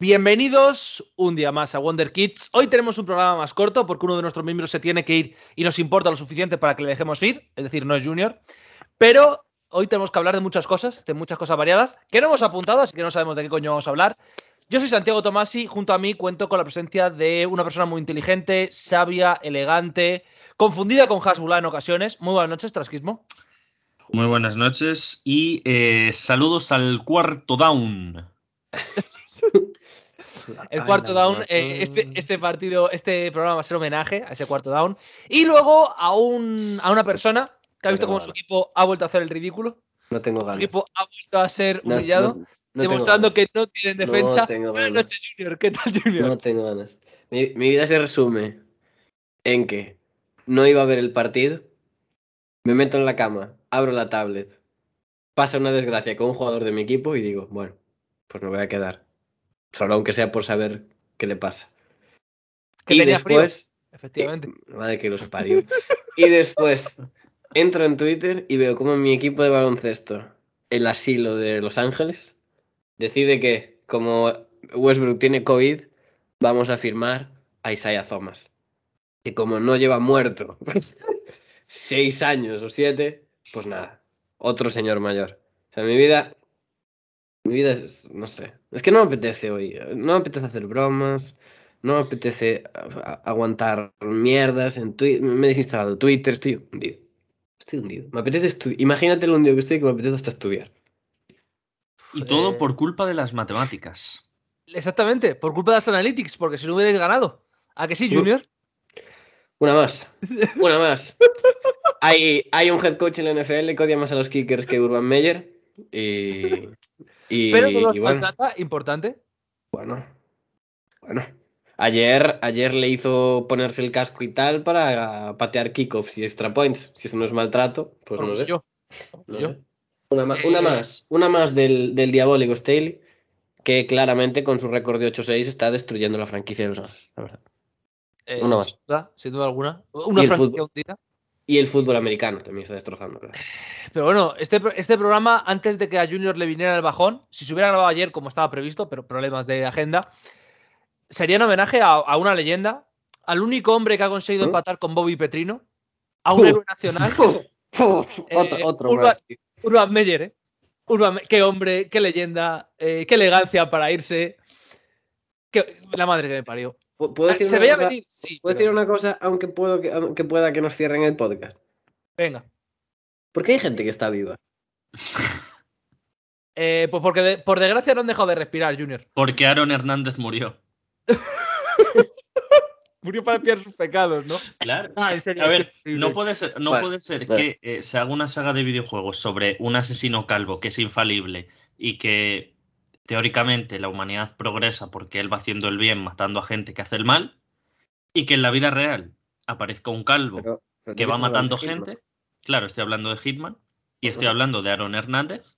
Bienvenidos un día más a Wonder Kids. Hoy tenemos un programa más corto porque uno de nuestros miembros se tiene que ir y nos importa lo suficiente para que le dejemos ir, es decir, no es Junior. Pero hoy tenemos que hablar de muchas cosas, de muchas cosas variadas, que no hemos apuntado, así que no sabemos de qué coño vamos a hablar. Yo soy Santiago Tomasi, junto a mí cuento con la presencia de una persona muy inteligente, sabia, elegante, confundida con Hasbula en ocasiones. Muy buenas noches, Trasquismo. Muy buenas noches y eh, saludos al cuarto down. El cuarto down, eh, este, este partido, este programa va a ser homenaje a ese cuarto down. Y luego a, un, a una persona que ha visto cómo su equipo ha vuelto a hacer el ridículo. No tengo Su ganas. equipo ha vuelto a ser humillado, no- no tengo demostrando que no tienen defensa. No tengo Buenas noches, Junior. ¿Qué tal, Junior? No tengo ganas. Mi, mi vida se resume en que no iba a ver el partido, me meto en la cama, abro la tablet, pasa una desgracia con un jugador de mi equipo y digo, bueno, pues me voy a quedar. Solo aunque sea por saber qué le pasa. Que y tenía frío. después, Efectivamente. madre que los parió. y después entro en Twitter y veo como mi equipo de baloncesto, el asilo de Los Ángeles, decide que como Westbrook tiene COVID, vamos a firmar a Isaiah Thomas. Y como no lleva muerto seis años o siete, pues nada, otro señor mayor. O sea, mi vida, mi vida es, no sé, es que no me apetece hoy, no me apetece hacer bromas, no me apetece aguantar mierdas en Twitter, me he desinstalado Twitter, estoy hundido. Estoy hundido. Me apetece estudiar. Imagínate lo hundido que estoy que me apetece hasta estudiar. Y todo por culpa de las matemáticas. Exactamente, por culpa de las analytics, porque si no hubierais ganado. ¿A que sí. Junior? Una más. Una más. Hay, hay un head coach en la NFL que odia más a los kickers que Urban Meyer. Y. y- Pero no los y bueno, importante. bueno. Bueno. Ayer, ayer le hizo ponerse el casco y tal para patear kickoffs y extra points. Si eso no es maltrato, pues no sé. Yo. No Yo. sé. Una, ma- una Eh, más, una más del, del diabólico Staley, que claramente con su récord de 8-6 está destruyendo la franquicia de los la verdad. Eh, Una más. sin, duda, sin duda alguna. Una franquicia fútbol. hundida. Y el fútbol americano también está destrozando. Pero bueno, este, este programa, antes de que a Junior le viniera el bajón, si se hubiera grabado ayer como estaba previsto, pero problemas de agenda, sería en homenaje a, a una leyenda, al único hombre que ha conseguido ¿Eh? empatar con Bobby Petrino, a un Uh. héroe nacional, otro Eh, otro Urban- tío. Urban Meyer, ¿eh? Urban qué hombre, qué leyenda, eh, qué elegancia para irse. Qué- la madre que me parió. ¿Pu- ¿Puedo decir Se una veía cosa? venir, sí. ¿Puedo pero- decir una cosa, aunque, puedo que, aunque pueda que nos cierren el podcast? Venga. Porque hay gente que está viva. Eh, pues porque de- por desgracia no han dejado de respirar, Junior. Porque Aaron Hernández murió. Murió para expiar sus pecados, ¿no? Claro. Ah, en serio. A ver, no puede ser, no Vale, puede ser vale. que eh, se haga una saga de videojuegos sobre un asesino calvo que es infalible y que teóricamente la humanidad progresa porque él va haciendo el bien matando a gente que hace el mal y que en la vida real aparezca un calvo Pero- pero que va matando gente. Claro, estoy hablando de Hitman y estoy Ujú. hablando de Aaron Hernández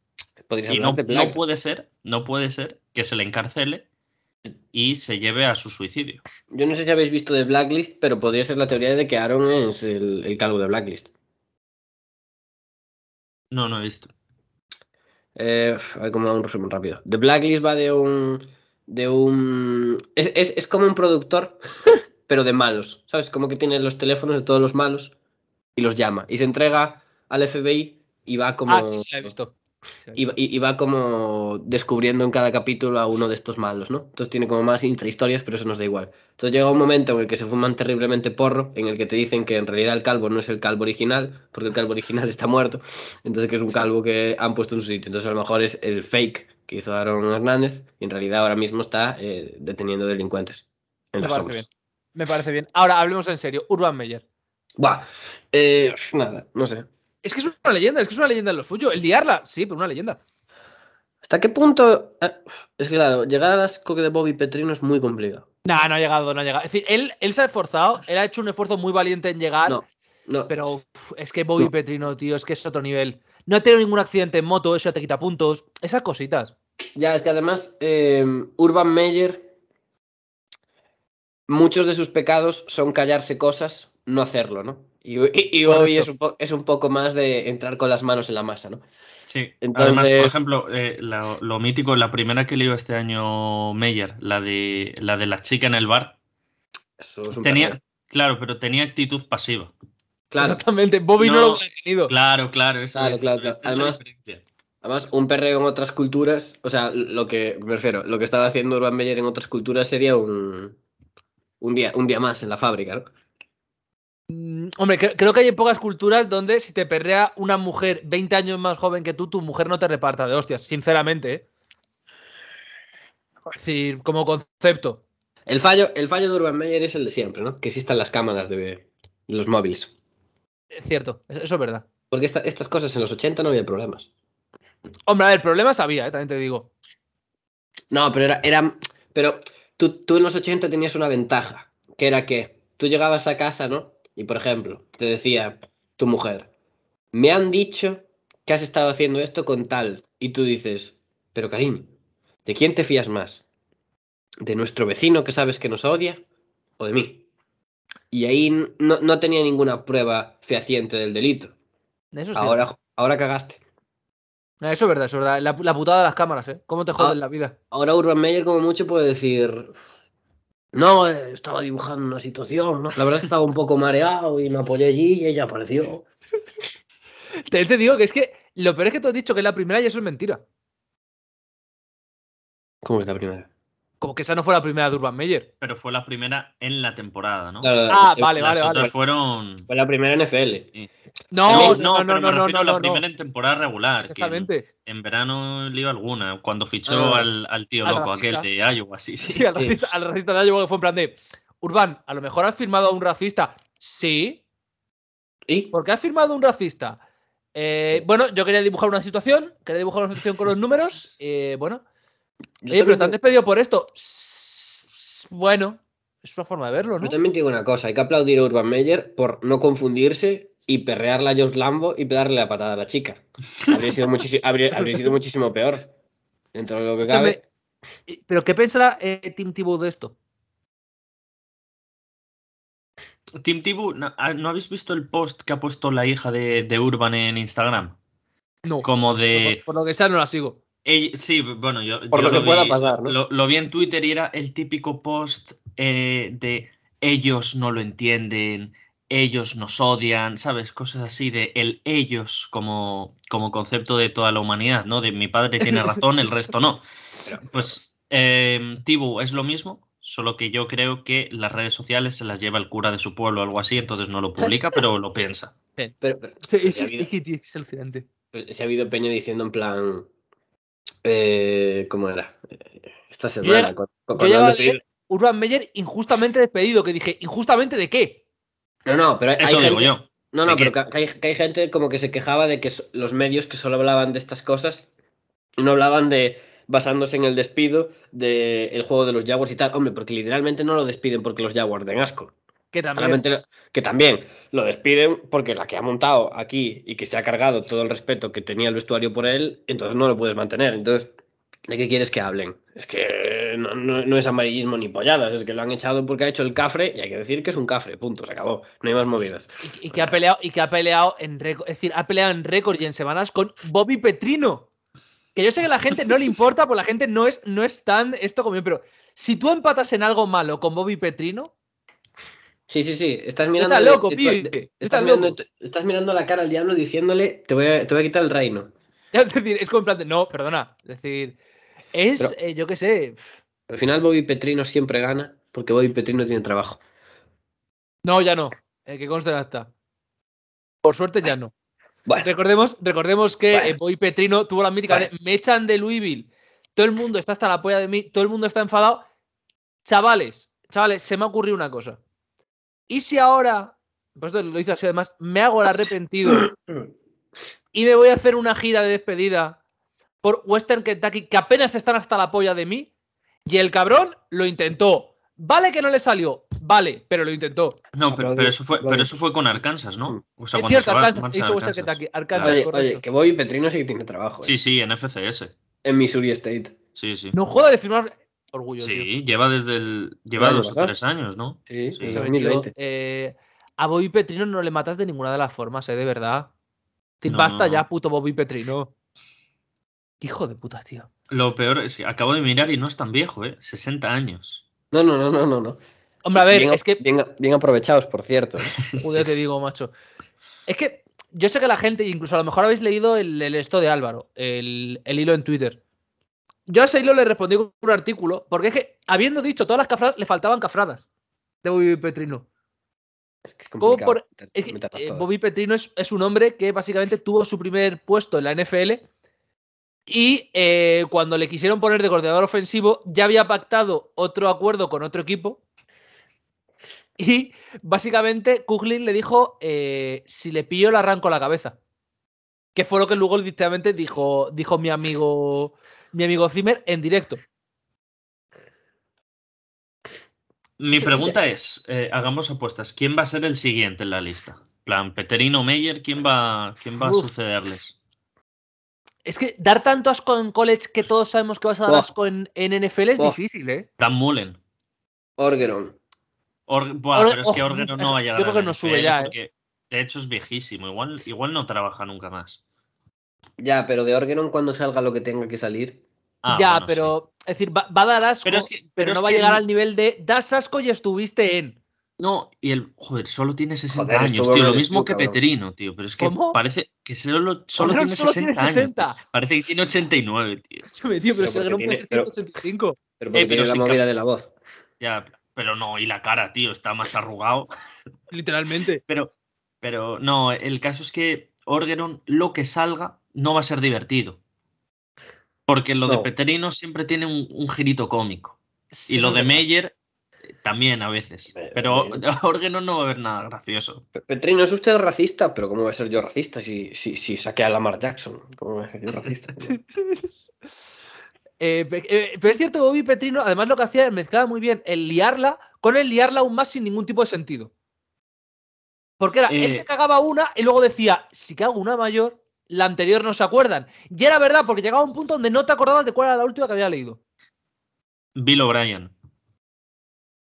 y no, no puede ser, no puede ser que se le encarcele y se lleve a su suicidio. Yo no sé si habéis visto de Blacklist, pero podría ser la teoría de que Aaron es el, el calvo de Blacklist. No, no he visto. Eh, a ver cómo hago un resumen rápido. The Blacklist va de un. de un. Es, es, es como un productor, pero de malos. ¿Sabes? Como que tiene los teléfonos de todos los malos y los llama. Y se entrega al FBI y va como. Ah, sí, sí, la he visto. Y, va como descubriendo en cada capítulo a uno de estos malos, ¿no? Entonces tiene como más intrahistorias, pero eso nos da igual. Entonces llega un momento en el que se fuman terriblemente porro, en el que te dicen que en realidad el calvo no es el calvo original, porque el calvo original está muerto, entonces que es un calvo que han puesto en su sitio. Entonces a lo mejor es el fake que hizo Aaron Hernández, y en realidad ahora mismo está eh, deteniendo delincuentes en Me las parece bien. Me parece bien. Ahora hablemos en serio. Urban Meyer. Buah, eh, nada, no sé. Es que es una leyenda, es que es una leyenda en lo suyo. El liarla, sí, pero una leyenda. ¿Hasta qué punto? eh, es que claro, llegar al asco de Bobby Petrino es muy complicado. Nah, no ha llegado, no ha llegado. Es decir, él, él se ha esforzado, él ha hecho un esfuerzo muy valiente en llegar, No, no. pero es que Bobby No. Petrino, tío, es que es otro nivel. No ha tenido ningún accidente en moto, eso ya te quita puntos. Esas cositas. Ya, es que además eh, Urban Meyer, muchos de sus pecados son callarse cosas, no hacerlo, ¿no? Y, y, y Bobby es un, po- es un poco más de entrar con las manos en la masa, ¿no? Sí, Entonces- además, por ejemplo, eh, lo, lo mítico, la primera que leyó este año Meyer, la de la de la chica en el bar, Eso es un tenía, claro, pero tenía actitud pasiva. Claro. Exactamente. Bobby no, No, lo hubiera tenido. Claro, claro, eso Claro, es, claro, claro. es Además- diferencia. Además, un perreo en otras culturas, o sea, lo que me refiero, lo que estaba haciendo Urban Meyer en otras culturas sería un, un día, un día más en la fábrica, ¿no? Mm, Hombre, cre- creo que hay pocas culturas donde si te perrea una mujer 20 años más joven que tú, tu mujer no te reparta de hostias, sinceramente. ¿eh? Es decir, como concepto. El fallo, el fallo de Urban Meyer es el de siempre, ¿no? Que existan las cámaras de, de los móviles. Es cierto, eso eso es verdad. Porque esta- estas cosas en los 80 no había problemas. Hombre, a ver, problemas había, ¿eh? también te digo. No, pero era, era pero tú, tú en los 80 tenías una ventaja, que era que tú llegabas a casa, ¿no? Y por ejemplo, te decía tu mujer, me han dicho que has estado haciendo esto con tal, y tú dices, pero cariño, ¿de quién te fías más? ¿De nuestro vecino que sabes que nos odia o de mí? Y ahí no, no tenía ninguna prueba fehaciente del delito. Eso Ahora, ahora cagaste. Eso es verdad, eso es verdad. La, la putada de las cámaras, ¿eh? ¿Cómo te joden Ah. la vida? Ahora Urban Meyer como mucho puede decir, no, eh, estaba dibujando una situación, ¿no? La verdad es que estaba un poco mareado y me apoyé allí y ella apareció. Te, te digo que es que lo peor es que tú has dicho que es la primera y eso es mentira. ¿Cómo es la primera? Como que esa no fue la primera de Urban Meyer. Pero fue la primera en la temporada, ¿no? Claro, Ah, vale, Las vale, otras vale. fueron. Fue la primera NFL. Sí. No, no, no, no, no, no, no, a la no. primera en temporada regular. que en- Exactamente. En, verano le iba alguna, cuando fichó Ah. al, al tío Al loco, racista. aquel de Iowa, sí, sí. Sí, al racista, al racista de Iowa que fue en plan de Urban, a lo mejor has firmado a un racista. Sí. ¿Y? ¿Por qué has firmado a un racista? Eh, bueno, yo quería dibujar una situación, quería dibujar una situación con los números. eh, bueno, Yo Oye, pero te han despedido por esto. Bueno, es una forma de verlo, ¿no? yo también te digo una cosa, hay que aplaudir a Urban Meyer por no confundirse y perrearla a Josh Lambo y darle la patada a la chica. Habría sido, muchísimo, habría, habría sido muchísimo peor. Dentro de lo que cabe. ¿Pero qué pensará eh, Tim Tebow de esto? Tim Tibu, ¿no, ¿no habéis visto el post que ha puesto la hija de, de Urban en Instagram? No. Como Por, de. por lo que sea, no la sigo. Ell- sí, bueno, yo. Por yo lo que pueda vi- pasar, ¿no? Lo, lo vi en Twitter y era el típico post eh, de ellos no lo entienden, ellos nos odian, ¿sabes? Cosas así de el ellos como, como concepto de toda la humanidad, ¿no? De mi padre tiene razón, el resto no. Pues eh, Tibu es lo mismo, solo que yo creo que las redes sociales se las lleva el cura de su pueblo o algo así, entonces no lo publica, pero lo piensa. Pero, pero- Sí, pero si ha habido- es alucinante. Pues, si ha habido peña diciendo en plan. Eh, ¿Cómo era? Eh, Esta Yo semana. Yo cuando despedido- leer Urban Meyer injustamente despedido, que dije, ¿injustamente de qué? No, no, pero hay digo gente. yo. No, no, ¿De pero que hay, que hay gente como que se quejaba de que so- los medios que solo hablaban de estas cosas no hablaban de basándose en el despido del juego de los Jaguars y tal. Hombre, porque literalmente no lo despiden porque los Jaguars den asco. Que también. Lo- que también lo despiden porque la que ha montado aquí y que se ha cargado todo el respeto que tenía el vestuario por él, entonces no lo puedes mantener. Entonces, ¿de qué quieres que hablen? Es que no, no- no es amarillismo ni polladas, es que lo han echado porque ha hecho el cafre y hay que decir que es un cafre, punto, se acabó. No hay más movidas. Y, y que ha peleado, y que ha peleado en récord, es decir, ha peleado en récord y en semanas con Bobby Petrino. Que yo sé que a la gente no le importa, porque la gente no es, no es tan esto como yo, pero si tú empatas en algo malo con Bobby Petrino, Sí, sí, sí. Estás mirando. Estás loco, de- pibe. de- Estás Estás mirando, loco. estás mirando la cara al diablo diciéndole: Te voy a, te voy a quitar el reino. es decir, es como en plan de, no, perdona, es decir, es, Pero- eh, yo qué sé, Al final, Bobby Petrino siempre gana porque Bobby Petrino tiene trabajo. no, ya no, eh, que conste acta. Por suerte ya no. Bueno, Recordemos, recordemos que Bueno. eh, Bobby Petrino tuvo la mítica Bueno. de me echan de Louisville, todo el mundo está hasta la polla de mí, todo el mundo está enfadado. Chavales, chavales, se me ha ocurrido una cosa. ¿Y si ahora, pues lo hizo así además, me hago el arrepentido y me voy a hacer una gira de despedida por Western Kentucky que apenas están hasta la polla de mí? Y el cabrón lo intentó. Vale que no le salió, vale, pero lo intentó. No, pero, eso fue, pero eso fue con Arkansas, ¿no? O sea, es cierto, Arkansas, he dicho Western. Kentucky, Arkansas, oye, correcto. oye, que Bobby Petrino sí que tiene trabajo. Sí, eh, sí, en FCS. En Missouri State. Sí, sí. No joda de firmar orgullo, tío. Sí, lleva desde el. Lleva año dos o pasado. tres años, ¿no? Sí, Sí. en Escúchame, tío, 2020. eh, a Bobby Petrino no le matas de ninguna de las formas, ¿eh? De verdad. No, basta ya, puto Bobby Petrino. Hijo de puta, tío. Lo peor es que acabo de mirar y no es tan viejo, ¿eh? 60 años. No, no, no, no, no. no. Hombre, a ver, bien, es que bien, bien aprovechados, por cierto. Joder, te digo, macho. Es que yo sé que la gente, incluso a lo mejor habéis leído el, el esto de Álvaro, el, el hilo en Twitter. Yo a ese hilo le respondí con un artículo, porque es que, habiendo dicho todas las cafradas, le faltaban cafradas de Bobby Petrino. Es que es ¿Cómo complicado por- Es que, eh. Bobby Petrino es, un hombre que básicamente tuvo su primer puesto en la NFL y eh, cuando le quisieron poner de coordinador ofensivo ya había pactado otro acuerdo con otro equipo y básicamente Kuglin le dijo eh, si le pillo le arranco la cabeza. Que fue lo que luego literalmente dijo, dijo mi amigo mi amigo Zimmer en directo. Mi Sí, pregunta es, eh, hagamos apuestas, ¿quién va a ser el siguiente en la lista? En plan, Peterino Meyer, ¿quién va, quién va a Uf. sucederles? Es que dar tanto asco en college que todos sabemos que vas a dar asco en, en NFL es difícil, ¿eh? Dan Mullen. Orgeron. Or- Buah, pero es que ojo, Orgeron yo no va a llegar creo a que no sube ya, ¿eh? porque, De hecho es viejísimo, igual, igual no trabaja nunca más. Ya, pero de Orgeron cuando salga lo que tenga que salir. Ah, ya, bueno, sí. pero, es decir, va, va a dar asco, Pero pero, es que- pero es no va a llegar el- al nivel de das asco y estuviste en. No, y el. Joder, solo tiene 60 Joder, años, tío. Lo mismo que cabrón. Petrino, tío. Pero es que ¿Cómo? parece que solo, solo, tiene, solo 60 tiene 60. años. tío. Parece que tiene 89, tío. Escúchame, tío, pero, Pero si el porque no puede tiene- ser pero- 185. Pero porque Eh, pero tiene la movida cap- de la voz. Ya, pero no, y la cara, tío, está más arrugado. Literalmente. Pero, pero no, el caso es que Orgeron, lo que salga, no va a ser divertido. Porque lo de No. Petrino siempre tiene un, un girito cómico. Y lo de. Meyer eh, también a veces. Pero. Orgeron no va a haber nada gracioso. Pe- Petrino, ¿es usted racista? Pero ¿cómo voy a ser yo racista si, si, si saqué a Lamar Jackson? ¿Cómo voy a ser yo racista? Eh, eh, pero es cierto, Bobby Petrino, además lo que hacía es mezclaba muy bien el liarla con el liarla aún más sin ningún tipo de sentido. Porque era, él te cagaba una y luego decía, si cago una mayor, la anterior no se acuerdan. Y era verdad, porque llegaba a un punto donde no te acordabas de cuál era la última que había leído. Bill O'Brien.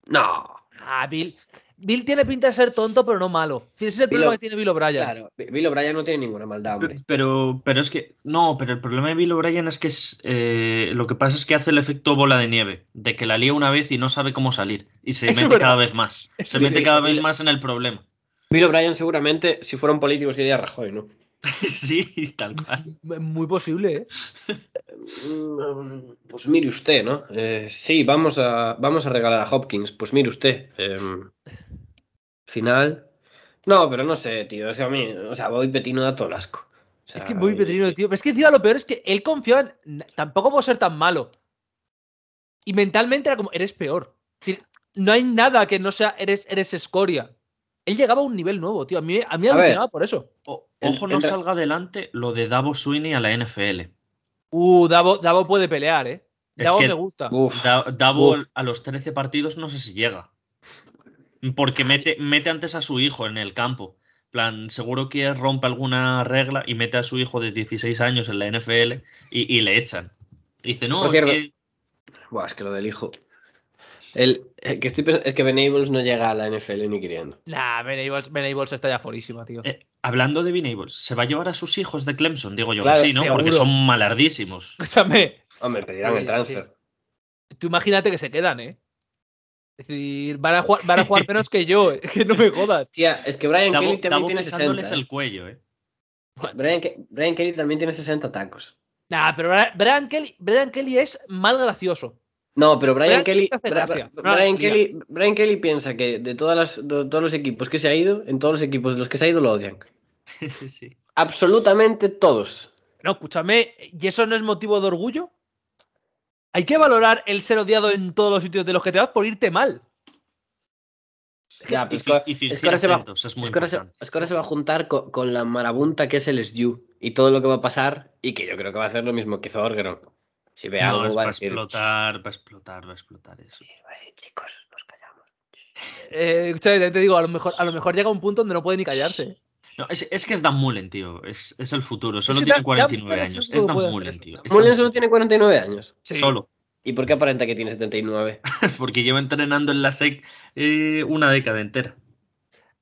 no, Ah, Bill. Bill tiene pinta de ser tonto, pero no malo. Sí, ese es el Bill problema O- que tiene Bill O'Brien. claro. Bill O'Brien no tiene ninguna maldad, hombre. Pe- Pero, pero es que, no, pero el problema de Bill O'Brien es que es, eh, lo que pasa es que hace el efecto bola de nieve, de que la lía una vez y no sabe cómo salir. Y se Eso mete verdad. cada vez más. Se sí, mete cada vez más en el problema. Bill O'Brien seguramente, si fuera un político, sería Rajoy, ¿no? sí, tal cual. Muy posible, ¿eh? Mm, Pues mire usted, ¿no? Eh, sí, vamos a, vamos a regalar a Hopkins. Pues mire usted. em, final. No, pero no sé, tío. Es que a mí, o sea, Bobby Petino da todo el asco. O Es que muy Petrino, tío. Pero es que encima lo peor es que él confiaba en. Tampoco puedo ser tan malo. Y mentalmente era como, eres peor. Es decir, no hay nada que no sea, eres, eres escoria. Él llegaba a un nivel nuevo, tío. A mí, a mí me A por eso. O- El- ojo, no el- salga adelante lo de Davo Sweeney a la NFL. Uh, Davo, Davo puede pelear, ¿eh? Es Davo que- me gusta. Uf, Da- Davo Uf. a los 13 partidos no sé si llega. Porque mete, mete antes a su hijo en el campo. En plan, seguro que rompe alguna regla y mete a su hijo de 16 años en la NFL y, y le echan. Dice, no, Por es que Buah, es que lo del hijo. El, el que estoy pensando es que Venables no llega a la NFL ni queriendo. Nah, Benables, Benables está ya forísima, tío. Eh, hablando de Benables, ¿se va a llevar a sus hijos de Clemson? Digo yo Claro, que sí, ¿no? Porque son malardísimos. Escúchame. Hombre, pedirán el transfer. Tú imagínate que se quedan, ¿eh? Es decir, van a jugar, van a jugar menos que yo, ¿eh? que no me jodas. Tía, es que Brian Kelly también tiene besándoles 60. el cuello, ¿eh? ¿eh? Brian, Ke- Brian Kelly también tiene 60 tacos. Nah, pero Brian Kelly, Brian Kelly es mal gracioso. No, pero Brian, Brian Kelly, Brian. Kelly, Brian Kelly piensa que de, todas las, de todos los equipos que se ha ido, en todos los equipos de los que se ha ido lo odian. sí. Absolutamente todos. No, escúchame, ¿y eso no es motivo de orgullo? Hay que valorar el ser odiado en todos los sitios de los que te vas por irte mal. Ya, Y, pues es y que- fingir es que ahora se va, acentos, es muy es que ahora se- importante. es que ahora se va a juntar co- con, la marabunta que es el SU y todo lo que va a pasar y que yo creo que va a hacer lo mismo que hizo Orgeron. Si ve No, algo es- va va a decir... explotar, va a explotar, va a explotar eso. Sí, va a decir, chicos, nos callamos. Eh, escúchame, te- digo, a lo mejor, a lo mejor llega un punto donde no puede ni callarse. No, es, es que es Dan Mullen, tío. Es, es el futuro. Solo que tiene Dan- Dan 49 Mullen es el años. Es Dan Mullen, tío. Es Mullen Dan solo tiene 49 años. Solo. ¿Y por qué aparenta que tiene 79? Porque lleva entrenando en la SEC eh, una década entera.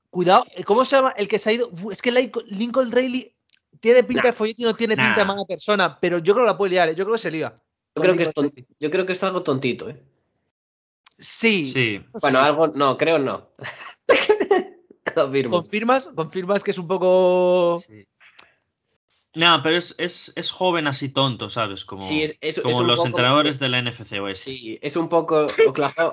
Cuidado, eh, ¿cómo se llama? El que se ha ido. Uf, es que Lincoln, Lincoln Riley tiene pinta Nah. de follete y no tiene pinta de mala persona, pero yo creo que la puede liar, ¿eh? yo creo que se liga. Creo, que es yo creo que es algo tontito, ¿eh? Sí. Bueno, algo. No, creo no. Confirmo. ¿Confirmas? ¿Confirmas que es un poco. sí. No, pero es, es, es joven así tonto, ¿sabes? Como, Sí, es, es- es como un los poco- entrenadores de la NFC Oeste. Sí, es un poco Oklahoma.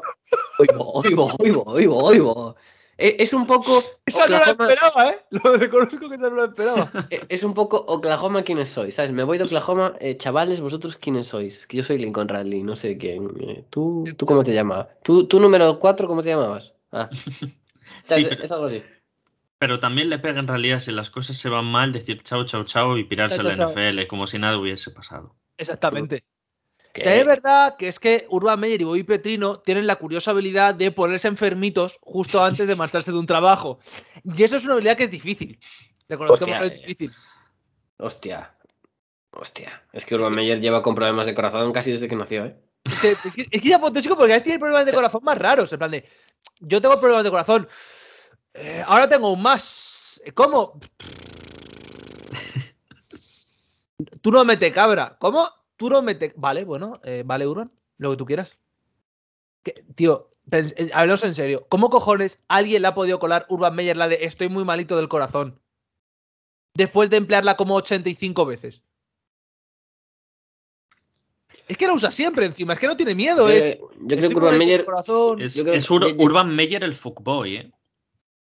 Oigo, oigo, oigo, oigo, oigo. Es, es un poco Esa no la esperaba, ¿eh? Lo reconozco que esa no la esperaba. eh, es un poco Oklahoma quiénes sois, ¿sabes? Me voy de Oklahoma, eh, chavales, vosotros quiénes sois. Es que yo soy Lincoln Riley, no sé quién. eh, ¿tú, ¿Tú cómo te llamabas? ¿Tú, tú número 4 cómo te llamabas? Ah. O sea, Sí, es, pero- es algo así. Pero también le pega en realidad si las cosas se van mal decir chao, chao, chao y pirarse Chao, a la chao. NFL como si nada hubiese pasado. Exactamente. Que- es verdad que es que Urban Meyer y Bobby Petrino tienen la curiosa habilidad de ponerse enfermitos justo antes de marcharse de un trabajo. Y eso es una habilidad que es difícil. Reconozcamos Hostia, que es eh. difícil. Hostia. Hostia. Es que Urban Meyer lleva con problemas de corazón casi desde que nació, ¿eh? Es que, es que, es que porque a veces tiene problemas de corazón más raros. En plan de, yo tengo problemas de corazón. eh, ahora tengo un más. ¿Cómo? Tú no mete cabra. ¿Cómo? Tú no mete. Vale, bueno, eh, vale, Urban. Lo que tú quieras. Que- tío, eh, hablemos en serio. ¿Cómo cojones alguien le ha podido colar Urban Meyer la de estoy muy malito del corazón? Después de emplearla como 85 veces. Es que la usa siempre encima, es que no tiene miedo. Yo, es, yo creo que Urban Meyer. corazón. Es, Yo creo es que- Ur- yo- yo- Urban Meyer el fuckboy, ¿eh?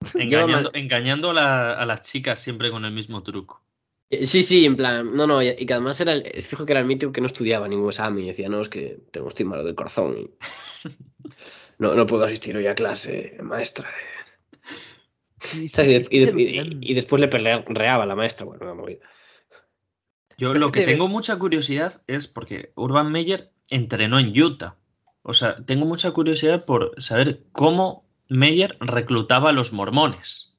Engañando, mal- engañando a, la- a las chicas siempre con el mismo truco. Eh, Sí, sí, en plan, no, no, y y que además era el, es fijo que era el mítico que no estudiaba ningún examen y decía, no, es que tengo estoy malo del corazón y no, no puedo asistir hoy a clase, maestra. Sí, sí, ¿Sabes? sí, Y, después le peleaba a la maestra, bueno, una movida. Yo lo que que te tengo mucha curiosidad es porque Urban Meyer entrenó en Utah. O sea, tengo mucha curiosidad por saber cómo Meyer reclutaba a los mormones.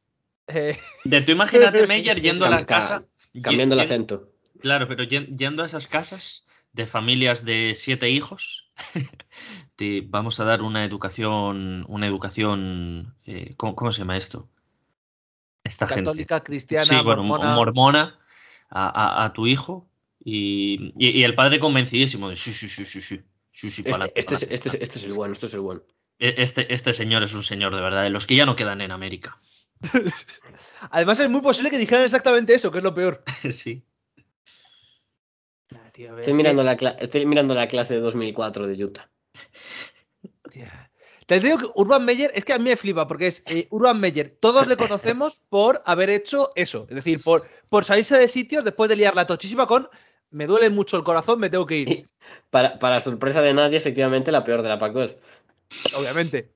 Eh, De tú imagínate Meyer yendo a la casa. Cambiando el acento. Claro, pero yen- yendo a esas casas de familias de siete hijos, te vamos a dar una educación, una educación, eh, ¿cómo, cómo se llama esto? Esta gente. católica, cristiana, Sí, bueno, mormona. mormona, a, a- a tu hijo y, y- y el padre convencidísimo de sí, sí, sí, sí, sí, sí, sí, Este, este, es, pa'lante". este, es, este es el bueno, este es el bueno. E- Este, este señor es un señor de verdad, de los que ya no quedan en América. Además, es muy posible que dijeran exactamente eso, que es lo peor. sí. Nah, tío, Estoy es mirando, que- la, cla- estoy mirando la clase de 2004 de Utah. tía. Te digo que Urban Meyer es que a mí me flipa porque es eh, Urban Meyer. Todos le conocemos por haber hecho eso. Es decir, por, por salirse de sitios después de liar la tochísima con me duele mucho el corazón, me tengo que ir. Para, para sorpresa de nadie, efectivamente, la peor de la Pac-12. Obviamente.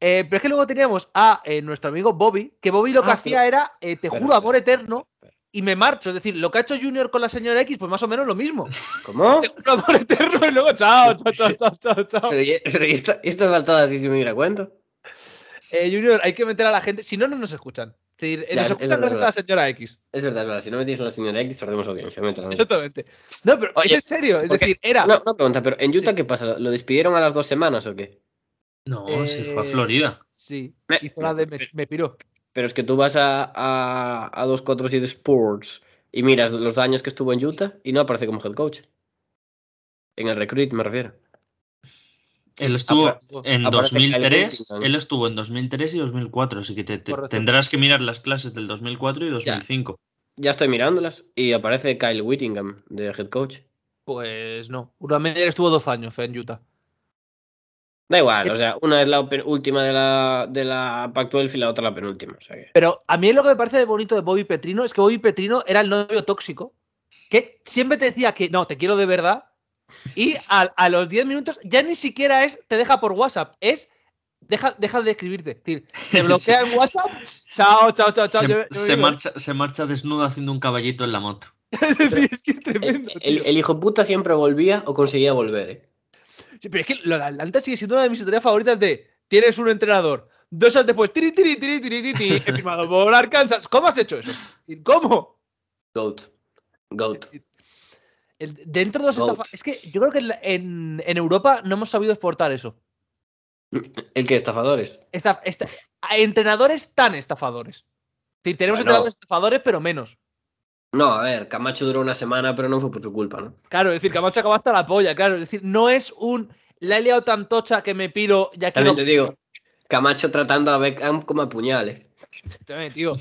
Eh, pero es que luego teníamos a eh, nuestro amigo Bobby, que Bobby lo que Ah, hacía pero- era eh, te juro amor eterno y me marcho. Es decir, lo que ha hecho Junior con la señora X, pues más o menos lo mismo. ¿Cómo? Te juro amor eterno y luego chao, chao, chao, chao, chao, chao. Pero, y- pero ¿y esta, esta faltada así si me diera cuenta? Eh, Junior, hay que meter a la gente, si no, no nos escuchan. Es decir, Ya, nos es- escuchan es gracias a la señora X. Es verdad, es verdad. Si no metéis a la señora X, perdemos audiencia. Exactamente. No, pero Oye, es en serio. Es decir, era. Una, una pregunta, pero en Utah, Sí. ¿qué pasa? ¿Lo- ¿Lo despidieron a las dos semanas o qué? No, se fue a eh, Florida. Sí. Me- Hizo la de me, me piró. Pero es que tú vas a, a, a 247 Sports y miras los años que estuvo en Utah y no aparece como head coach. En el recruit, me refiero. Él estuvo aparece- en aparece Kyle 2003, Whittingham. él estuvo en 2003 y 2004, así que te, tendrás que mirar las clases del 2004 y 2005. Ya estoy mirándolas y aparece Kyle Whittingham de head coach. Pues no. Urban Meyer estuvo dos años en Utah. Da igual, o sea, una es la última de la, de la Pac-12 y la otra la penúltima. O sea que... Pero a mí lo que me parece bonito de Bobby Petrino es que Bobby Petrino era el novio tóxico que siempre te decía que no, te quiero de verdad. Y a, a los 10 minutos ya ni siquiera es te deja por WhatsApp, es deja, deja de escribirte. Es decir, te bloquea en WhatsApp, chao, chao, chao, chao. se, yo- yo se vivo. marcha, se marcha desnudo haciendo un caballito en la moto. Es decir, es que es El, tremendo. el- el hijo puta siempre volvía o conseguía volver, ¿eh? Sí, pero es que lo de Atlanta sigue siendo una de mis historias favoritas de tienes un entrenador, dos años después, tiri, tiri, tiri, tiri, tiri, he firmado por Arkansas. ¿Cómo has hecho eso? ¿Y ¿Cómo? Goat. Goat. El- dentro de los Goat. estafa- Es que yo creo que en, en- en Europa no hemos sabido exportar eso. ¿El que estafadores? Esta, esta- entrenadores tan estafadores. Es decir, tenemos Bueno. entrenadores estafadores, pero menos. No, a ver, Camacho duró una semana, pero no fue por tu culpa, ¿no? Claro, es decir, Camacho acaba hasta la polla, claro. Es decir, no es un. La he liado tan tocha que me piro y aquí También no. te digo, Camacho tratando a Beckham como a puñales. Tío.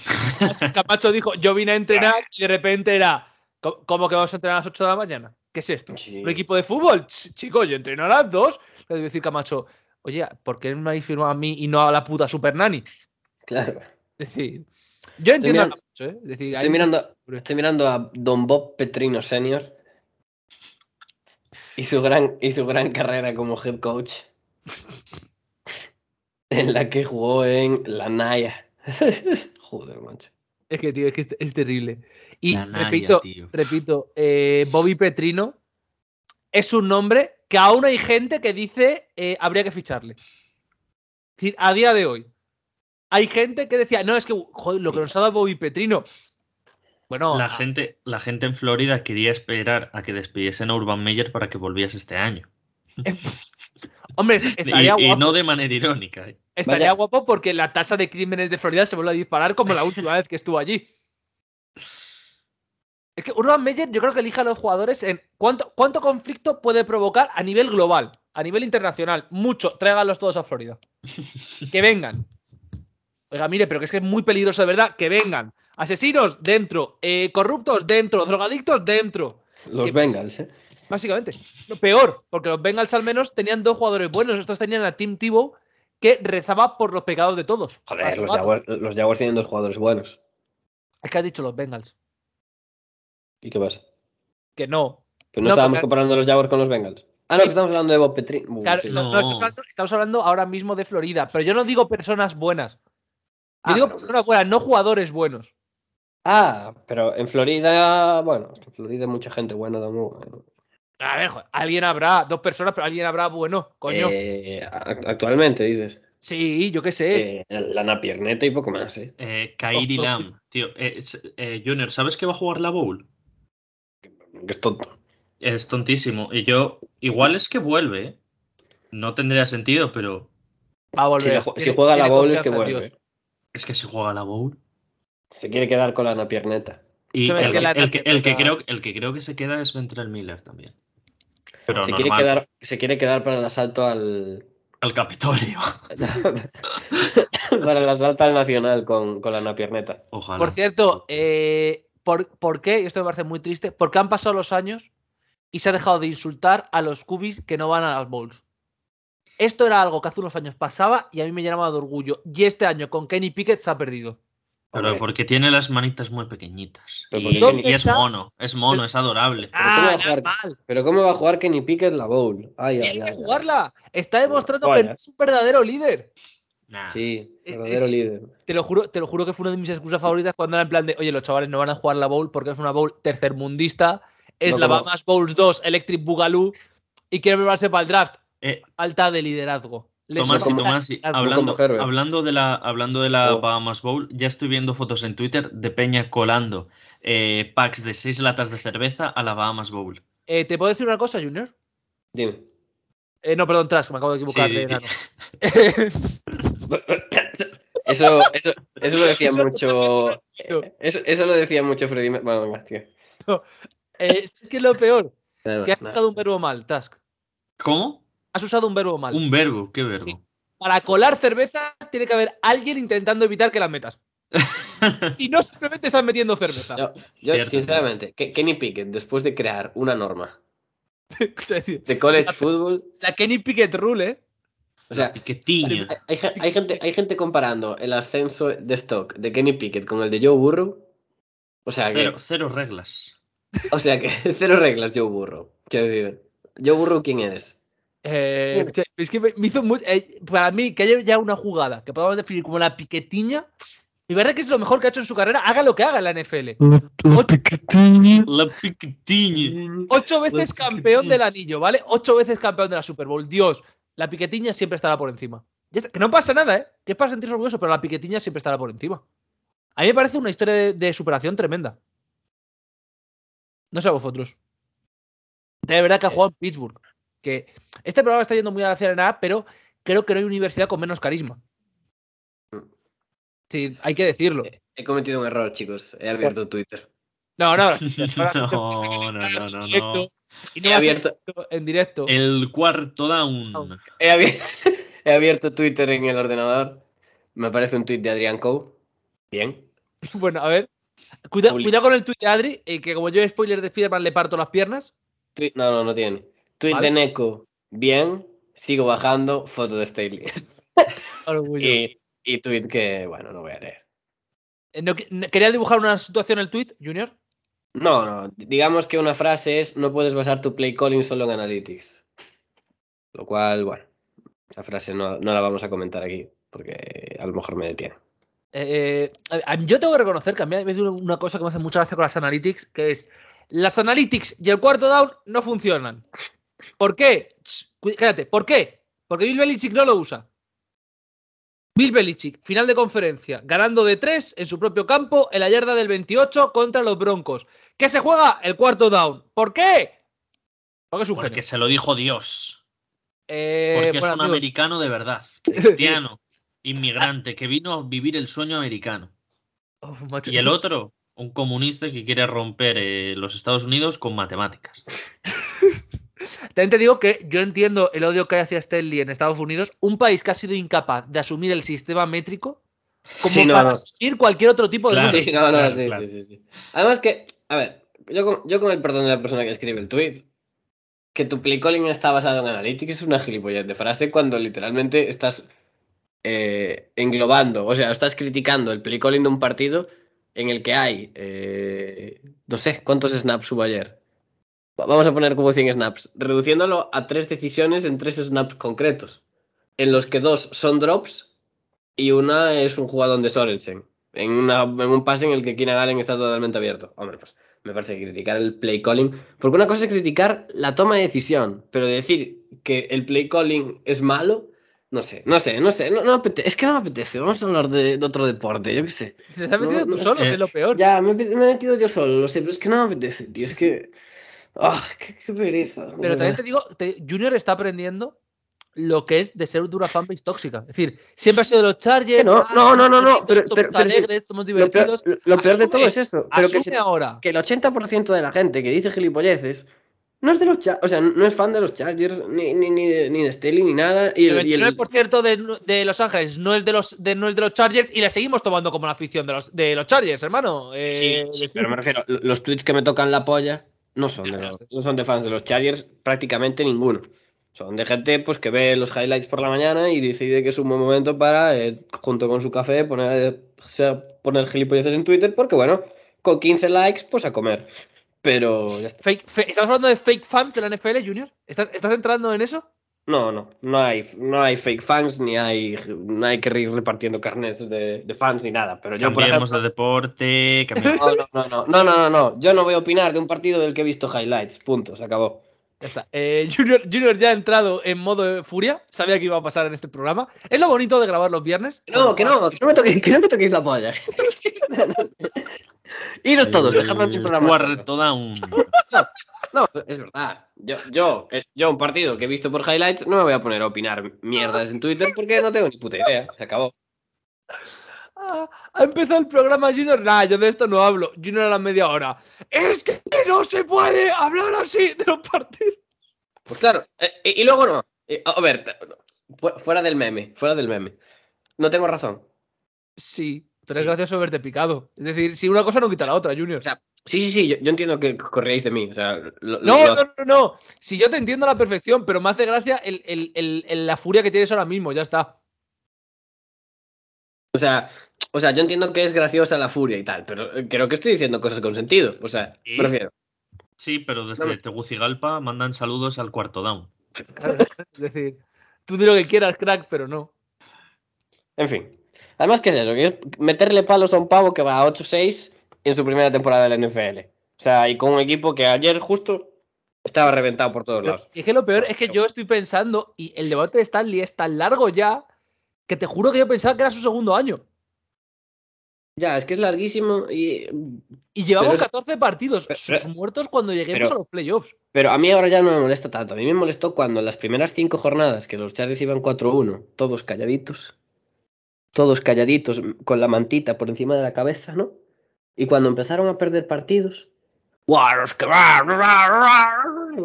Camacho- dijo, yo vine a entrenar y de repente era. "¿Cómo- ¿Cómo que vamos a entrenar a las 8 de la mañana? ¿Qué es esto? Sí. ¿Un equipo de fútbol? Ch- Chicos, yo entreno a las 2. Le debe decir Camacho, oye, ¿por qué me habéis firmado a mí y no a la puta Super Nani? Claro. Es decir, yo entiendo ¿eh? Es decir, Estoy hay- mirando, estoy mirando a Don Bob Petrino Senior y su gran, y su gran carrera como head coach, en la que jugó en la Naya. Joder, macho. Es que, tío, es que es, es terrible. Y Naya, repito, tío. repito, eh, Bobby Petrino es un nombre que aún hay gente que dice eh, habría que ficharle. Es decir, a día de hoy. Hay gente que decía, no, es que joder, lo que nos ha dado Bobby Petrino. Bueno, La gente, la gente en Florida quería esperar a que despidiesen a Urban Meyer para que volviese este año. hombre, Y, estaría, y guapo, no de manera irónica. ¿eh? estaría Vaya. guapo porque la tasa de crímenes de Florida se vuelve a disparar como la última vez que estuvo allí. Es que Urban Meyer yo creo que elige a los jugadores en cuánto, cuánto conflicto puede provocar a nivel global, a nivel internacional. Mucho, tráiganlos todos a Florida. Que vengan. Oiga, mire, pero que es que es muy peligroso de verdad. Que vengan. Asesinos, dentro. Eh, corruptos, dentro. Drogadictos, dentro. Los Que- Bengals, ¿eh? Básicamente. Peor, porque los Bengals al menos tenían dos jugadores buenos. Estos tenían a Tim Tebow que rezaba por los pecados de todos. Joder, los. Jaguars, los Jaguars tienen dos jugadores buenos. Es que has dicho los Bengals. ¿Y qué pasa? Que no. ¿Que no, No, estábamos porque-2 los Jaguars con los Bengals? Ah, no, Sí. que estamos hablando de Bob Petrino. Uh, Claro, sí. no, no, No. estamos, hablando, estamos hablando ahora mismo de Florida, pero yo no digo personas buenas. Yo Ah, digo pero- personas buenas, no jugadores buenos. Ah, pero en Florida, bueno, es que en Florida hay mucha gente buena tampoco. A ver, joder, alguien habrá, dos personas, pero alguien habrá bueno, coño. Eh, act- actualmente, dices. sí, yo qué sé. Eh, la Napierneta y poco más, ¿eh? Eh, Kairi Oh, oh, Lam, tío. eh, eh, Junior, ¿sabes que va a jugar la Bowl? Que es tonto. Es tontísimo. Y yo, igual es que vuelve. ¿eh? No tendría sentido, pero Va a Si, la juega la tiene Bowl es que vuelve. Dios. Es que si juega la Bowl. Se quiere quedar con la Napierneta. Y el, que la el que, el que Napierneta- creo, el que creo que se queda es Ventrell Miller también. Pero Se quiere, quedar, se quiere quedar para el asalto al. al Capitolio. para el asalto al Nacional con, con la Napierneta. Ojalá. Por cierto, eh, ¿por, por qué? Y esto me parece muy triste. Porque han pasado los años y se ha dejado de insultar a los cubis que no van a las bowls. Esto era algo que hace unos años pasaba y a mí me llenaba de orgullo. Y este año con Kenny Pickett se ha perdido. Pero porque tiene las manitas muy pequeñitas. Y, porque ¿Dónde y es mono, es mono, es adorable. ¿cómo Ah, jugar? Pero ¿cómo va a jugar Kenny Pickett la Bowl? Ay, ay, Tiene ay, que ay. jugarla. Está demostrando que Vaya. no es un verdadero líder. Nah. Sí, Eh, verdadero eh, líder. Te lo juro, te lo juro que fue una de mis excusas favoritas cuando era en plan de, oye, los chavales no van a jugar la bowl porque es una bowl tercermundista, es No la Bahamas Bowls 2, Electric Boogaloo y quieren prepararse para el draft. Eh, Falta de liderazgo. Les Tomás y Tomás, y hablando, de la, hablando de la Oh. Bahamas Bowl, ya estoy viendo fotos en Twitter de Peña colando eh, packs de seis latas de cerveza a la Bahamas Bowl. Eh, ¿Te puedo decir una cosa, Junior? Dime. Eh, no, perdón, Trash, que me acabo de equivocar. Sí, de enano. Eso, eso, eso lo decía Eso- mucho. eso- Eso, lo decía mucho Freddy. Bueno, venga, tío. Eh, es que es lo peor, Nada, que has nada. usado un verbo mal, Task. ¿Cómo? Has usado un verbo mal. Un verbo, ¿qué verbo? Sí. Para colar cervezas tiene que haber alguien intentando evitar que las metas. Si no, simplemente estás metiendo cerveza. Yo, sinceramente, Ke- Kenny Pickett, después de crear una norma de college football, la Kenny Pickett Rule, ¿eh? o sea, hay, hay gen- hay gente, hay gente comparando el ascenso de stock de Kenny Pickett con el de Joe Burrow. O sea que, Cero, cero reglas. o sea que cero reglas Joe Burrow. Quiero decir, Joe Burrow, ¿quién es? Eh, es que me, me hizo muy- eh, para mí que haya ya una jugada que podamos definir como la piquetiña, me parece que es lo mejor que ha hecho en su carrera, haga lo que haga en la NFL. La piquetiña. ocho veces La campeón del anillo, ¿vale? Ocho veces campeón de la Super Bowl. Dios, la piquetiña siempre estará por encima. Que no pasa nada, ¿eh? Que es para sentirse orgulloso, pero la piquetiña siempre estará por encima. A mí me parece una historia de, de superación tremenda. No sé a vosotros. De verdad que ha jugado en Pittsburgh. Que este programa está yendo muy hacia la nada, pero creo que no hay universidad con menos carisma. Sí, hay que decirlo. He cometido un error, chicos. He abierto Twitter. No, no. No, no, no, no, Directo. no. Y no He va a ser abierto, en directo. El cuarto down. he, abi- he abierto Twitter en el ordenador. Me aparece un tweet de Adrián Coe. Bien. Bueno, a ver. Cuida- cuidado con el tweet de Adri, eh, que como yo spoiler de Spiderman le parto las piernas. No, no, no tiene. Tweet Vale. de Neko. Bien. Sigo bajando. Foto de Staley. Y, y tweet que, bueno, no voy a leer. Eh, no que- no- ¿Quería dibujar una situación en el tweet, Junior? No, no. Digamos que una frase es: no puedes basar tu play calling solo en analytics. Lo cual, bueno. Esa frase no, no la vamos a comentar aquí. Porque a lo mejor me detiene. Eh, eh, yo tengo que reconocer que a mí hay veces una cosa que me hace mucha gracia con las analytics, que es las analytics y el cuarto down no funcionan. ¿Por qué? Cállate, ¿por qué? Porque Bill Belichick no lo usa. Bill Belichick, final de conferencia, ganando de 3 en su propio campo en la yarda del 28 contra los Broncos. ¿Qué se juega? El cuarto down. ¿Por qué? Porque es un Porque genio. se lo dijo Dios. Eh, Porque es un amigos, americano de verdad. Cristiano. Inmigrante que vino a vivir el sueño americano. oh, Y el otro, un comunista que quiere romper eh, los Estados Unidos con matemáticas. También te digo que yo entiendo el odio que hay hacia Stanley en Estados Unidos, un país que ha sido incapaz de asumir el sistema métrico como Sí, no, para no. asumir cualquier otro tipo de Claro. número. Sí, no, no, claro, sí, claro. sí, sí, sí. Además que, a ver, yo con, yo con el perdón de la persona que escribe el tweet, que tu play calling está basado en analytics es una gilipollez de frase cuando literalmente estás eh, englobando, o sea, estás criticando el play calling de un partido en el que hay, eh, no sé, ¿cuántos snaps hubo ayer? Va- Vamos a poner como 100 snaps, reduciéndolo a tres decisiones en tres snaps concretos, en los que dos son drops y una es un jugador de Sorensen. En, una, en un pase en el que Keenan Allen está totalmente abierto. Hombre, pues me parece que criticar el play calling. Porque una cosa es criticar la toma de decisión, pero decir que el play calling es malo, no sé, no sé, no sé. No, no es que no me apetece. Vamos a hablar de, de otro deporte, yo qué sé. Te has metido No, tú no, solo, que eh, es lo peor. Ya, me, me he metido yo solo, lo sé, pero es que no me apetece, tío. Es que. ¡Ah! qué, qué pereza! Pero también te digo, te- Junior está aprendiendo lo que es de ser de una fanbase tóxica. Es decir, siempre ha sido de los Chargers. No, ah, no, no, no, no, somos pero- pero- pero sí, alegres, somos Lo peor, divertidos. lo peor de todo es eso. Pero que, se- ahora. que el 80% de la gente que dice gilipolleces no es de los Char- o sea, no es fan de los Chargers, ni, ni, ni de, ni de Staley, ni nada. Y El y el- 29% de, de Los Ángeles no es de los, de, no es de los Chargers y la seguimos tomando como la afición de los, de los Chargers, hermano. Eh, Sí, sí, pero me refiero, lo- los tweets que me tocan la polla no son, de los, no son de fans de los Chargers, prácticamente ninguno. Son de gente pues que ve los highlights por la mañana y decide que es un buen momento para, eh, junto con su café, poner, sea, poner gilipolleces en Twitter, porque bueno, con 15 likes, pues a comer. Pero ya está. fake- fe- ¿Estamos hablando de fake fans de la NFL, Junior? ¿Estás, ¿Estás entrando en eso? No, no, no hay, no hay fake fans, ni hay, no hay que ir repartiendo carnets de, fans ni nada. Pero yo, por ejemplo, de deporte. No, no, no, no, no, no, no, Yo no voy a opinar de un partido del que he visto highlights. Punto, se acabó. Ya está. Eh, Junior, Junior, ya ha entrado en modo de furia. Sabía que iba a pasar en este programa. Es lo bonito de grabar los viernes. No, que no, que no me toquéis, que no me toquéis la polla. Iros todos, dejadme en programa. Cuarto down. No, es verdad. Yo, yo, eh, yo, un partido que he visto por highlights, no me voy a poner a opinar mierdas en Twitter porque no tengo ni puta idea. Se acabó. Ah, ha empezado el programa Junior. Nah, yo de esto no hablo. Junior a la media hora. Es que no se puede hablar así de los partidos. Pues claro, eh, y, y luego no. Eh, a ver, fuera del meme, fuera del meme. No tengo razón. Sí, pero es Sí. gracioso verte picado. Es decir, si una cosa no quita la otra, Junior. O sea, sí, sí, sí, yo, yo entiendo que corríais de mí. O sea, lo- no, lo- no, no, no. Si yo te entiendo a la perfección, pero me hace gracia el, el- el- el- la furia que tienes ahora mismo. Ya está. O sea, o sea, yo entiendo que es graciosa la furia y tal, pero eh, creo que estoy diciendo cosas con sentido. O sea, ¿Y? me refiero. Sí, pero desde No me- Tegucigalpa mandan saludos al cuarto down. Es decir, tú di lo que quieras, crack, pero no. En fin. Además, ¿qué es eso? Meterle palos a un pavo que va a 8-6 en su primera temporada de la NFL. O sea, y con un equipo que ayer justo estaba reventado por todos Pero lados. es que lo peor es que yo estoy pensando, y el debate de Stanley es tan largo ya, que te juro que yo pensaba que era su segundo año. Ya, es que es larguísimo y... Y llevamos Pero es- 14 partidos, pero- sus muertos cuando lleguemos pero- a los playoffs. Pero a mí ahora ya no me molesta tanto. A mí me molestó cuando en las primeras cinco jornadas que los Chargers iban 4-1, todos calladitos. todos calladitos, con la mantita por encima de la cabeza, ¿no? Y cuando empezaron a perder partidos, ¡guau! Los que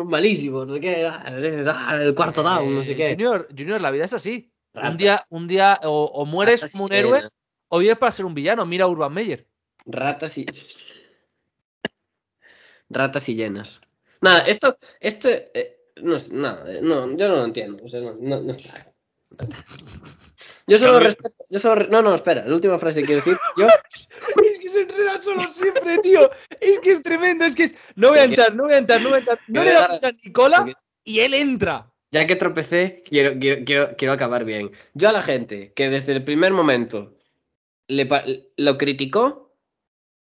malísimos, no sé qué, ah, el cuarto down, no sé qué. Junior, Junior, la vida es así. Un día, un día o, o mueres Ratas como un héroe o vives para ser un villano. Mira a Urban Meyer. Ratas y. Ratas y llenas. Nada, esto. esto eh, no, es- nada, eh, no, yo no lo entiendo. O sea, no, no, no está. Yo solo respeto. Yo solo, no, no, espera. La última frase que quiero decir. Yo. Es que se enreda solo siempre, tío. Es que es tremendo. Es que es. No voy a entrar, no voy a entrar, no voy a entrar. No le me da da- prisa a Nicola y él entra. Ya que tropecé, quiero, quiero, quiero, quiero acabar bien. Yo a la gente que desde el primer momento le, lo criticó,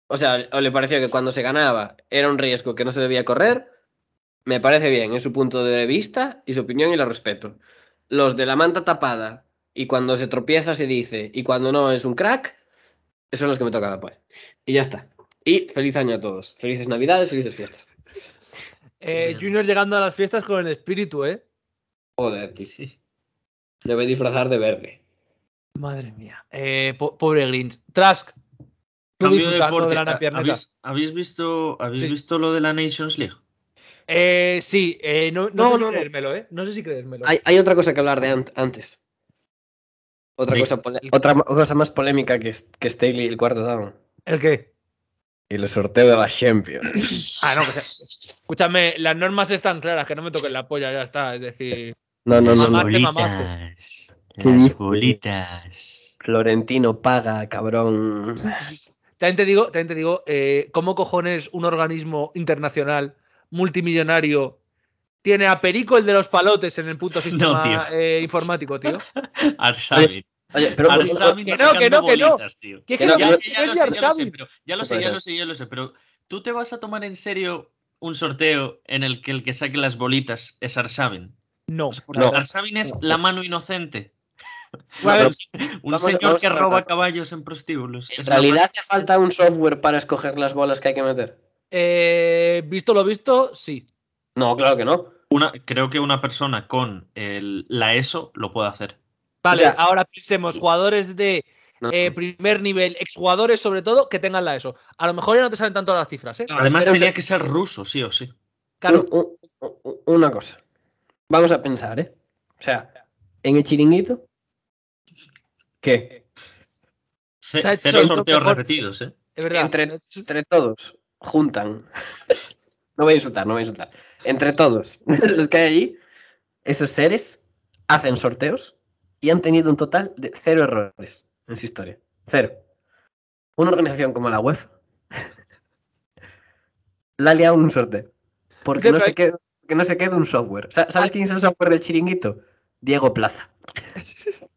o sea, o le pareció que cuando se ganaba era un riesgo que no se debía correr, me parece bien, es su punto de vista y su opinión y la respeto. Los de la manta tapada y cuando se tropieza se dice y cuando no es un crack, esos son los que me tocan pues. Y ya está. Y feliz año a todos. Felices navidades, felices fiestas. Eh. Junior llegando a las fiestas con el espíritu, ¿eh? Joder, tío. Me voy a disfrazar de verde. Madre mía. Eh, po- pobre Grinch. Trask. Cambio de disfrutando deporte. de la ¿ha- napierneta. ¿Habéis, habéis visto, ¿habéis Sí. visto lo de la Nations League? Eh, sí, eh, no, no, No, sé si creérmelo, ¿eh? No sé si creérmelo. Hay, hay otra cosa que hablar de ant- antes. Otra cosa, otra más polémica que, que Staley y el cuarto down. ¿El qué? Y el sorteo de la Champions. Ah, no, que sea- Escúchame, las normas están claras, que no me toquen la polla, ya está. Es decir, No, no, no. no. Mamaste, mamaste. ¿Qué dices? bolitas. Florentino paga, cabrón. también te digo, también te digo, eh, ¿cómo cojones un organismo internacional multimillonario tiene a Perico el de los palotes en el puto sistema tío. eh, informático, tío? Arsamin. Oye, pero que no, que no, que no. bolitas, tío. ¿Qué Que no, creo que que no. es Ya, ya lo sé, ya lo sé, ya lo ¿Qué sé, ya lo pero ¿tú te vas a tomar en serio un sorteo en el que el que saque las bolitas es Arsamin? No. No. Arsamin es la mano inocente. Un Vamos señor vamos que roba caballos en prostíbulos. ¿En realidad hace falta un software para escoger las bolas que hay que meter? eh, visto lo visto, sí. No, claro que no. Una, creo que una persona con el- la ESO lo puede hacer. Vale, sea- ahora pensemos jugadores de No. eh, primer nivel, exjugadores sobre todo, que tengan la ESO. A lo mejor ya no te salen tanto las cifras, ¿eh? Además tenía que ser ruso, sí o sí. Claro, Un- un- un- una cosa. Vamos a pensar, ¿eh? O sea, en el chiringuito. ¿Qué? Ce- Se ha hecho sorteos mejor- repetidos, ¿eh? es verdad. entre, entre todos juntan. No voy a insultar, no voy a insultar. Entre todos los que hay allí, esos seres hacen sorteos y han tenido un total de cero errores en su historia. Cero. Una organización como la UEFA la ha liado en un sorteo. Porque no, se queda, porque no se queda un software. Sa- ¿Sabes quién es el software del chiringuito? Diego Plaza.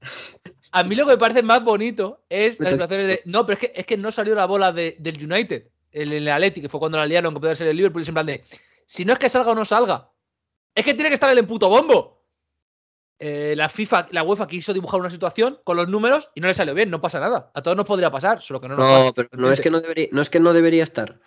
A mí lo que me parece más bonito es las situaciones de. No, pero es que, es que no salió la bola de- del United, el, el Atleti, que fue cuando la liaron, que podía ser el Liverpool, y es en plan de. Si no es que salga o no salga, es que tiene que estar el en puto bombo. Eh, la FIFA, la UEFA quiso dibujar una situación con los números y no le salió bien, no pasa nada. A todos nos podría pasar, solo que no nos No, pasa. pero no es que no debería, no es que no debería estar.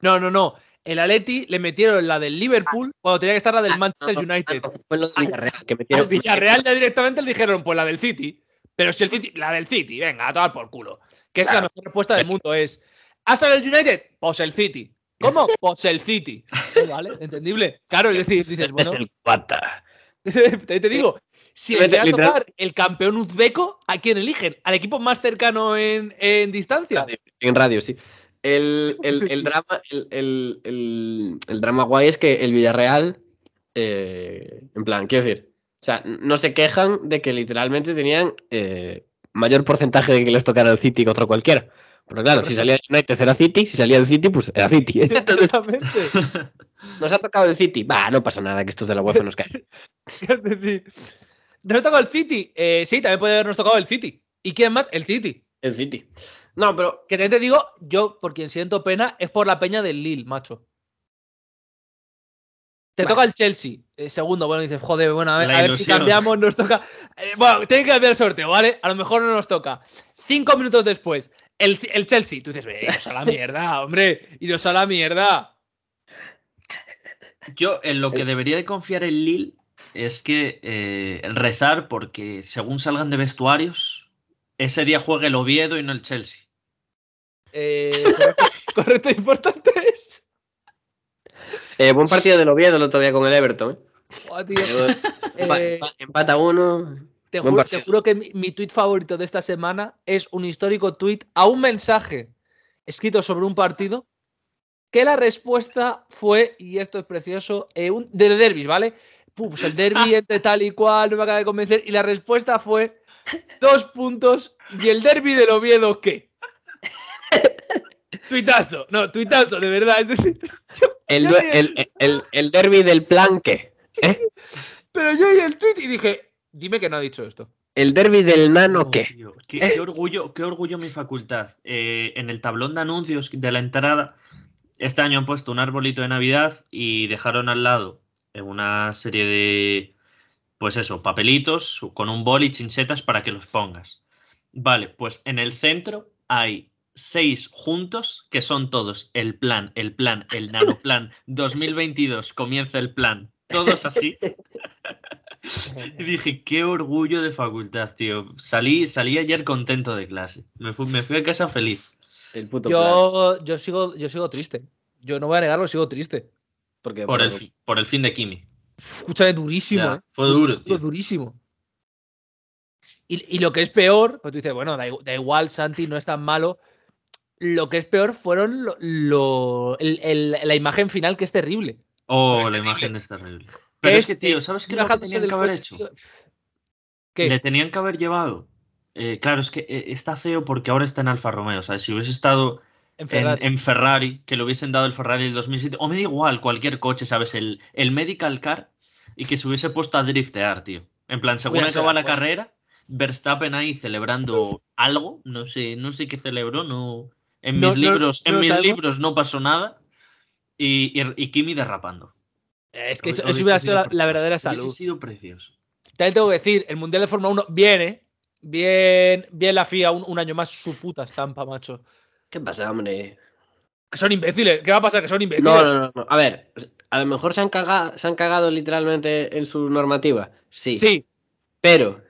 No, no, no. El Atleti le metieron la del Liverpool cuando tenía que estar la del Manchester No, no, United. no, fue lo de Villarreal, que Al metieron- Villarreal ya directamente le dijeron, pues la del City. Pero si el City, la del City, venga, a tomar por culo. Que es la mejor respuesta del mundo. Es, ¿ha salido el United? Pues el City. ¿Cómo? Pues el City. Eh, vale, entendible. Claro, es decir, dices, bueno, Es el cuata. te, te digo, si le Vete, llega a tocar el campeón uzbeco, ¿a quién eligen? ¿Al equipo más cercano en, en distancia? Radio, en radio, sí. El, el- el drama, el, el- el- el drama guay es que el Villarreal, eh, en plan, quiero decir, o sea, no se quejan de que literalmente tenían eh, mayor porcentaje de que les tocara el City que otro cualquiera. Pero claro, si salía el United era City, si salía el City, pues era City. Entonces, Exactamente. nos ha tocado el City. Va, no pasa nada, que estos de la UEFA nos caen. Es decir, ¿nos ha tocado el City? Eh, sí, también puede habernos tocado el City. ¿Y quién más? El City. El City. No, pero Que también te digo, yo por quien siento pena es por la peña del Lille, macho. Te Vale. toca el Chelsea, eh, segundo. Bueno, dices, joder, bueno, a ver, a ver si cambiamos, nos toca. Eh, bueno, tiene que cambiar el sorteo, ¿vale? A lo mejor no nos toca. Cinco minutos después, el, el Chelsea. Tú dices, "Eh, iros a la mierda, hombre, iros a la mierda. Yo en lo que debería de confiar el Lille es que eh, rezar porque según salgan de vestuarios ese día juegue el Oviedo y no el Chelsea. Eh, correcto, importante es. Eh, buen partido del Oviedo el otro día con el Everton. ¿eh? Buah, tío. Eh, empa- Eh, empa- empata uno. Te juro, te partido. juro que mi, mi tuit favorito de esta semana es un histórico tuit a un mensaje escrito sobre un partido que la respuesta fue, y esto es precioso, eh, un, de derbis, ¿vale? Pues el derby entre tal y cual, no me acaba de convencer, y la respuesta fue dos puntos, ¿y el derby del Oviedo qué? Tuitazo, no, tuitazo, de verdad. yo- El, yo el, el, el derby del planque. ¿eh? Pero yo oí el tuit y dije, dime que no ha dicho esto. El derby del nano Oh, qué. tío, qué, Eh. qué orgullo, qué orgullo mi facultad. Eh, en el tablón de anuncios de la entrada, este año han puesto un arbolito de Navidad y dejaron al lado una serie de, pues eso, papelitos con un bol y chinchetas para que los pongas. Vale, pues en el centro hay seis juntos que son todos el plan, el plan, el nanoplan 2022, comienza el plan. Todos así. Y dije, qué orgullo de facultad, tío. Salí, salí ayer contento de clase. Me fui, me fui a casa feliz. El puto plan. Yo, yo, sigo, yo sigo triste. Yo no voy a negarlo, sigo triste. Porque, Por el, fi- por el fin de Kimi. Escúchame, durísimo, Ya, ¿eh? fue duro, tío. durísimo. Y, y lo que es peor, pues tú dices, bueno, da, igu- da igual, Santi, no es tan malo. Lo que es peor fueron lo, lo- el- el- la imagen final, que es terrible. Oh, Es la terrible. imagen es terrible. Pero es que, tío, ¿sabes qué lo que tenían que haber coche, hecho? tío. ¿Qué? Le tenían que haber llevado. eh, claro, es que eh, está feo porque ahora está en Alfa Romeo. ¿sabes? Si hubiese estado En Ferrari. en Ferrari, que le hubiesen dado el Ferrari del 2007, o me da igual, cualquier coche, ¿sabes? El, el Medical Car y que se hubiese puesto a driftear, tío. En plan, según acaba la carrera, Verstappen ahí celebrando algo, no sé, no sé qué celebró, no. En mis no, libros, no en mis sabemos. libros no pasó nada. Y, y, y Kimi derrapando. Es que eso, hubiera sido la, precioso. la verdadera Hubiese salud. sido precioso. También tengo que decir, el Mundial de Fórmula 1 viene. Bien, bien la FIA un, un año más su puta estampa, macho. ¿Qué pasa, hombre? Que son imbéciles. ¿Qué va a pasar? Que son imbéciles. No, no, no, no. A ver, a lo mejor se han cagado, se han cagado literalmente en su normativa. Sí. Sí, Pero.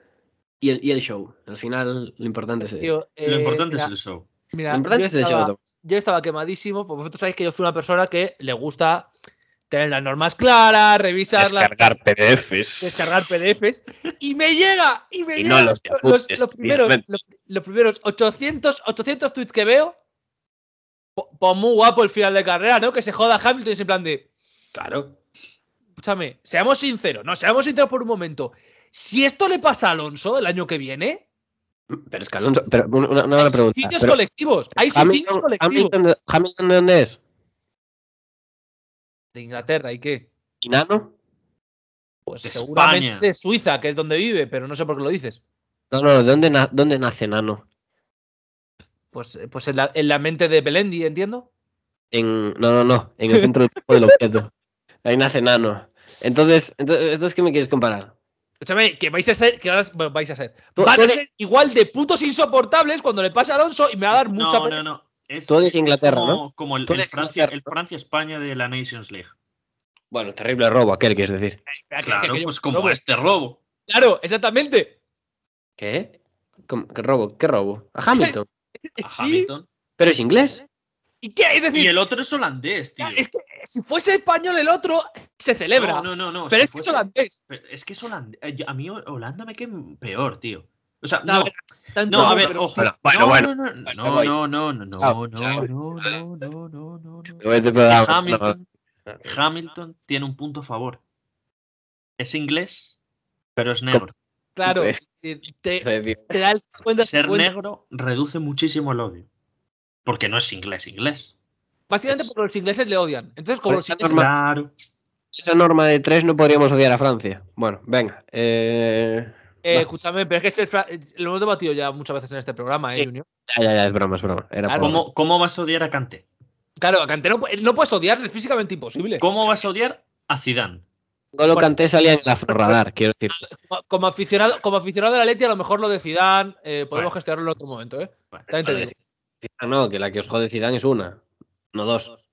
¿Y el, y el show? Al final, lo importante es. tío. Lo eh, importante mira, es el show. mira, lo importante yo es el show. estaba- Tom. yo estaba quemadísimo, porque vosotros sabéis que yo soy una persona que le gusta tener las normas claras, revisarlas, PDFs. descargar PDFs, y me llega, y me Y llega no los los, los primeros, los, los primeros 800, 800 tweets que veo, pues muy guapo el final de carrera, ¿no? Que se joda Hamilton y es en plan de, Claro. escúchame, seamos sinceros, no, seamos sinceros por un momento. Si esto le pasa a Alonso el año que viene, Pero es que Alonso. Pero una, una buena hay pregunta. suicidios pero colectivos, hay suicidios Hamilton, colectivos. Hamilton, Hamilton, ¿de dónde es? De Inglaterra, ¿y qué? ¿Y Nano? Pues De seguramente España. de Suiza, que es donde vive, pero no sé por qué lo dices. No, no, ¿de dónde, na- dónde nace Nano? Pues, eh, pues en, la, en la mente de Belendi, entiendo. En, no, no, no, en el centro del campo del objeto. Ahí nace Nano. Entonces, entonces, ¿entonces qué me quieres comparar? Escúchame, que vais a ser, que ahora bueno, vais a ser. Van a ser igual de putos insoportables cuando le pase a Alonso y me va a dar mucha no, pena. no, no. Es, Tú eres es Inglaterra, como, ¿no? Como el, el eres Francia. Francia-España de la Nations League. Bueno, terrible robo aquel, quieres decir. Claro, que pues como robo. este robo. Claro, exactamente. ¿Qué? ¿Cómo- ¿Qué robo? ¿Qué robo? A Hamilton. a Sí. Hamilton. Pero es inglés. ¿Y qué? Es decir, Y el otro es holandés, tío. es que si fuese español el otro, se celebra. No, no, no, no. pero si es que es holandés. pero Es que es holandés. eh, A mí Holanda me queda peor, tío. O sea, No, a no, a no, ver, ojo. Bueno, bueno, no, no, no, no, no, no, no, no, no, no, no, no, no, no, no. Programa, Hamilton, no. Hamilton tiene un punto a favor. Es inglés, pero es negro. Claro, Pues- te, te- da el 50 Ser negro reduce muchísimo el odio. Porque no es inglés, inglés. Básicamente es- porque los ingleses le odian. Entonces, como los ingleses. norma- Claro. Esa norma de tres no podríamos odiar a Francia. Bueno, venga. Eh... Eh, escúchame, pero es que es el fra- eh, lo hemos debatido ya muchas veces en este programa, ¿eh, Sí. Junior? Ya, ya, ya, es broma, es broma. Era Claro. por- ¿Cómo, ¿Cómo vas a odiar a Kanté? Claro, a Kanté no, pu- no puedes odiarle, es físicamente imposible. ¿Cómo vas a odiar a Zidane? Golo Bueno. Kanté salía en la radar, quiero decir. Como, como aficionado, como aficionado de la Leti, a lo mejor lo de Zidane eh, podemos Bueno. gestionarlo en otro momento, ¿eh? Bueno, También te Vale. digo. No, que la que os jode Zidane es una, no dos.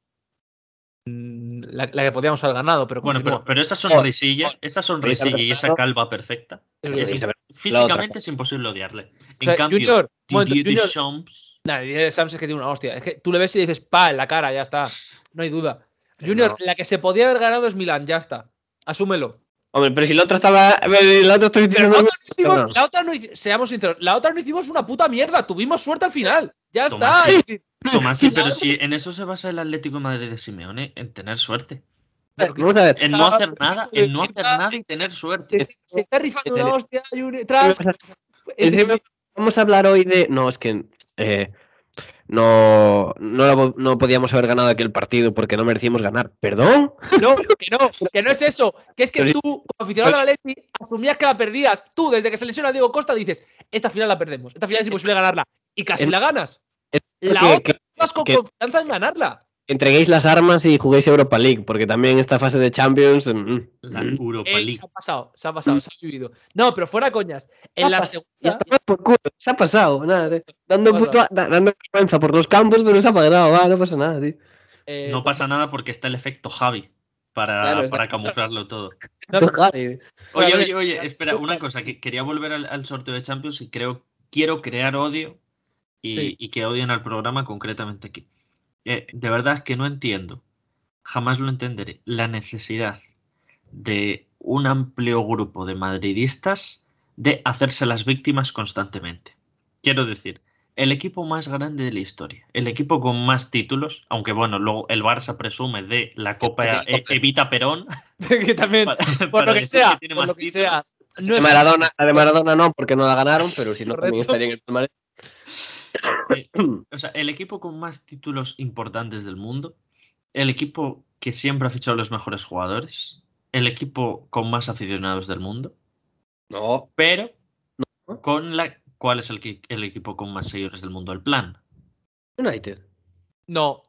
Mm, La, la que podíamos haber ganado, pero Bueno, pero, pero esa sonrisilla, esa sonrisilla y esa calva perfecta, es Físicamente es imposible odiarle. En O sea, cambio, Junior, un momento, Junior- Nah, Deschamps es que tiene una hostia. Es que tú le ves y dices, pa, en la cara, ya está. No hay duda. Junior, No. la que se podía haber ganado es Milán, ya está. Asúmelo. Hombre, pero si la otra estaba. La otra estoy Pero diciendo. la otra no hicimos, la otra no hici- seamos sinceros, la otra no hicimos una puta mierda. Tuvimos suerte al final. Ya Tomás, está. sí. Tomás, sí, pero si en eso se basa el Atlético de Madrid de Simeone, en tener suerte. pero que- Vamos a ver. En no hacer nada, en no hacer nada y tener suerte. se, se está rifando una hostia tras. decir, Vamos a hablar hoy de. No, es que. eh, no, no, no podíamos haber ganado aquel partido porque no merecíamos ganar. ¿Perdón? No, que no, que no es eso. Que es que Pero tú, como aficionado del Atleti, asumías que la perdías. Tú, desde que se lesiona Diego Costa, dices, esta final la perdemos. Esta final es imposible ganarla. Y casi la ganas. La porque- otra, que- vas con que confianza en ganarla. entreguéis las armas y juguéis Europa League, porque también esta fase de Champions. mm, La mm. Europa Eh, League. se ha pasado, se ha pasado, se ha vivido. No, pero fuera coñas. En la segunda. Ya, por culo, se ha pasado, nada, dando, puto- da- dando vergüenza por los campos, pero se ha pasado, va, no pasa nada, tío. eh, No pasa nada porque está el efecto Javi para, Claro, para camuflarlo todo. no, Javi. Oye, oye, oye, espera, una cosa, que quería volver al, al sorteo de Champions y creo, quiero crear odio y, Sí. y que odien al programa concretamente aquí. Eh, de verdad es que no entiendo, jamás lo entenderé, la necesidad de un amplio grupo de madridistas de hacerse las víctimas constantemente. Quiero decir, el equipo más grande de la historia, el equipo con más títulos, aunque bueno, luego el Barça presume de la Copa E-. Evita Perón, que también, para- por para lo que sea, tiene por más lo que títulos. sea. No De es Maradona, la de Maradona no, porque no la ganaron, pero si no, también estaría en el palmarés. Eh, o sea, el equipo con más títulos importantes del mundo, el equipo que siempre ha fichado los mejores jugadores, el equipo con más aficionados del mundo, No, pero No. con la ¿cuál es el, equipo con más seguidores del mundo? El plan. United. No.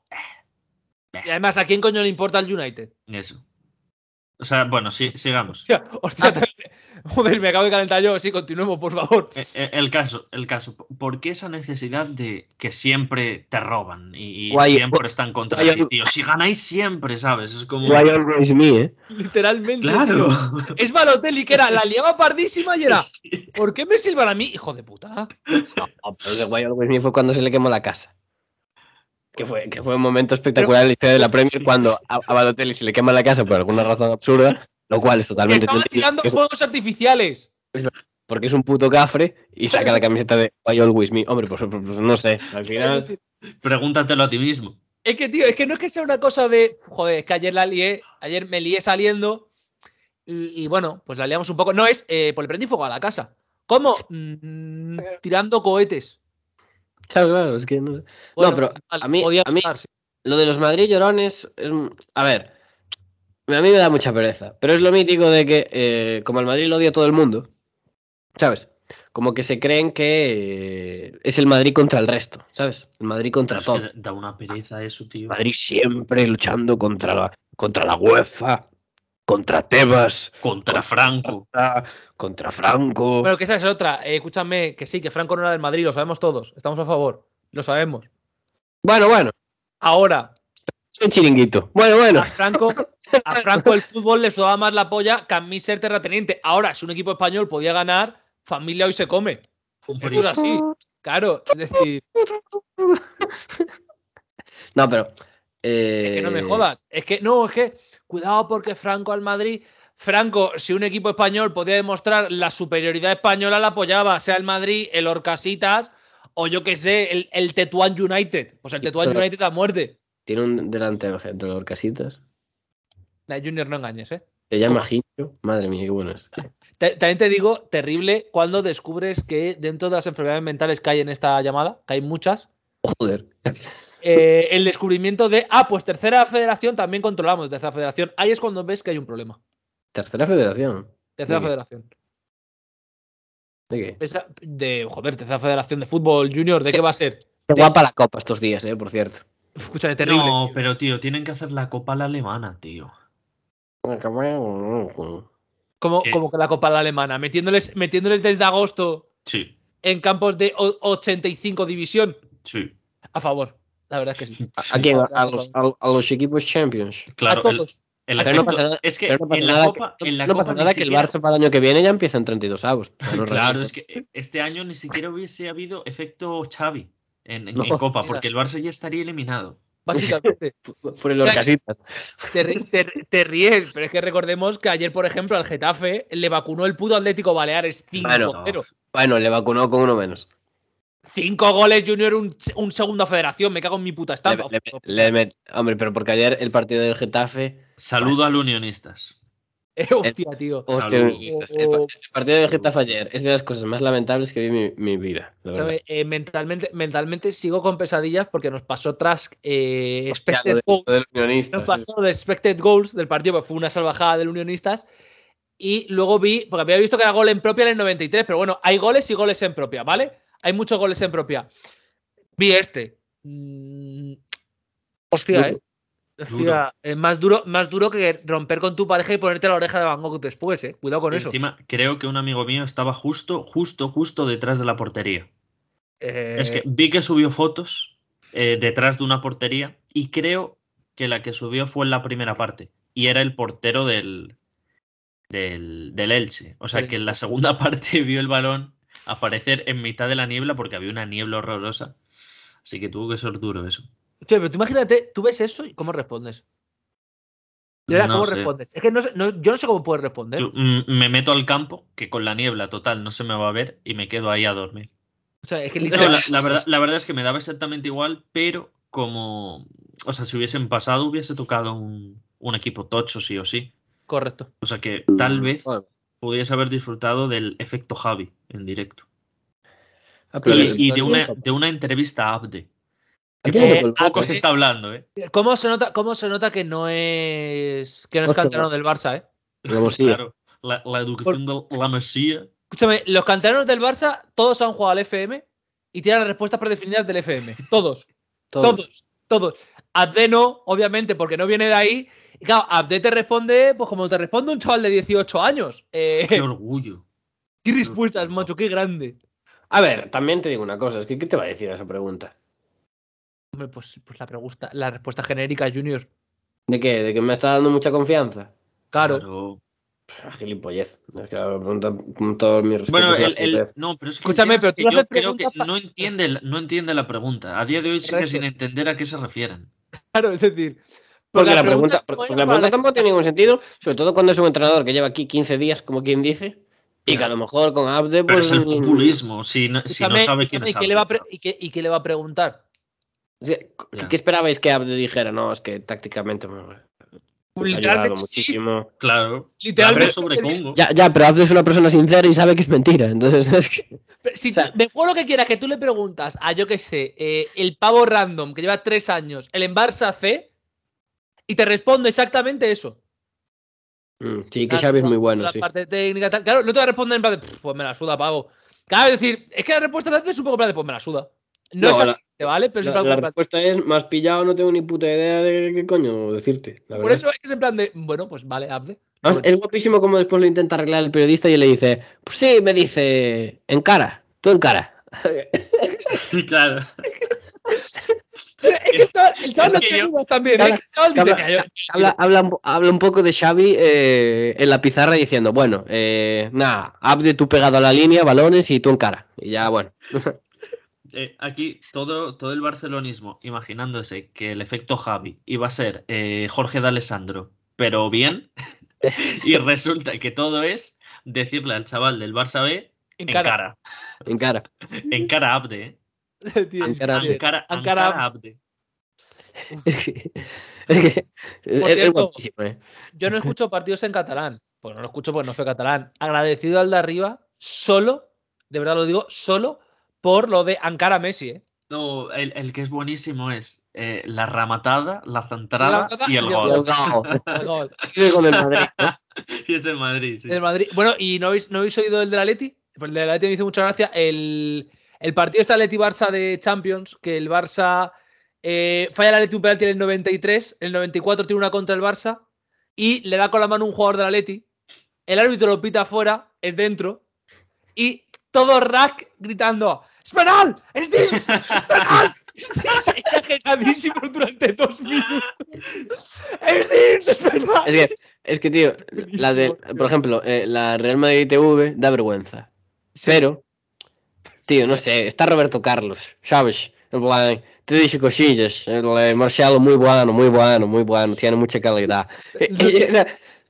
Y además, ¿a quién coño le importa el United? Eso. O sea, bueno, sí, sigamos. Hostia, hostia, también- joder, me acabo de calentar yo. Sí, continuemos, por favor. Eh, eh, El caso, el caso. ¿Por qué esa necesidad de que siempre te roban y, Guay, siempre están contra ti, tío? Si ganáis siempre, ¿sabes? Es como. Why always me, eh. Literalmente. Claro. tío. Es Balotelli que era, la liaba pardísima y era, Sí. ¿por qué me silban a mí? Hijo de puta. No, pero ese Why always me fue cuando se le quemó la casa. Que fue, que fue un momento espectacular en la historia de la Premier cuando a, a Balotelli se le quema la casa por alguna razón absurda, lo cual es Que totalmente estaba tirando es- fuegos artificiales. porque es un puto cafre y saca la camiseta de Why always me. Hombre, pues, pues- pues no sé, al final... Pregúntatelo a ti mismo. Es que, tío, es que no es que sea una cosa de. Joder, es que ayer la lié, ayer me lié saliendo. Y, y bueno, pues la liamos un poco. No es, eh, pues le prendí fuego a la casa. ¿Cómo? Mm, tirando cohetes. Claro, claro, es que no sé. Bueno, pero vale, a mí- a mí-. Lo de los Madrid llorones, es un- a ver, a mí me da mucha pereza, pero es lo mítico de que eh, como el Madrid lo odia todo el mundo, ¿sabes? Como que se creen que eh, es el Madrid contra el resto, ¿sabes? El Madrid contra Pero es todo. que da una pereza eso, tío. Madrid siempre luchando contra la, contra la UEFA, contra Tebas, Contra Franco. contra, contra Franco. Bueno, que esa es otra. Eh, escúchame, que sí, que Franco no era del Madrid, lo sabemos todos. Estamos a favor. Lo sabemos. Bueno, bueno, Ahora, un chiringuito. Bueno, bueno. a Franco, a Franco el fútbol le sudaba más la polla que a mí ser terrateniente. Ahora, si un equipo español podía ganar, familia hoy se come. Es así. Claro, es decir, No, pero... eh, es que no me jodas. Es que, no, es que, cuidado porque Franco al Madrid. Franco, si un equipo español podía demostrar la superioridad española, la apoyaba, sea el Madrid, el Orcasitas o yo que sé, el, el Tetuán United. Pues el Tetuán United a muerte. Tiene un delantero centro de Orcasitas. La Junior no engañes, ¿eh? Se llama Gincho. Madre mía, qué bueno es. Te- también te digo, terrible cuando descubres que dentro de las enfermedades mentales que hay en esta llamada, que hay muchas, Joder. eh, el descubrimiento de, ah, pues tercera federación también controlamos tercera federación. Ahí es cuando ves que hay un problema. Tercera federación. Tercera ¿De federación. ¿De qué? Esa- de, joder, tercera federación de fútbol junior, ¿de Sí. qué va a ser? Qué guapa la copa estos días, eh, por cierto. Escúchame, terrible. No, tío. pero tío, tienen que hacer la copa a la alemana, tío. como, ¿Qué? como que la Copa de la Alemana, metiéndoles, metiéndoles desde agosto Sí, en campos de o- 85 división. sí. A favor, la verdad es que sí. ¿A, a quién? A, a los, a- a los equipos champions. Claro, a el, todos. El Pero no efecto- pasa nada- es que pero no pasa en la nada Copa, que, en la no Copa pasa nada que el Barça para el año que viene ya empieza en 32 avos. Claro, es que este año ni siquiera hubiese habido efecto Xavi en, en- No, en Copa, mira. porque el Barça ya estaría eliminado. Básicamente. Por el Orcasitas. te, ri- te- te ríes, pero es que recordemos que ayer, por ejemplo, al Getafe le vacunó el puto Atlético Baleares 5-0. Bueno. Bueno, le vacunó con uno menos. Cinco goles, Junior, un, un segundo federación. Me cago en mi puta estampa. Le- le- le met- Hombre, pero porque ayer el partido del Getafe. Saludo al Unionistas. Eh, hostia, tío. Hostia, Saludos. el, pa- el partido del Getafe ayer es de las cosas más lamentables que vi en mi, mi vida. la verdad. ¿Sabe? Eh, mentalmente, mentalmente sigo con pesadillas porque nos pasó tras eh, Hostia, expected lo de- goals. Nos pasó de expected goals del partido, pues fue una salvajada del Unionistas. Y luego vi, porque había visto que era gol en propia en el 93, pero bueno, hay goles y goles en propia, ¿vale? Hay muchos goles en propia. Vi este. Mm, hostia, eh. Hostia, más duro, más duro que romper con tu pareja y ponerte la oreja de Van Gogh después, eh. Cuidado con eso. Encima, creo que un amigo mío estaba justo, justo, justo detrás de la portería. Eh, Es que vi que subió fotos eh, detrás de una portería y creo que la que subió fue en la primera parte y era el portero del, del, del Elche. O sea que en la segunda parte vio el balón aparecer en mitad de la niebla porque había una niebla horrorosa. Así que tuvo que ser duro eso. Pero tú imagínate, tú ves eso y cómo respondes. No ¿cómo sé. respondes? Es que no sé- no- yo no sé cómo puedes responder. Yo, mm, me meto al campo, que con la niebla total no se me va a ver, y me quedo ahí a dormir. O sea, es que No, literal- la, la verdad, la verdad es que me daba exactamente igual, pero como. O sea, si hubiesen pasado, hubiese tocado un, un equipo tocho, sí o sí. Correcto. O sea que tal vez Bueno, pudiese haber disfrutado del efecto Javi en directo. ah, Y, una, de una entrevista a Abde. ¿A Que quién le Eh, se está hablando, ¿eh? ¿Cómo se nota, cómo se nota que no es que no es canterano del Barça, eh? La. Claro, la, la educación de la Mesía. Escúchame, los canteranos del Barça, todos han jugado al FM y tienen las respuestas predefinidas del FM. Todos, Todo. todos, todos. Abde no, obviamente, porque no viene de ahí. Y claro, Abde te responde, pues como te responde un chaval de 18 años. Eh, Qué orgullo. qué respuestas, macho, qué grande. A ver, también te digo una cosa, es que ¿qué te va a decir a esa pregunta? Hombre, pues, pues la, pregunta, la respuesta genérica, Junior. ¿De qué? ¿De que me está dando mucha confianza? Claro. Claro. Ah, Gilipollez. Es que la pregunta con todos mis respetos. Bueno, el, el- no, pero es que Escúchame, pero es que tú yo creo que pa- no entiende, la- no entiende la pregunta. A día de hoy sigue Correcto. sin entender a qué se refieren. Claro, es decir. Porque la pregunta, no porque la pregunta tampoco tiene ningún sentido, sobre todo cuando es un entrenador que lleva aquí 15 días, como quien dice, y que a lo mejor con Abde, Pero pues. es el populismo, si no, si no Escúchame, sabe quién es ¿y qué le va a Abde. pre- y qué- y qué le va a preguntar? ¿Qué, qué esperabais que Abde dijera? No, es que tácticamente me, ha ayudado sí. muchísimo. Claro. Literalmente sobre Congo. Ya, ya, pero Abde es una persona sincera y sabe que es mentira. Entonces, que- si O sea- tú- me juego lo que quieras, que tú le preguntas a, yo qué sé, eh, el pavo random que lleva tres años, el en Barça C, y te responde exactamente eso. Mm, sí, que Xavi es muy bueno, la sí. parte técnica, tal. Claro, no te va a responder en plan de, "Pff, pues me la suda, pavo. Claro, es decir, es que la respuesta de antes es un poco en plan de, pues me la suda. No, No, exactamente, ¿vale? Pero es La, plan, la respuesta es, más pillado, no tengo ni puta idea de qué coño decirte. la por verdad. eso es que es en plan de, bueno, pues vale, Abde. Además, es guapísimo como después lo intenta arreglar el periodista y le dice, pues sí, me dice, en cara, tú en cara. claro. Es que el chaval, el chaval Es no que tiene yo- dudas también, Habla- ¿eh? El chaval dice, habla- "Mira, yo- habla, habla, un po- habla un poco de Xavi eh, en la pizarra diciendo, bueno, eh, nada, Abde tú pegado a la línea, balones y tú en cara. Y ya, bueno. Eh, aquí todo, todo el barcelonismo imaginándose que el efecto Javi iba a ser eh, Jorge de Alessandro, pero bien, y resulta que todo es decirle al chaval del Barça B En en cara. cara, En cara. en cara Abde, ¿eh? Ankara que- Abde. En cara, en cara Abde. Es que, es, que- es- es cierto, eh. Yo no escucho partidos en catalán. Pues no lo escucho porque no soy catalán. Agradecido al de arriba, solo, de verdad lo digo, solo por lo de Ankara Messi, ¿eh? No, el, el que es buenísimo es eh, la ramatada, la centrada La y el y el Y el gol. El gol. Con el Madrid, ¿no? y es de Madrid, sí. El Madrid. Bueno, ¿y no habéis, no habéis oído el del Atleti? Pues el del Atleti me hizo mucha gracia. El, el partido este Atleti-Barça de Champions, que el Barça eh, falla el Atleti un penalti en el 93, el 94 tiene una contra el Barça y le da con la mano un jugador del Atleti. El árbitro lo pita afuera, es dentro y todo rack gritando ¡Es penal! ¡Es Dils! ¡Es penal! Durante dos minutos. Es decir, es. Es que, es que tío, la de, por ejemplo, eh, la Real Madrid TV da vergüenza. Pero, tío, no sé, está Roberto Carlos, ¿sabes? En plan, te dice cosillas. El eh, Marcelo muy bueno, muy bueno, muy bueno, tiene mucha calidad.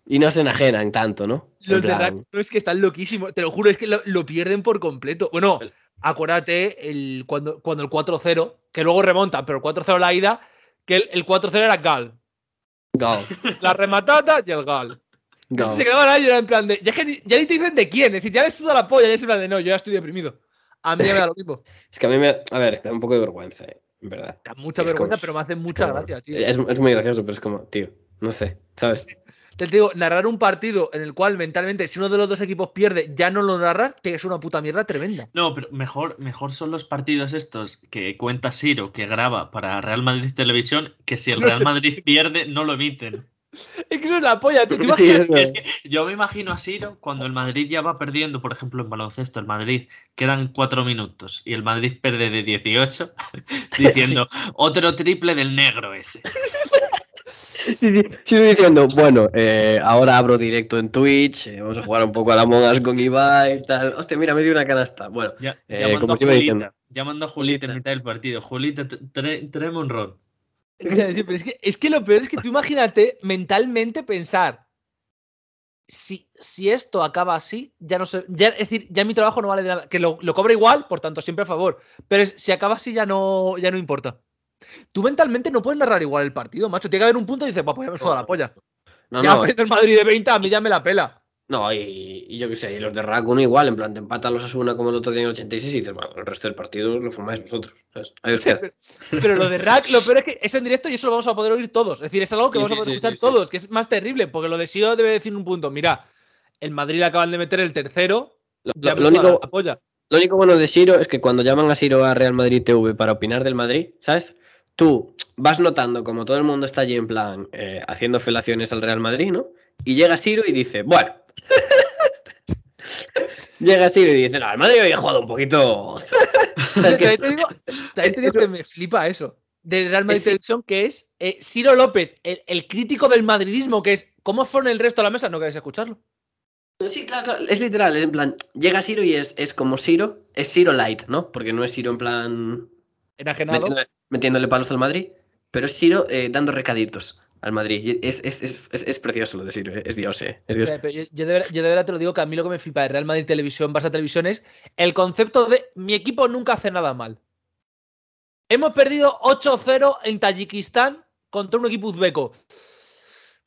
Y, no se enajenan tanto, ¿no? Los de Rack no es que están loquísimos, te lo juro, es que lo, lo pierden por completo. Bueno, acuérdate el, cuando, cuando el 4-0, que luego remontan, pero el 4-0 la ida, que el, el 4-0 era Gal. Gol, La rematada y el Gal. gol. Se quedaban ahí en plan de. Ya, ni, ya ni te dicen de quién, es decir, ya les suda la polla, ya es en plan de no, yo ya estoy deprimido. A mí ya me da lo mismo. Es que a mí me. A ver, da un poco de vergüenza, eh, en verdad. Da mucha Es vergüenza, como- pero me hace mucha Como- gracia, tío. Es, es muy gracioso, pero es como, tío, no sé, ¿sabes? Te digo, narrar un partido en el cual mentalmente, si uno de los dos equipos pierde, ya no lo narras, que es una puta mierda tremenda. No, pero mejor, mejor son los partidos estos que cuenta Siro, que graba para Real Madrid Televisión, que si el Real. Madrid pierde, no lo emiten. Es que eso es la polla, tío. ¿Te Sí, es que yo me imagino a Siro cuando el Madrid ya va perdiendo, por ejemplo, en baloncesto, el Madrid quedan cuatro minutos y el Madrid pierde de 18, diciendo otro triple del negro ese. Sí, sí, estoy diciendo, bueno, eh, ahora abro directo en Twitch, eh, vamos a jugar un poco a la Monas con Ibai y tal. Hostia, mira, me dio una canasta. Bueno, Ya, Eh, llamando, como a te iba Julita, diciendo. llamando a Julita en mitad del partido. Julita, tráeme un ron. Es que, pero es que- es que lo peor es que tú imagínate mentalmente pensar. Si, si esto acaba así, ya no sé. Ya, es decir, ya mi trabajo no vale de nada. Que lo, lo cobra igual, por tanto, siempre a favor. Pero es- si acaba así, ya no, ya no importa. Tú mentalmente no puedes narrar igual el partido, macho. Tiene que haber un punto y dices, pues ya me suda la polla. no, ya no, perdió el Madrid de 20, a mí ya me la pela. no, y, y yo qué sé, y los de Raccoon igual, en plan, te empatan los Asuna como el otro día en el 86 y dices, bueno, el resto del partido lo formáis vosotros. queda. Pero lo de Rack, lo peor es que es en directo y eso lo vamos a poder oír todos. Es decir, es algo que Sí, vamos a poder sí, escuchar todos, que es más terrible, porque lo de Siro debe decir un punto. Mira, el Madrid le acaban de meter el tercero, Lo, único, la polla. Lo único bueno de Siro es que cuando llaman a Siro a Real Madrid TV para opinar del Madrid, ¿sabes? Tú vas notando como todo el mundo está allí en plan eh, haciendo felaciones al Real Madrid, ¿no? Y llega Siro y dice, bueno. llega Siro y dice, no, el Madrid hoy ha jugado un poquito. También te digo, también te digo que me flipa eso. De Real Madrid Es- Televisión, que es eh, Ciro López, el, el crítico del madridismo, que es ¿cómo fueron el resto de la mesa? ¿No queréis escucharlo? Sí, claro, claro, es literal, es en plan, llega Siro y es, es como Siro, es Siro Light, ¿no? Porque no es Siro en plan Enajenados. Metiéndole, palos al Madrid, pero es Siro eh, dando recaditos al Madrid. Es, es, es, es, precioso lo de Siro, eh, es Dios, eh, Dios. Pero Yo, yo de verdad, yo de verdad te lo digo que a mí lo que me flipa de Real Madrid Televisión, Barça Televisión es el concepto de mi equipo nunca hace nada mal. Hemos perdido 8-0 en Tayikistán contra un equipo uzbeco.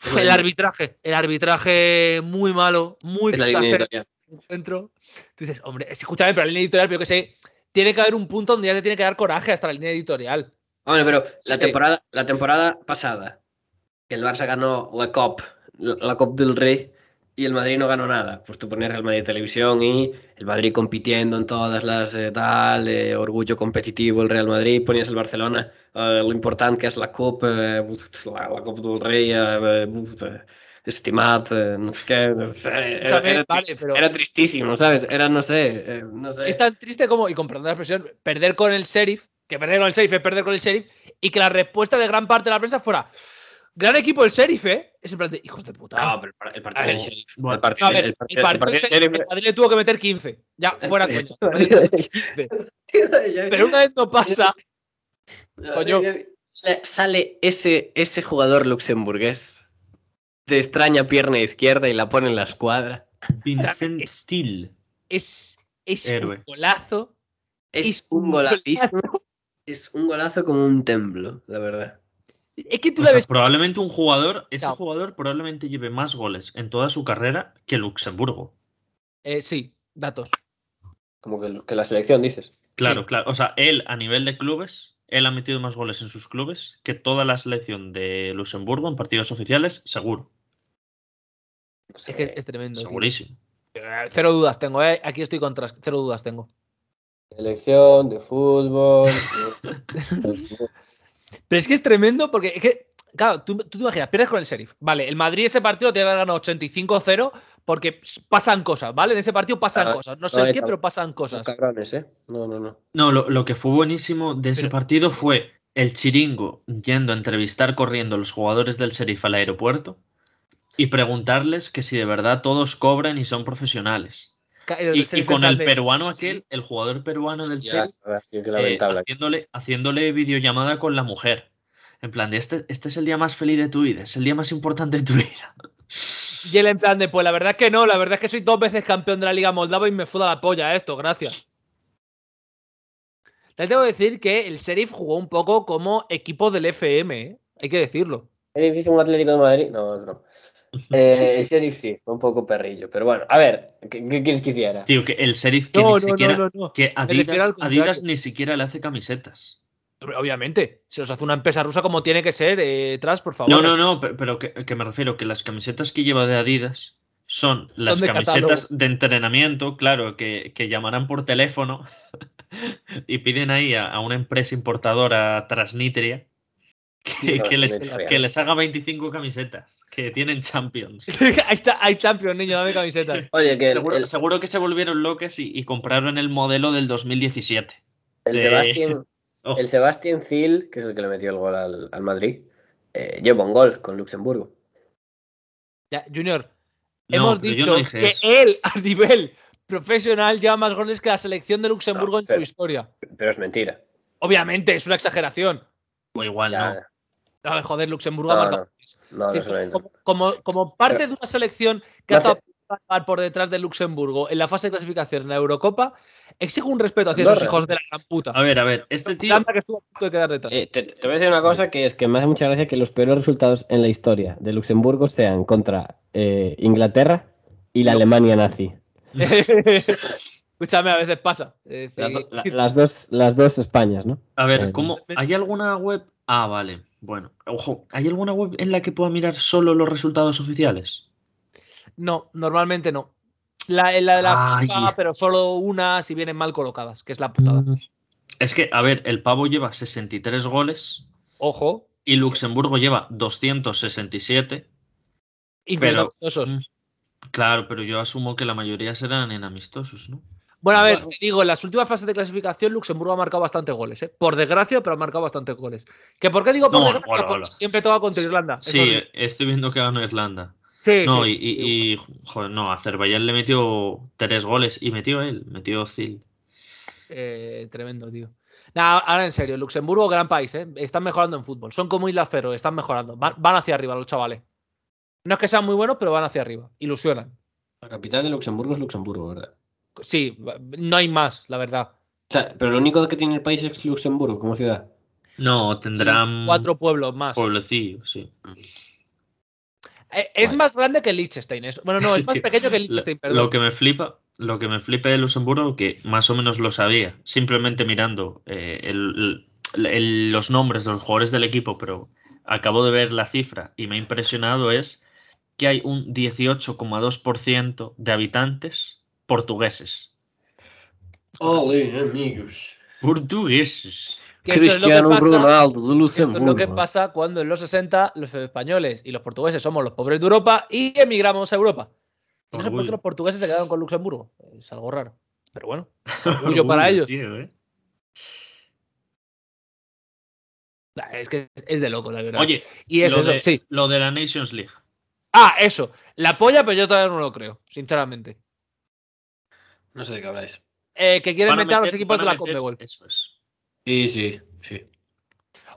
Uf, El arbitraje, el arbitraje muy malo, muy editorial. encuentro. Tú dices, hombre, escúchame, pero la línea editorial, pero que sé, tiene que haber un punto donde ya te tiene que dar coraje hasta la línea editorial. Hombre, pero la temporada, la temporada pasada, que el Barça ganó la Cop, la, Cop del Rey, y el Madrid no ganó nada. Pues tú ponías Real Madrid Televisión y el Madrid compitiendo en todas las eh, tal, eh, orgullo competitivo el Real Madrid, ponías el Barcelona, eh, lo importante que es la Cop, eh, la, la Cop del Rey, eh, eh, estimat, eh, no sé qué, no sé, era, Escúchame, era- vale, pero era tristísimo, ¿sabes? Era, no sé, eh, no sé. es tan triste como, y comprando la expresión, perder con el sheriff, que perder con el sheriff es perder con el sheriff, y que la respuesta de gran parte de la prensa fuera, gran equipo el sheriff, ¿eh? Es en plan de, hijos de puta. No, pero el par- el partido A del Sheriff, bueno, el partido- A ver, el el partido- el partido partido del del Sheriff, Sheriff- el Madrid le tuvo que meter 15. Ya, fuera el 15. Pero una vez no pasa, Coño. Sale- Sale ese, ese jugador luxemburgués de extraña pierna izquierda y la pone en la escuadra. Vincent Es- Steele. es, es Héroe. un golazo. Es, Es un golacísimo. Es un golazo como un templo, la verdad. Es que tú O la sea, ves. probablemente un jugador, ese No. jugador probablemente lleve más goles en toda su carrera que Luxemburgo. Eh, sí, datos. Como que, que la selección, dices. Claro, Sí. claro. O sea, él a nivel de clubes, él ha metido más goles en sus clubes que toda la selección de Luxemburgo en partidos oficiales, seguro. Es que es tremendo. Segurísimo. Eh, Cero dudas tengo, ¿eh? Aquí estoy contra. Cero dudas tengo. Selección de fútbol. Pero es que es tremendo porque es que Claro, tú, tú te imaginas, pierdes con el Sheriff. Vale, el Madrid ese partido que haber ganado 85-0 porque pasan cosas, ¿vale? En ese partido pasan Ah, cosas. No sé no, qué, pero pasan cosas. cabrones, ¿eh? No, no, no. No, lo, lo que fue buenísimo de ese Pero- partido fue el chiringo yendo a entrevistar corriendo a los jugadores del Sheriff al aeropuerto y preguntarles que si de verdad todos cobran y son profesionales. El Y, y Sheriff con el peruano sí, aquel, el jugador peruano del Sheriff, qué eh, haciéndole, haciéndole videollamada con la mujer. En plan de este, este es el día más feliz de tu vida, es el día más importante de tu vida. Y él en plan de, pues la verdad es que no, la verdad es que soy dos veces campeón de la Liga Moldava y me fuda la polla esto, gracias. Te tengo que decir que el Sheriff jugó un poco como equipo del FM, ¿eh? hay que decirlo. ¿Es difícil un Atlético de Madrid? No, no. Eh, el Sheriff sí, fue un poco perrillo. Pero bueno, a ver, ¿qué, qué quieres que hiciera? Tío, que el Sheriff que No, ni no, siquiera. no, no, no. Que Adidas. Adidas ni siquiera le hace camisetas. Obviamente, se los hace una empresa rusa como tiene que ser, eh, tras, por favor. No, no, no, pe- pero que, que me refiero que las camisetas que lleva de Adidas son las de camisetas catálogo. de entrenamiento, claro, que, que llamarán por teléfono y piden ahí a, a una empresa importadora Transnitria que, les, que les haga 25 camisetas, que tienen Champions. hay, cha- hay Champions, niño, dame camisetas. Oye, que el, Seguro, el- seguro que se volvieron locos y, y compraron el modelo del 2017. el de- Sebastián, Ojo. el Sebastián Zil, que es el que le metió el gol al, al Madrid, eh, lleva un gol con Luxemburgo. Ya, Junior, No, hemos dicho no que eso. él, a nivel profesional, lleva más goles que la selección de Luxemburgo No, en su historia. Pero es mentira. Obviamente, es una exageración. O igual Ya, no. A ver, joder, Luxemburgo ha No, marcado. no, no, Sí, invento. como, como, como parte Pero- de una selección que No ha estado hace- por detrás de Luxemburgo en la fase de clasificación en la Eurocopa, exijo un respeto hacia esos hijos de la gran puta. A ver, a ver, este tío. Que estuvo a punto de quedar detrás. Eh, te, te voy a decir una cosa que es que me hace mucha gracia que los peores resultados en la historia de Luxemburgo sean contra eh, Inglaterra y la Alemania nazi. Escúchame, a veces pasa. Es Las, decir, do- la- las dos, las dos Españas, ¿no? A ver, Eh, ¿cómo? ¿Hay alguna web? Ah, vale. Bueno, ojo, ¿hay alguna web en la que pueda mirar solo los resultados oficiales? No, normalmente no. La, en la de la Ay. FIFA, pero solo una si vienen mal colocadas, que es la putada. Mm. Es que, a ver, el pavo lleva 63 goles Ojo, y Luxemburgo lleva 267. incluyendo Pero- amistosos. Mm, Claro, pero yo asumo que la mayoría serán en amistosos, ¿no? Bueno, a ver, Bueno. te digo, en las últimas fases de clasificación, Luxemburgo ha marcado bastantes goles, ¿eh? Por desgracia, pero ha marcado bastantes goles. ¿Que ¿Por qué digo por No, desgracia? hola, Porque hola. siempre toca contra Irlanda. Sí, es- estoy viendo que ganó Irlanda. sí, No, sí, y, sí, y- y, joder, no, Azerbaiyán le metió tres goles y metió él, metió Zil. Eh, tremendo, tío. Nah, ahora en serio, Luxemburgo, gran país, ¿eh? Están mejorando en fútbol. Son como Islas Feroe, están mejorando. Van, van hacia arriba los chavales. No es que sean muy buenos, pero van hacia arriba. Ilusionan. La capital de Luxemburgo es Luxemburgo, ¿verdad? Sí, no hay más, la verdad. O sea, pero lo único que tiene el país es Luxemburgo como ciudad. No, tendrán Cuatro pueblos más. pueblecillos, sí. Eh, Es Vale. más grande que Liechtenstein. es- Bueno, no, es más pequeño que Lo, Liechtenstein, perdón. lo que me flipa, lo que me flipa de Luxemburgo, que más o menos lo sabía, simplemente mirando eh, el- el- el- los nombres de los jugadores del equipo, pero acabo de ver la cifra y me ha impresionado es que hay un 18,2% de habitantes portugueses. Ole, amigos. Portugueses. Que esto es lo que Cristiano pasa- Ronaldo de Esto Luxemburgo. es lo que pasa cuando en los 60 los españoles y los portugueses somos los pobres de Europa y emigramos a Europa. No sé por qué los portugueses se quedaron con Luxemburgo. Es algo raro. Pero bueno, orgullo para ellos. tío, ¿eh? Es que es de loco, la verdad. Oye, y es lo, eso, de, sí. lo de la Nations League. Ah, eso. La polla, pero yo todavía no lo creo, sinceramente. No sé de qué habláis. Eh, que quieren meter a los equipos de la Conmebol. Eso es. Sí, sí, sí.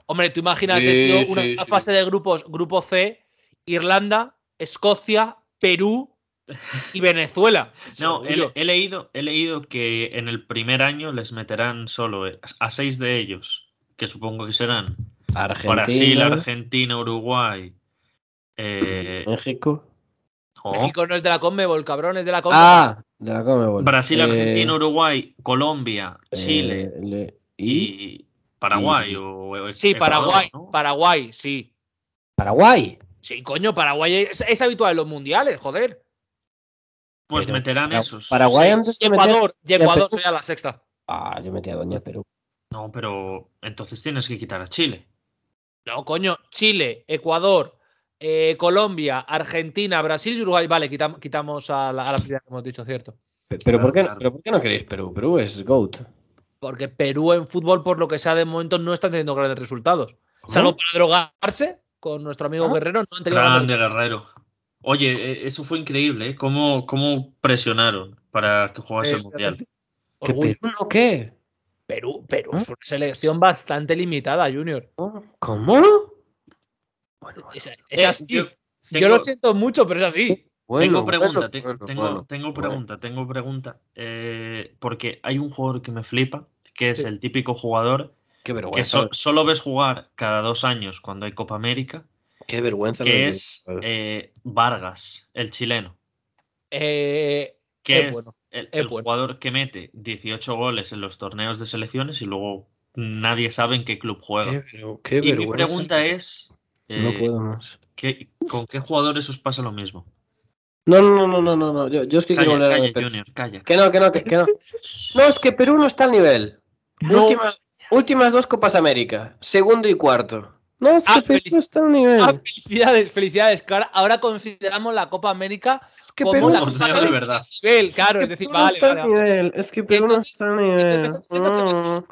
Hombre, tú imagínate, Sí, tío, una sí, una sí. fase de grupos, grupo C, Irlanda, Escocia, Perú y Venezuela. No, he leído, he leído que en el primer año les meterán solo eh, a seis de ellos, que supongo que serán Argentina, Brasil, Argentina, Uruguay. eh, México. oh, México no es de la Conmebol, cabrón, es de la Conmebol. Ah, de la Comebol. Brasil, Eh, Argentina, Uruguay, Colombia, Chile eh, le- y y Paraguay. y- o, o sí, Ecuador, Paraguay, ¿no? Paraguay, sí. Paraguay. Sí, coño, Paraguay es, es habitual en los mundiales, joder. Pues Pero meterán Para- esos. Paraguay antes Y de meter- Ecuador, y Ecuador sería la sexta. Ah, yo metí a Doña Perú. No, pero entonces tienes que quitar a Chile. No, coño, Chile, Ecuador, eh, Colombia, Argentina, Brasil y Uruguay. Vale, quitam- quitamos a la, a la primera que hemos dicho, cierto. Pe- Pero, ¿por qué, pero ¿por qué no queréis Perú? Perú es GOAT. Porque Perú en fútbol, por lo que sea de momento, no está teniendo grandes resultados. Salvo para drogarse con nuestro amigo Ah. Guerrero, no han tenido Grande Guerrero. Oye, eh, eso fue increíble, ¿eh? ¿Cómo, cómo presionaron para que jugase el Eh, Mundial? ¿Que Orgullo. Perú no qué? Perú, Perú ¿Ah? es una selección bastante limitada, Junior. ¿Cómo? Bueno, Es, es así. yo Yo, tengo- lo siento mucho, pero es así. bueno, tengo pregunta, bueno, te- bueno, tengo, bueno, tengo bueno. pregunta, tengo pregunta. eh, porque hay un jugador que me flipa, que es Sí. el típico jugador Qué que so- solo ves jugar cada dos años cuando hay Copa América, Qué vergüenza. que es eh, Vargas, el chileno. Eh, que Es es, bueno, el, es el bueno. jugador que mete 18 goles en los torneos de selecciones y luego nadie sabe en qué club juega. Qué, y mi pregunta es, No eh, puedo más. ¿qué- ¿con qué jugadores os pasa lo mismo? No, no, no, no, no, no. Yo, yo es que quiero hablar de calla. Junior, calla. Que no, que no, que, que no. No, es que Perú no está al nivel. No. Últimas, últimas dos Copas América. Segundo y cuarto. No, es que Ah, Perú no está al nivel. ah, felicidades, felicidades. que ahora, ahora consideramos la Copa América es que como Perú la Copa al de nivel. verdad. nivel, claro. Es Es que decir, Perú no vale, está al vale. nivel. Es que Perú no está al nivel. estás diciendo que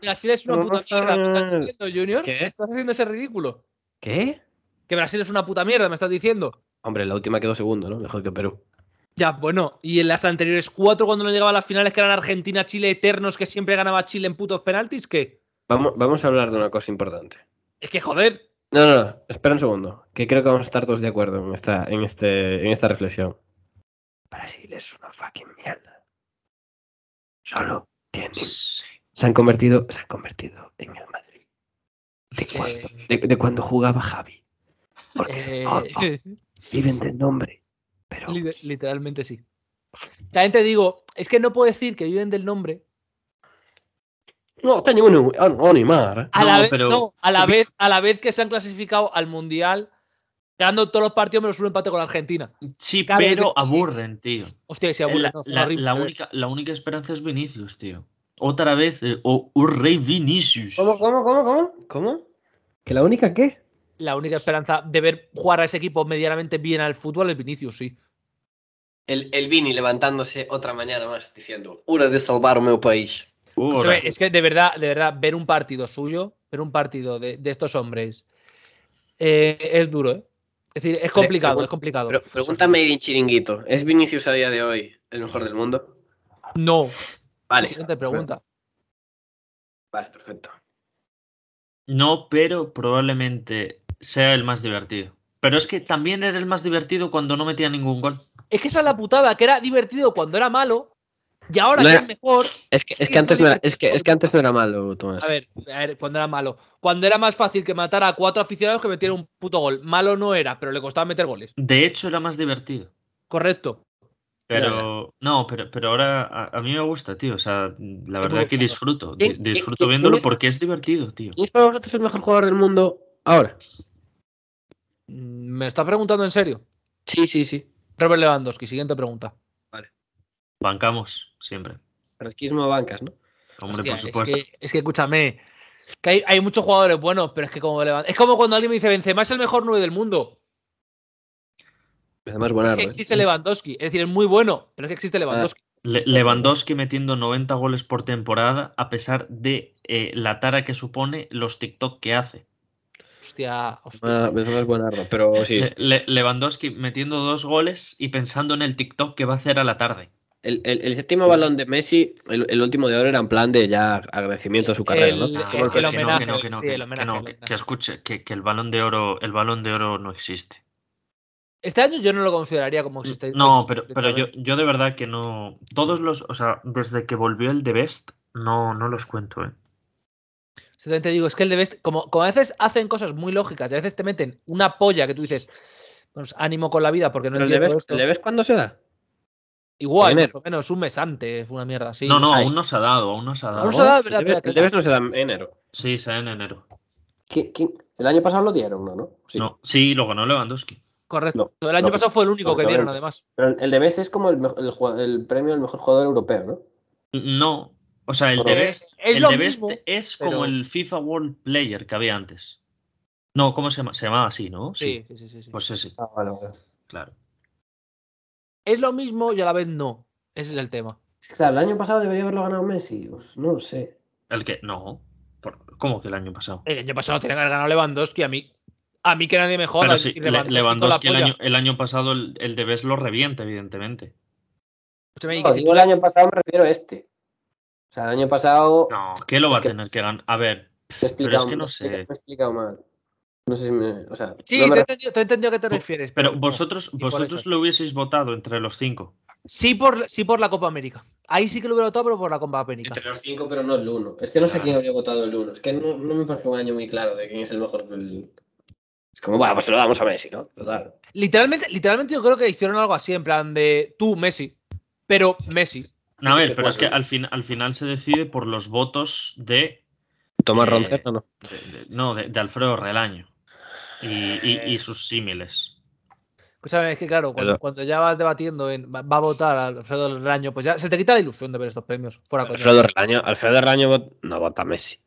Brasil- Mm. Es una puta mierda. ¿Me estás bien. diciendo, Junior? ¿Qué? ¿Me estás haciendo ese ridículo? ¿Qué? Que Brasil es una puta mierda, me estás diciendo. Hombre, la última quedó segundo, ¿no? Mejor que Perú. Ya, bueno, y en las anteriores cuatro, cuando no llegaba a las finales, que eran Argentina, Chile eternos, que siempre ganaba Chile en putos penaltis, ¿qué? Vamos, vamos a hablar de una cosa importante. Es que joder. No, no, no, espera un segundo. Que creo que vamos a estar todos de acuerdo en esta, en este, en esta reflexión. Brasil es una fucking mierda. Solo tienen. Se han convertido, se han convertido en el Madrid. ¿De? Eh, De, de cuando jugaba Javi. Porque eh, oh, oh, viven del nombre. Pero li- literalmente sí. También te digo, es que no puedo decir que viven del nombre. no tengo un animar. A la No, vez, pero- no, a la vez, a la vez que se han clasificado al mundial, ganando todos los partidos menos un empate con Argentina. Sí, pero aburren, tío. Hostia, se aburre. La, no, son la- la única, la única esperanza es Vinicius, tío. Otra vez, eh, o un rey Vinicius. ¿Cómo, cómo, cómo, cómo? ¿Cómo? ¿Que la única qué? La única esperanza de ver jugar a ese equipo medianamente bien al fútbol es Vinicius, sí. El, el Vini levantándose otra mañana más diciendo: Hora de salvar o meu país. Es que de verdad, de verdad, ver un partido suyo, ver un partido de, de estos hombres, eh, es duro, ¿eh? Es decir, es complicado, pregun- es complicado. Pero pregúntame en Chiringuito: ¿es Vinicius a día de hoy el mejor del mundo? No. Vale. Siguiente pregunta. Vale, perfecto. No, pero probablemente sea el más divertido. Pero es que también era el más divertido cuando no metía ningún gol. Es que esa es la putada, que era divertido cuando era malo y ahora No que era- es mejor. Es que, es que antes no era, divertido. es que, es que antes no era malo, Tomás. A ver, a ver, cuando era malo. Cuando era más fácil que matar a cuatro aficionados que metieran un puto gol. Malo no era, pero le costaba meter goles. De hecho, era más divertido. Correcto. Pero, no, pero, pero ahora a, a mí me gusta, tío. O sea, la verdad que disfruto. ¿Quién- di- quién- disfruto quién- viéndolo quién es- porque es divertido, tío. ¿Quién es para vosotros el mejor jugador del mundo ahora? Mm, ¿Me está preguntando en serio? Sí, sí, sí. Robert Lewandowski, siguiente pregunta. Bancamos siempre. Fresquismo de bancas, ¿no? Hombre, Hostia, por es, supuesto. que, es que escúchame. Que hay, hay muchos jugadores buenos, pero es que como Lewand- Es como cuando alguien me dice Benzema es el mejor 9 del mundo. Además, Es buenardo. que ¿eh? existe Lewandowski. Es decir, es muy bueno, pero es que existe Lewandowski. Le- Lewandowski metiendo 90 goles por temporada a pesar de eh, la tara que supone los TikTok que hace. Hostia, hostia. Ah, Benzema es buenardo, pero sí. Le- Le- Lewandowski metiendo dos goles y pensando en el TikTok que va a hacer a la tarde. El, el- el séptimo balón de Messi, el, el último de oro, era en plan de ya agradecimiento a su carrera, ¿no? El- el homenaje, que el el escuche, que, que el balón de oro, el balón de oro no existe. Este año yo no lo consideraría como existente. No, pero, pero yo, yo de verdad que no. Todos los, o sea, desde que volvió el The Best, no, no los cuento, eh. Te digo, es que el de Best, como, como a veces hacen cosas muy lógicas y a veces te meten una polla que tú dices, pues ánimo con la vida porque no ¿Pero el de entiendo el de Ves cuándo se da? Igual, más o menos, un mes antes, una mierda así. no, no, aún no se ha dado, aún no se ha dado. Aún no se ha dado, verdad, el de Ves no se da en enero. Sí, se da en enero. ¿Quién- quién- El año pasado lo dieron, ¿no? ¿no? Sí. No, sí, lo ganó Lewandowski. Correcto. No, el año no, pasado fue el único que dieron, además. Pero el de Ves es como el, el premio al mejor jugador europeo, ¿no? No, o sea, el Pero The es- Best, es el lo mismo, es pero- como el FIFA World Player que había antes. No, ¿cómo se llama? Se llamaba así, ¿no? Sí, sí, sí, sí. sí. Pues ese, Ah, vale, vale. claro. Es lo mismo y a la vez no. Ese es el tema. Es que, claro, el año pasado debería haberlo ganado Messi. Pues no lo sé. El que. No. Por- ¿Cómo que el año pasado? El año pasado tiene que haber ganado Lewandowski. A mí, a mí que nadie me joda. Pero es sí, decir, Le- Lewandowski el año, el año pasado el, el de Best lo revienta, evidentemente. Y No, digo el año pasado me refiero a este. O sea, el año pasado. No, ¿qué lo va Es a tener que ganar? A ver, Me he explicado, que no me he explicado- sé. me he explicado mal. No sé si me. O sea, Sí, no me te, he entendido, te he entendido a qué te refieres. pero no. vosotros, vosotros lo hubieseis votado entre los cinco. Sí por, sí por la Copa América. Ahí sí que lo hubiera votado, pero por la Copa América. Entre los cinco, pero no el uno. Es que no sé Claro. quién habría votado el uno. Es que no, no me parece un año muy claro de quién es el mejor. del- Es como, bueno, pues se lo damos a Messi, ¿no? Total. Literalmente, literalmente yo creo que hicieron algo así, en plan de tú, Messi. Pero Messi. No, a ver, pero es que al, fin, al final se decide por los votos de. Tomás Eh, Roncero, ¿no? de- de- no, de, de Alfredo Relaño. Y, y- y sus símiles. Escúchame, es que claro, cuando, ya vas debatiendo en va va a votar a Alfredo del Año, pues ya se te quita la ilusión de ver estos premios. Fuera. Alfredo Relaño, Alfredo Relaño vot- no vota a Messi.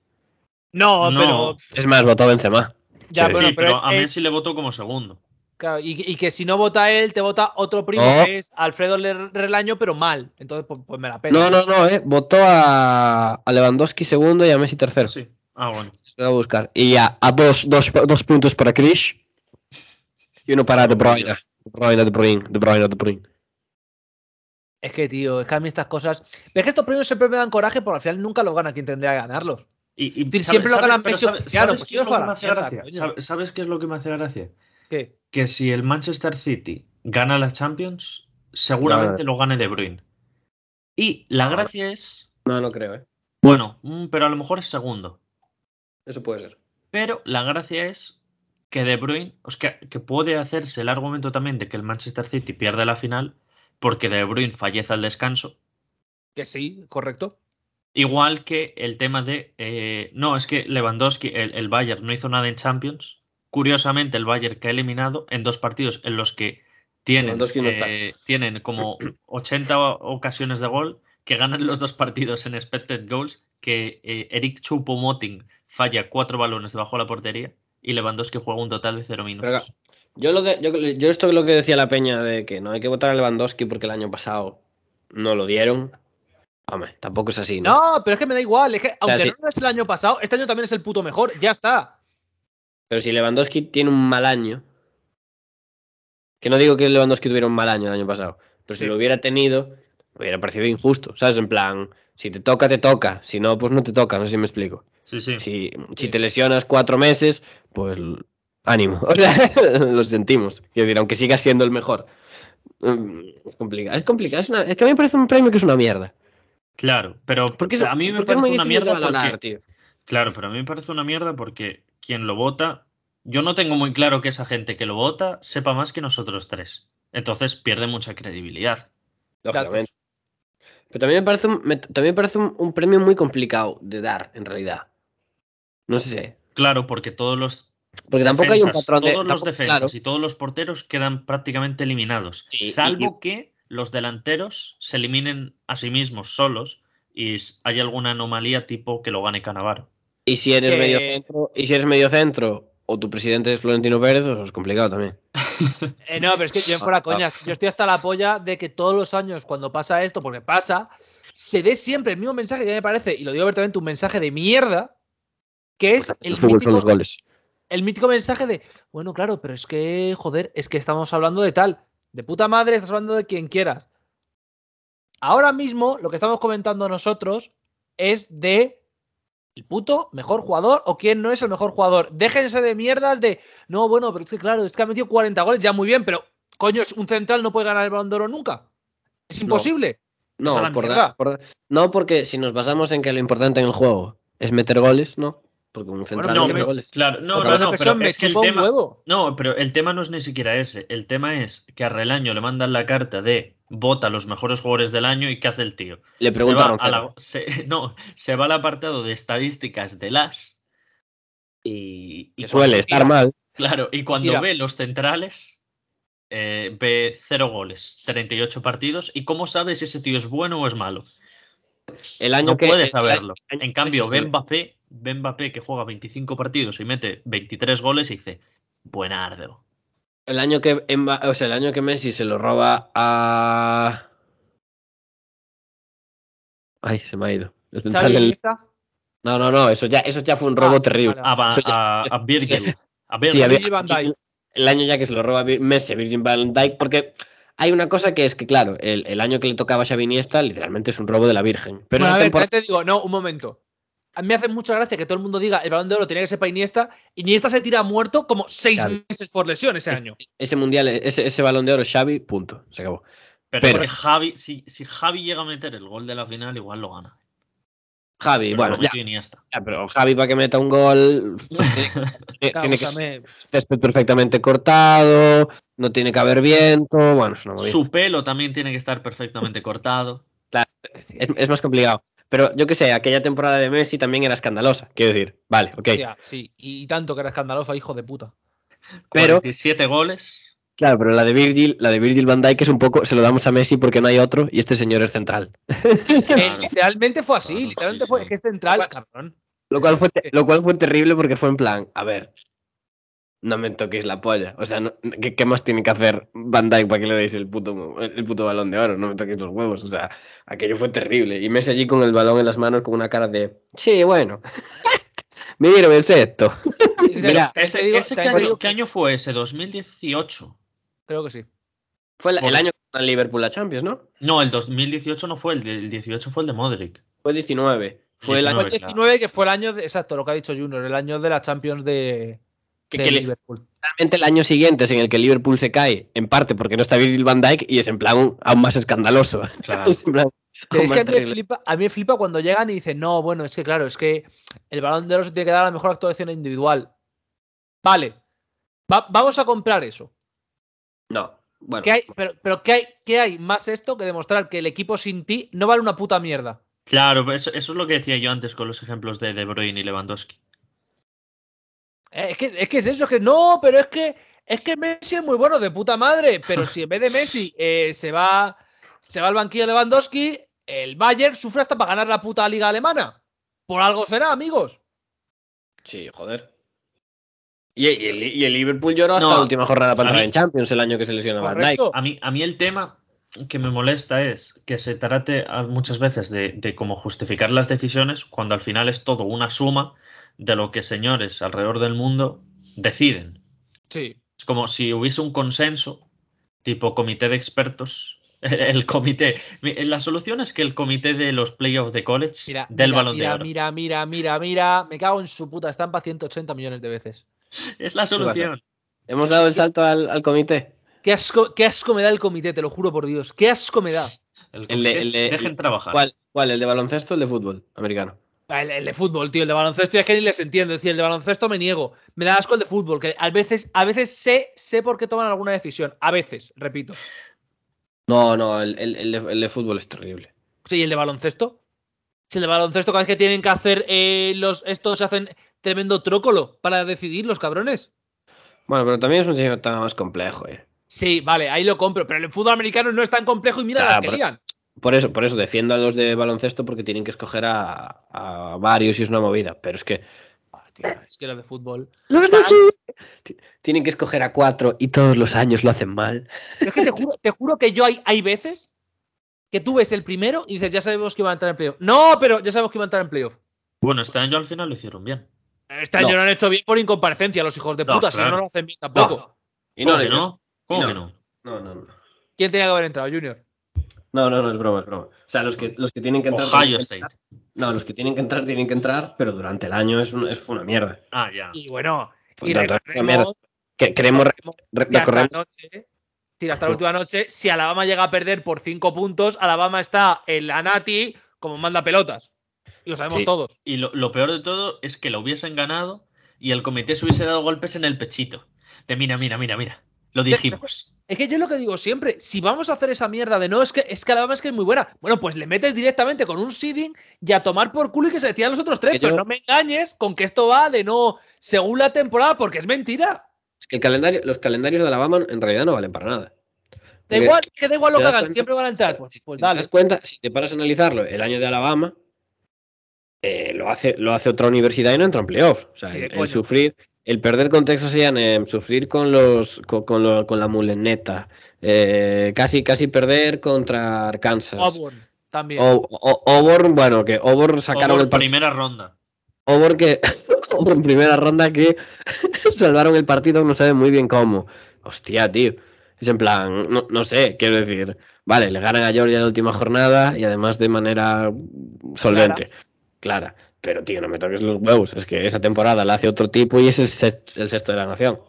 No, No. pero. Es más, votó Benzema. Ya, Sí, bueno, sí, pero, pero es- a es- Messi le votó como segundo. Claro, y, y que si no vota él, te vota otro primo No. que es Alfredo Relaño, pero mal. Entonces, pues, pues me la pena. No, no, no, eh. Votó a, a Lewandowski segundo y a Messi tercero. Sí. Ah, bueno. Se lo voy a buscar. Y a, a dos, dos, dos puntos para Chris y uno para De Bruyne. De Bruyne, De Bruyne, De Bruyne, De Bruyne. Es que, tío, es que a mí estas cosas. Pero es que estos premios siempre me dan coraje porque al final nunca los gana quien tendría que ganarlos. Y, y decir, ¿sabe- siempre lo ganan Messi o Cristiano, ¿sabes pues qué es lo que me hace gracia? coño. ¿Sabe- ¿Sabes qué es lo que me hace gracia? ¿Qué? Que si el Manchester City gana la Champions, seguramente lo gane De Bruyne. Y la gracia es, No, no creo, eh. bueno, mm, pero a lo mejor es segundo. Eso puede ser. Pero la gracia es que De Bruyne, o sea, que puede hacerse el argumento también de que el Manchester City pierde la final porque De Bruyne fallece al descanso. Que sí, correcto. Igual que el tema de. eh, no, es que Lewandowski, el, el Bayern, no hizo nada en Champions. Curiosamente, el Bayern que ha eliminado en dos partidos en los que tienen, eh, tienen como 80 o- ocasiones de gol, que ganan los dos partidos en expected goals, que eh, Eric Choupo-Moting falla cuatro balones debajo de la portería y Lewandowski juega un total de cero minutos. Pero, Yo, lo de, yo, yo esto es lo que decía la peña de que no hay que votar a Lewandowski porque el año pasado no lo dieron. Hombre, tampoco es así, ¿no? No, pero es que me da igual. Es que aunque sí. no es el año pasado, este año también es el puto mejor. Ya está. Pero si Lewandowski tiene un mal año, que no digo que Lewandowski tuviera un mal año el año pasado, pero si lo hubiera tenido, hubiera parecido injusto, ¿sabes? En plan, si te toca, te toca, si no, pues no te toca, no sé si me explico. Sí, sí. Si, si te lesionas cuatro meses, pues ánimo, o sea, lo sentimos. Quiero decir, aunque siga siendo el mejor. Mm, Es complicado, es complicado, es, una- es que a mí me parece un premio que es una mierda. Claro, pero Porque es, a mí me parece una mierda valorar, porque tío. Claro, pero a mí me parece una mierda porque quien lo vota, yo no tengo muy claro que esa gente que lo vota sepa más que nosotros tres. Entonces pierde mucha credibilidad. Lógicamente. Pero también me parece, un, me- también me parece un, un premio muy complicado de dar, en realidad. No sé. Claro, porque todos los Porque tampoco hay un defensas, patrón de. todos los tampoco- defensas claro. y todos los porteros quedan prácticamente eliminados, Sí, y- salvo que los delanteros se eliminen a sí mismos solos y s- hay alguna anomalía tipo que lo gane Canavaro. Y si eres que- medio centro, y si eres medio centro, o tu presidente es Florentino Pérez, pues es complicado también. Eh, no, pero es que yo en fuera coñas. Yo estoy hasta la polla de que todos los años, cuando pasa esto, porque pasa, se dé siempre el mismo mensaje que me parece, y lo digo abiertamente, un mensaje de mierda, que es el el son los goles. el mítico mensaje de, bueno, claro, pero es que, joder, es que estamos hablando de tal. De puta madre, estás hablando de quien quieras. Ahora mismo, lo que estamos comentando nosotros es de el puto mejor jugador o quién no es el mejor jugador. Déjense de mierdas de, no, bueno, pero es que claro, es que ha metido 40 goles, ya muy bien, pero coño, es un central no puede ganar el balón de oro nunca. Es imposible. No, la por dar- por- no, porque si nos basamos en que lo importante en el juego es meter goles, no. Porque un central no, no mete pero- goles. claro, no, Porque no, no, pero me es que el tema. No, pero el tema no es ni siquiera ese. El tema es que a Relaño le mandan la carta de vota a los mejores jugadores del año y ¿qué hace el tío? Le pregunta a la- se- no, se va al apartado de estadísticas de las y, suele tira- estar mal. Claro, y cuando Tira. ve los centrales, eh, ve cero goles, 38 partidos. ¿Y cómo sabe si ese tío es bueno o es malo? El año No que, puede saberlo. año- En cambio, sí. Mbappé, ve Mbappé que juega 25 partidos y mete 23 goles y dice, buenardo. El año que Emba- o sea, el año que Messi se lo roba a. Ay, se me ha ido. El central Xavi, del- Iniesta, No, no, no, eso ya, eso ya fue un robo Ah, terrible. vale. A, a, a Virgil. A Sí, Virgil. van Dijk. el año ya que se lo roba Messi a Virgil van Dijk, porque hay una cosa que es que, claro, el, el año que le tocaba a Xavi Iniesta literalmente es un robo de la Virgen. Pero Bueno, a ver, temporada- te digo, no, un momento. A mí me hace mucha gracia que todo el mundo diga el balón de oro tiene que ser para Iniesta. Iniesta se tira muerto como seis Claro. meses por lesión ese Es- año. ese mundial, ese, ese balón de oro, Xavi, punto. Se acabó. Pero, pero- Javi, si, si Javi llega a meter el gol de la final, igual lo gana. Javi, Pero bueno, ya, ya, pero Javi para que meta un gol tiene, Claro, que césped perfectamente cortado, no tiene que haber viento, bueno, es una movida. Su pelo también tiene que estar perfectamente cortado. Es, es más complicado. Pero yo que sé, aquella temporada de Messi también era escandalosa. Quiero decir, vale, ok. hostia, sí, y tanto que era escandaloso, hijo de puta. Pero- 47 goles. Claro, pero la de Virgil, la de Virgil van Dijk es un poco, se lo damos a Messi porque no hay otro y este señor es central. Claro. literalmente fue así, Claro, literalmente sí, fue, sí. es que es central, cabrón. Lo cual fue, lo cual fue terrible porque fue en plan, a ver, no me toquéis la polla. O sea, no- ¿qué, qué más tiene que hacer Van Dijk para que le deis el puto, el puto balón de oro? No me toquéis los huevos. O sea, aquello fue terrible. Y Messi allí con el balón en las manos con una cara de, sí, bueno. Mira, esto. O sea, Mira, Ese, digo- ese también ¿qué, te año, qué año fue ese? 2018. Creo que sí. Fue el, el año que ganó el Liverpool la Champions, ¿no? No, el 2018 no fue el, del 18 fue el de Modric. Fue 19. Fue el año Fue el 19, 19 que fue el año de, exacto, lo que ha dicho Junior, el año de la Champions de, que, de que li- Liverpool. realmente el año siguiente es en el que Liverpool se cae, en parte porque no está Virgil van Dijk y es en plan aún más escandaloso. Claro. Es en plan, Pero aún es que a mí, me flipa, a mí me flipa cuando llegan y dicen, no, bueno, es que claro, es que el balón de oro se tiene que dar a la mejor actuación individual. Vale, va- vamos a comprar eso. No, bueno. ¿Qué hay, pero pero ¿qué, hay, ¿qué hay más esto que demostrar que el equipo sin ti no vale una puta mierda? Claro, eso, eso es lo que decía yo antes con los ejemplos de De Bruyne y Lewandowski. Eh, Es que, es que es eso, es que no, pero es que es que Messi es muy bueno de puta madre, pero si en vez de Messi eh, se va se va al banquillo Lewandowski, el Bayern sufre hasta para ganar la puta liga alemana. Por algo será, amigos. Sí, joder. Y, y el, y el Liverpool lloró hasta No, la última jornada para entrar mí- en Champions el año que se lesionó Van Dijk. Correcto. A mí, a mí el tema que me molesta es que se trate muchas veces de, de cómo justificar las decisiones cuando al final es todo una suma de lo que señores alrededor del mundo deciden. Sí. Es como si hubiese un consenso, tipo comité de expertos. El comité. mi- La solución es que el comité de los playoffs de college Mira, del mira, balón mira, de oro. mira, mira, mira, mira, me cago en su puta estampa 180 millones de veces. Es la solución. Hemos dado el salto al, al comité. Qué asco, qué asco me da el comité, te lo juro por Dios. Qué asco me da. El El de- comité es, el de- dejen trabajar. ¿Cuál? ¿Cuál? ¿El de baloncesto o el de fútbol americano? Ah, El, el de fútbol, tío, el de baloncesto, ya es que ni les entiendo. Es decir, el de baloncesto me niego. Me da asco el de fútbol, que a veces, a veces sé, sé por qué toman alguna decisión. A veces, repito. No, no, el, el- el de, el de fútbol es terrible. Sí, ¿y el de baloncesto. Si el de baloncesto, cada vez que tienen que hacer eh, los. Estos hacen tremendo trócolo para decidir, los cabrones. Bueno, pero también es un sistema tan más complejo, eh. Sí, vale, ahí lo compro. Pero el fútbol americano no es tan complejo y mira Ah, las que pero-. Por eso, por eso defiendo a los de baloncesto porque tienen que escoger a, a varios y es una movida. Pero es que. ah, tío, Es que lo de fútbol. Ti- Tienen que escoger a cuatro y todos los años lo hacen mal. Pero es que te juro, te juro que yo hay, hay veces que tú ves el primero y dices, ya sabemos que iba a entrar en playoff. No, pero ya sabemos que iba a entrar en playoff. Bueno, este año al final lo hicieron bien. Este año No. lo han hecho bien por incomparecencia los hijos de No, puta, si no, claro. no lo hacen bien tampoco. Y ¿Cómo no, que no? ¿Cómo no. que no? no, no, no. ¿Quién tenía que haber entrado, Junior? No, no, no, es broma, es broma. O sea, los que, los que tienen que entrar. Ohio tienen que State. entrar. No, los que tienen que entrar, tienen que entrar, pero durante el año es, un- es una mierda. Ah, ya. Y bueno, y mierda. recordemos Que, queremos re- re- que hasta recorremos- la última noche, si Alabama llega a perder por cinco puntos, Alabama está en la Nati como manda pelotas. Y lo sabemos Sí. todos. Y lo, lo peor de todo es que lo hubiesen ganado y el comité se hubiese dado golpes en el pechito. De mira, mira, mira, mira. Lo dijimos. Es que yo lo que digo siempre, si vamos a hacer esa mierda de no, es que, es que Alabama es que es muy buena, bueno, pues le metes directamente con un seeding y a tomar por culo y que se decían los otros tres, Que pero yo- no me engañes con que esto va de no según la temporada, porque es mentira. Es que el calendario, los calendarios de Alabama en realidad no valen para nada. Da Porque igual, que da igual lo que hagan, cuenta- siempre van a entrar. Pues, pues si te dale. das cuenta, si te paras a analizarlo, el año de Alabama, eh, lo, hace, lo hace otra universidad y no entra en playoff. O sea, el, el sufrir, el perder con Texas A&M, sufrir con los con, con lo- con la muleneta, eh, casi casi perder contra Arkansas. Auburn también. O- o- Auburn, bueno, que Auburn sacaron Por el partido. primera ronda. Auburn que Auburn primera ronda que salvaron el partido, no saben muy bien cómo. Hostia, tío. Es en plan, no, no sé, quiero decir, vale, le ganan a Georgia en la última jornada y además de manera solvente, clara. Pero, tío, no me toques los huevos. Es que esa temporada la hace otro tipo y es el, set- el sexto de la nación.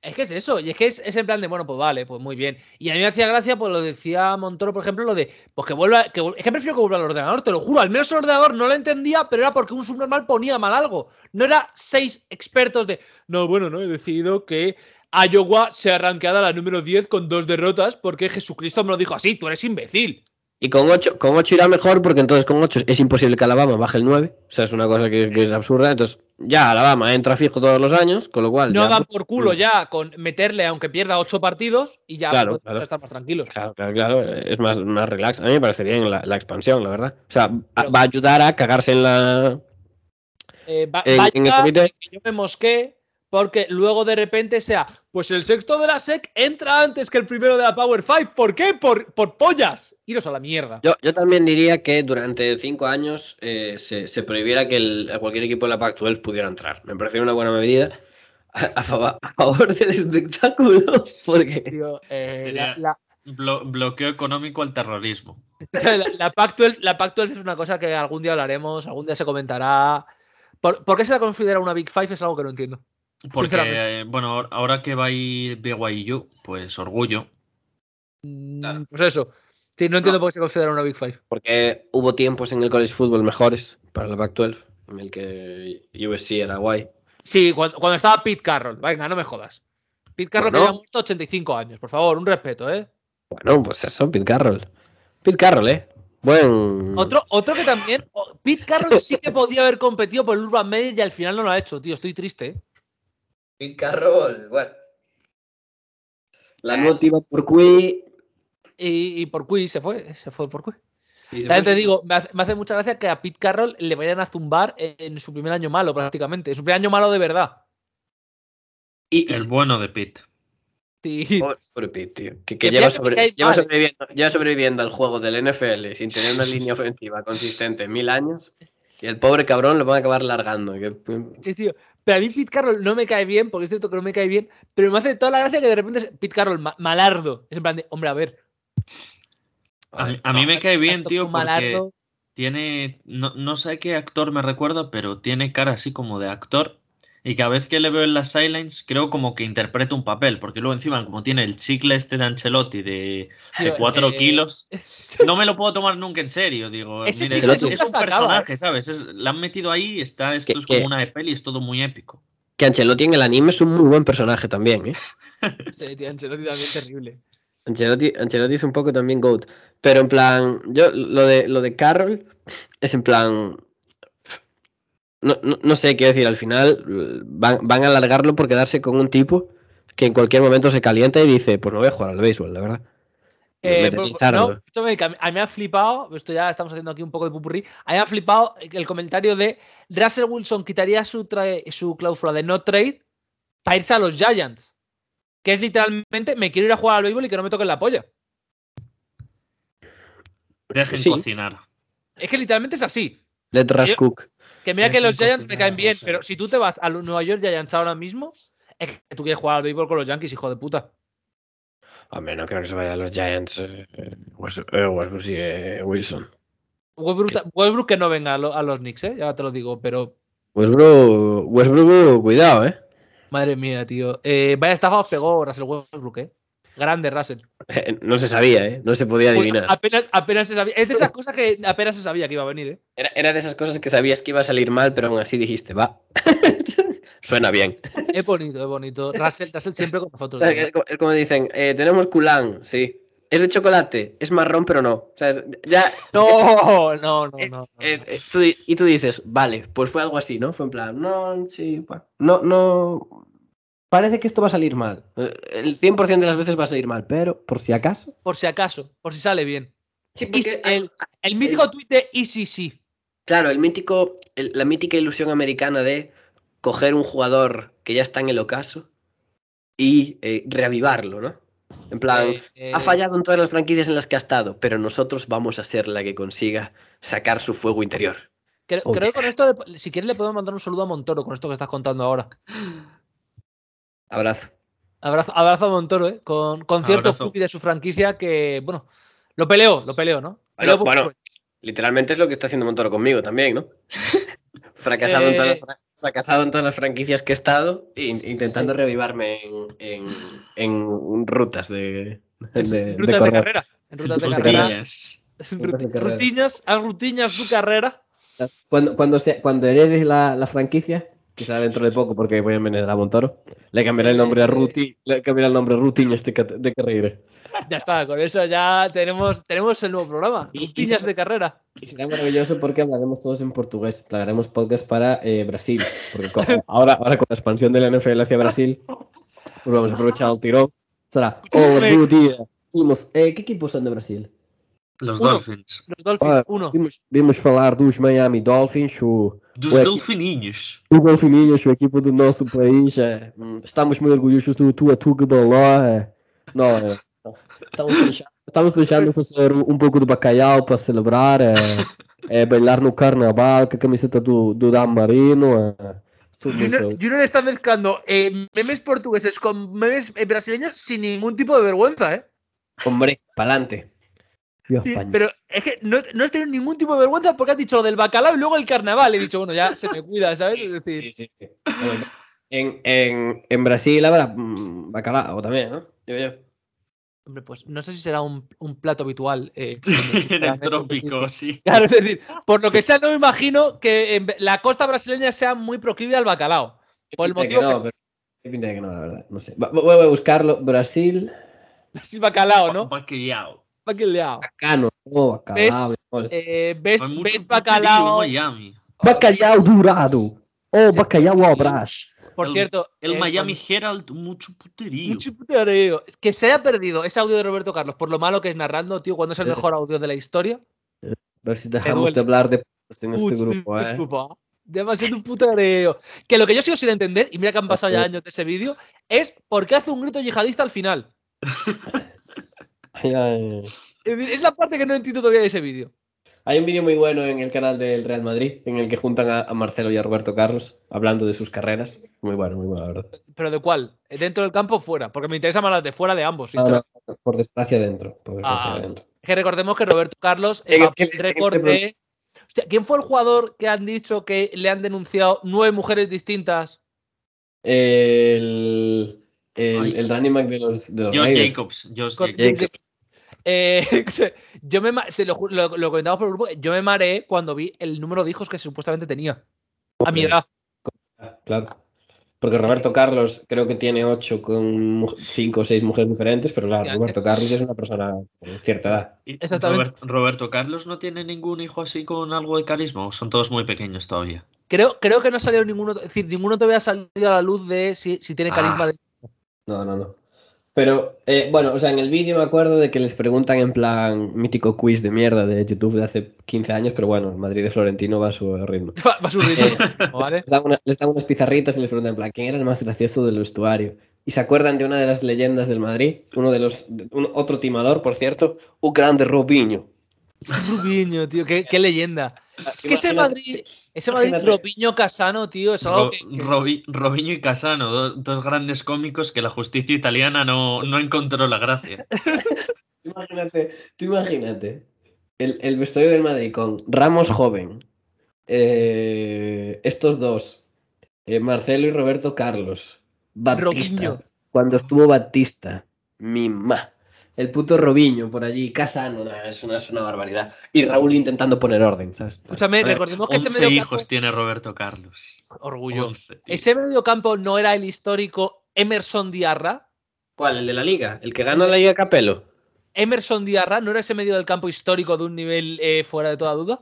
Es que es eso, y es que es, es en plan de, bueno, pues vale, pues muy bien. Y a mí me hacía gracia, pues lo decía Montoro, por ejemplo, lo de, pues que vuelva, que, es que prefiero que vuelva al ordenador, te lo juro, al menos el ordenador no lo entendía, pero era porque un subnormal ponía mal algo. No era seis expertos de, no, bueno, no, he decidido que Iowa sea rankeada la número 10 con dos derrotas porque Jesucristo me lo dijo así, tú eres imbécil. Y con 8, con ocho irá mejor porque entonces con 8 es imposible que Alabama baje el 9. O sea, es una cosa que, que es absurda. Entonces, ya Alabama entra fijo todos los años, con lo cual. No dan por culo ya con meterle aunque pierda ocho partidos y ya Claro, claro. estar más tranquilos. Claro, claro, claro, es más, más relax. A mí me parece bien la, la expansión, la verdad. O sea, va- Pero- va a ayudar a cagarse en la. Eh, va, En- va a en el comité. que yo me mosqué porque luego de repente sea, pues el sexto de la SEC entra antes que el primero de la Power 5. ¿Por qué? Por, por pollas. Iros a la mierda. Yo, yo también diría que durante cinco años eh, se, se prohibiera que el- cualquier equipo de la Pac-12 pudiera entrar. Me parece una buena medida a, a favor, a favor del espectáculo. Porque. Tío, eh, Sería- la, Blo- bloqueo económico al terrorismo. la, la Pac-12 la Pac-12 es una cosa que algún día hablaremos, algún día se comentará. ¿Por, por qué se la considera una Big Five? Es algo que no entiendo. Porque, eh, bueno, ahora- que va a ir BYU, pues orgullo. Mm, Claro. Pues eso. Sí, no entiendo por qué se considera una Big Five. Porque hubo tiempos en el college football mejores para la Pac-12, en el que USC era guay. Sí, cuando, cuando estaba Pete Carroll. Venga, no me jodas. Pete Carroll Bueno. que había muerto 85 años. Por favor, un respeto, ¿eh? Bueno, pues eso, Pete Carroll. Pete Carroll, ¿eh? Buen. Otro, otro que también. Pete Carroll sí que podía haber competido por el Urban Meyer y al final no lo ha hecho, tío. Estoy triste, ¿eh? Pete Carroll, bueno. La nota iba por Cui. Y, y por Quiz se fue, se fue por se También te digo, me hace, me hace mucha gracia que a Pete Carroll le vayan a zumbar en, en su primer año malo, prácticamente. En su primer año malo de verdad. Y, El bueno de Pitt. Sí. Pobre- pobre Pete, tío. Que, que Que lleva, que sobreviviendo, lleva sobreviviendo al juego del NFL sin tener una línea ofensiva consistente en mil años. Y el pobre cabrón lo van a acabar largando. que- Sí, tío. Pero a mí Pete Carroll no me cae bien, porque es cierto que no me cae bien, pero me hace toda la gracia que de repente es Pete Carroll ma- malardo. Es en plan de, hombre, a ver. A mí, a mí me cae bien, tío, porque malardo. tiene. No, no sé qué actor me recuerda, pero tiene cara así como de actor. Y cada vez que le veo en las sidelines, creo como que interpreta un papel. Porque luego, encima, como tiene el chicle este de Ancelotti de, de Tío, 4 eh, kilos, no me lo puedo tomar nunca en serio. Digo, Ese mire, chicle es, es un personaje, ¿sabes? Es- la han metido ahí, está, esto Que- es como que- una de peli, es todo muy épico. Que Ancelotti en el anime es un muy buen personaje también, ¿eh? Sí, tío, Ancelotti también terrible. Ancelotti, Ancelotti es un poco también GOAT. Pero en plan, yo lo de lo de Carroll es en plan. No, no, no sé qué decir, al final eh, van, van a alargarlo por quedarse con un tipo que en cualquier momento se calienta y dice, pues no voy a jugar al béisbol, la verdad. Eh, Me pues, no, a mí, a mí me ha flipado, esto ya estamos haciendo aquí un poco de pupurrí, a mí me ha flipado el comentario de Russell Wilson quitaría su, su cláusula de no trade para irse a los Giants. Que es literalmente, me quiero ir a jugar al béisbol y que no me toquen la polla. Dejen Sí. cocinar. Es que literalmente es así. Let Russ Yo- cook. Que mira que los Giants me caen bien, pero si tú te vas a los Nueva York Giants ahora mismo, es que tú quieres jugar al béisbol con los Yankees, hijo de puta. Hombre, no creo que se vaya a los Giants. Eh, eh, West- eh, Westbrook sí, eh, Wilson. Westbrook, Westbrook que no venga a, lo- a los Knicks, ¿eh? ya te lo digo, pero Westbrook, Westbrook, cuidado, eh. madre mía, tío. Eh, vaya estafa os pegó Russell Westbrook, ¿eh? Grande Russell. Eh, No se sabía, eh. No se podía Uy, adivinar. apenas, apenas se sabía. Es de esas cosas que apenas se sabía que iba a venir, ¿eh? Era, era de esas cosas que sabías que iba a salir mal, pero aún así dijiste, va. Suena bien. Es bonito, es bonito. Russell, Russell siempre con nosotros. Es tío. como- es como dicen, eh, tenemos culán, sí. Es de chocolate, es marrón, pero no. O sea, es- ya. No, no, no, es- no. no. es- eh, tú di- y tú dices, vale, pues fue algo así, ¿no? Fue en plan, no, sí, no, no. Parece que esto va a salir mal. Eh, El 100% de las veces va a salir mal, pero por si acaso. Por si acaso, por si sale bien. Sí, el, el mítico tuit de ECC. Claro, el mítico, el- la mítica ilusión americana de coger un jugador que ya está en el ocaso y eh, reavivarlo, ¿no? En plan, Eh, ha fallado en todas las franquicias en las que ha estado, pero nosotros vamos a ser la que consiga sacar su fuego interior. Creo, Oh, creo que con esto, le- si quieres, le podemos mandar un saludo a Montoro con esto que estás contando ahora. Abrazo. Abrazo, abrazo a Montoro, ¿eh? Con, con cierto cookie de su franquicia que, bueno, lo peleó, lo peleó, ¿no? Bueno, literalmente es lo que está haciendo Montoro conmigo también, ¿no? fracasado, en todas las, Eh. fra- fracasado en todas las franquicias que he estado e in- intentando reavivarme en, en- en rutas de, de, de en rutas de, carrera. En rutas de Rutas de carrera. Rutillas. Rutas de carrera. Rutiñas, haz rutiñas tu carrera. Cuando, cuando, se- cuando heredes la, la franquicia, quizá dentro de poco, porque voy a envenenar a Montoro, le cambiaré el nombre a Ruti, le cambiaré el nombre a Rutiñas de, cat- de carrera. Ya está, con eso ya tenemos, tenemos el nuevo programa. Y- Rutiñas de carrera. Y será maravilloso porque hablaremos todos en portugués. Haremos podcast para eh, Brasil. Porque ahora, ahora con la expansión de la NFL hacia Brasil, pues vamos a aprovechar el tirón. Será, oh. Vimos, eh, ¿Qué equipos son de Brasil? Los Uno. Dolphins. Los Dolphins, Ah, uno. Vimos, vimos falar dos Miami Dolphins, o, Dos Dolfininhos. os Golfinhos, o equipo do nosso país. eh, hum, estamos muito orgulhosos do Tua Tuga eh. Não, eh, estamos, pensando, estamos pensando em fazer um pouco de bacalhau para celebrar, eh, eh, bailar no carnaval com a camiseta do, do Dan Marino. Estou muito Junior. Junior está mezclando eh, memes portugueses con memes eh, brasileños sin ningún tipo de vergüenza, ¿eh? Hombre, pa'lante. Dios, Sí, España. pero es que no, no has tenido ningún tipo de vergüenza porque has dicho lo del bacalao y luego el carnaval. He dicho, bueno, ya se me cuida, ¿sabes? Es decir, Sí, sí, En, en, en Brasil habrá mm, bacalao también, ¿no? Digo yo. hombre, pues no sé si será un, un plato habitual. eh, en el trópico, sí. Claro, es decir, por lo que sea, no me imagino que en la costa brasileña sea muy proclive al bacalao. Por el que motivo no, que pero- qué pinta que no, la verdad. No sé. Voy a buscarlo. Brasil. Así bacalao, ¿no? Bacalhau. Bacano. Oh, bacalao. Eh, puterío en bacalao. Miami. Bacalhau dourado. Oh, bacalhau ao brás. Por El- cierto, El eh, Miami con- Herald, mucho puterío. Mucho putareo. Es Que se haya perdido ese audio de Roberto Carlos por lo malo que es narrando, tío, cuando es el mejor audio de la historia. A ver si dejamos de hablar de putas en este grupo, eh. disculpa. Demasiado un putareo. Que lo que yo sigo sin entender, y mira que han pasado ya años de ese vídeo, es por qué hace un grito yihadista al final. Ay. Es la parte que no entiendo todavía de ese vídeo. Hay un vídeo muy bueno en el canal del Real Madrid en el que juntan a, a Marcelo y a Roberto Carlos hablando de sus carreras. Muy bueno, muy bueno, la verdad. ¿Pero de cuál? ¿Dentro del campo o fuera? Porque me interesa más las de fuera de ambos. No, sinceramente. no, por desgracia dentro. Por desgracia Ah. dentro. Que recordemos que Roberto Carlos En eh, el el en récord este de. Hostia, ¿Quién fue el jugador que han dicho que le han denunciado nueve mujeres distintas? El, el, el back de los, de los Josh Raiders. Jacobs. Josh Con- Jacobs. Eh, yo me te lo, lo, lo comentamos por el grupo. Yo me mareé cuando vi el número de hijos que supuestamente tenía. A mi edad. Claro. Porque Roberto Carlos creo que tiene ocho con cinco o seis mujeres diferentes, pero claro, Roberto Carlos es una persona con cierta edad. Y Exactamente. Robert- Roberto Carlos no tiene ningún hijo así con algo de carisma. ¿O son todos muy pequeños todavía. Creo, creo que no salió ninguno. Es decir, ninguno todavía ha salido a la luz de si, si tiene carisma Ah. de. No, no, no. Pero, eh, bueno, o sea, en el vídeo me acuerdo de que les preguntan en plan mítico quiz de mierda de YouTube de hace 15 años, pero bueno, el Madrid de Florentino va a su ritmo. Va va a su ritmo, ¿vale? Les dan, una- les dan unas pizarritas y les preguntan en plan, ¿quién era el más gracioso del vestuario? Y se acuerdan de una de las leyendas del Madrid, uno de los, un- otro timador, por cierto, un grande Robinho. Rubiño, tío, qué, qué leyenda. Es que ese Madrid, ese Madrid. Robiño Casano, tío, es algo Ro- que. que- Robi- Robinho y Casano, do- dos grandes cómicos que la justicia italiana no, no encontró la gracia. Tú Imagínate, tú imagínate el, el vestuario del Madrid con Ramos joven, eh, estos dos, eh, Marcelo y Roberto Carlos, Batista, Robinho. cuando estuvo Batista, Mima, el puto Robinho por allí, Casano, es, una, es una barbaridad. Y Raúl intentando poner orden, ¿sabes? Escúchame, ver, recordemos que ese 11 medio hijos tiene Roberto Carlos. Orgullo. 11, tío. Ese medio campo no era el histórico Emerson Diarra. ¿Cuál? ¿El de la Liga? ¿El que gana la Liga Capelo? Emerson Diarra no era ese medio del campo histórico de un nivel eh, fuera de toda duda.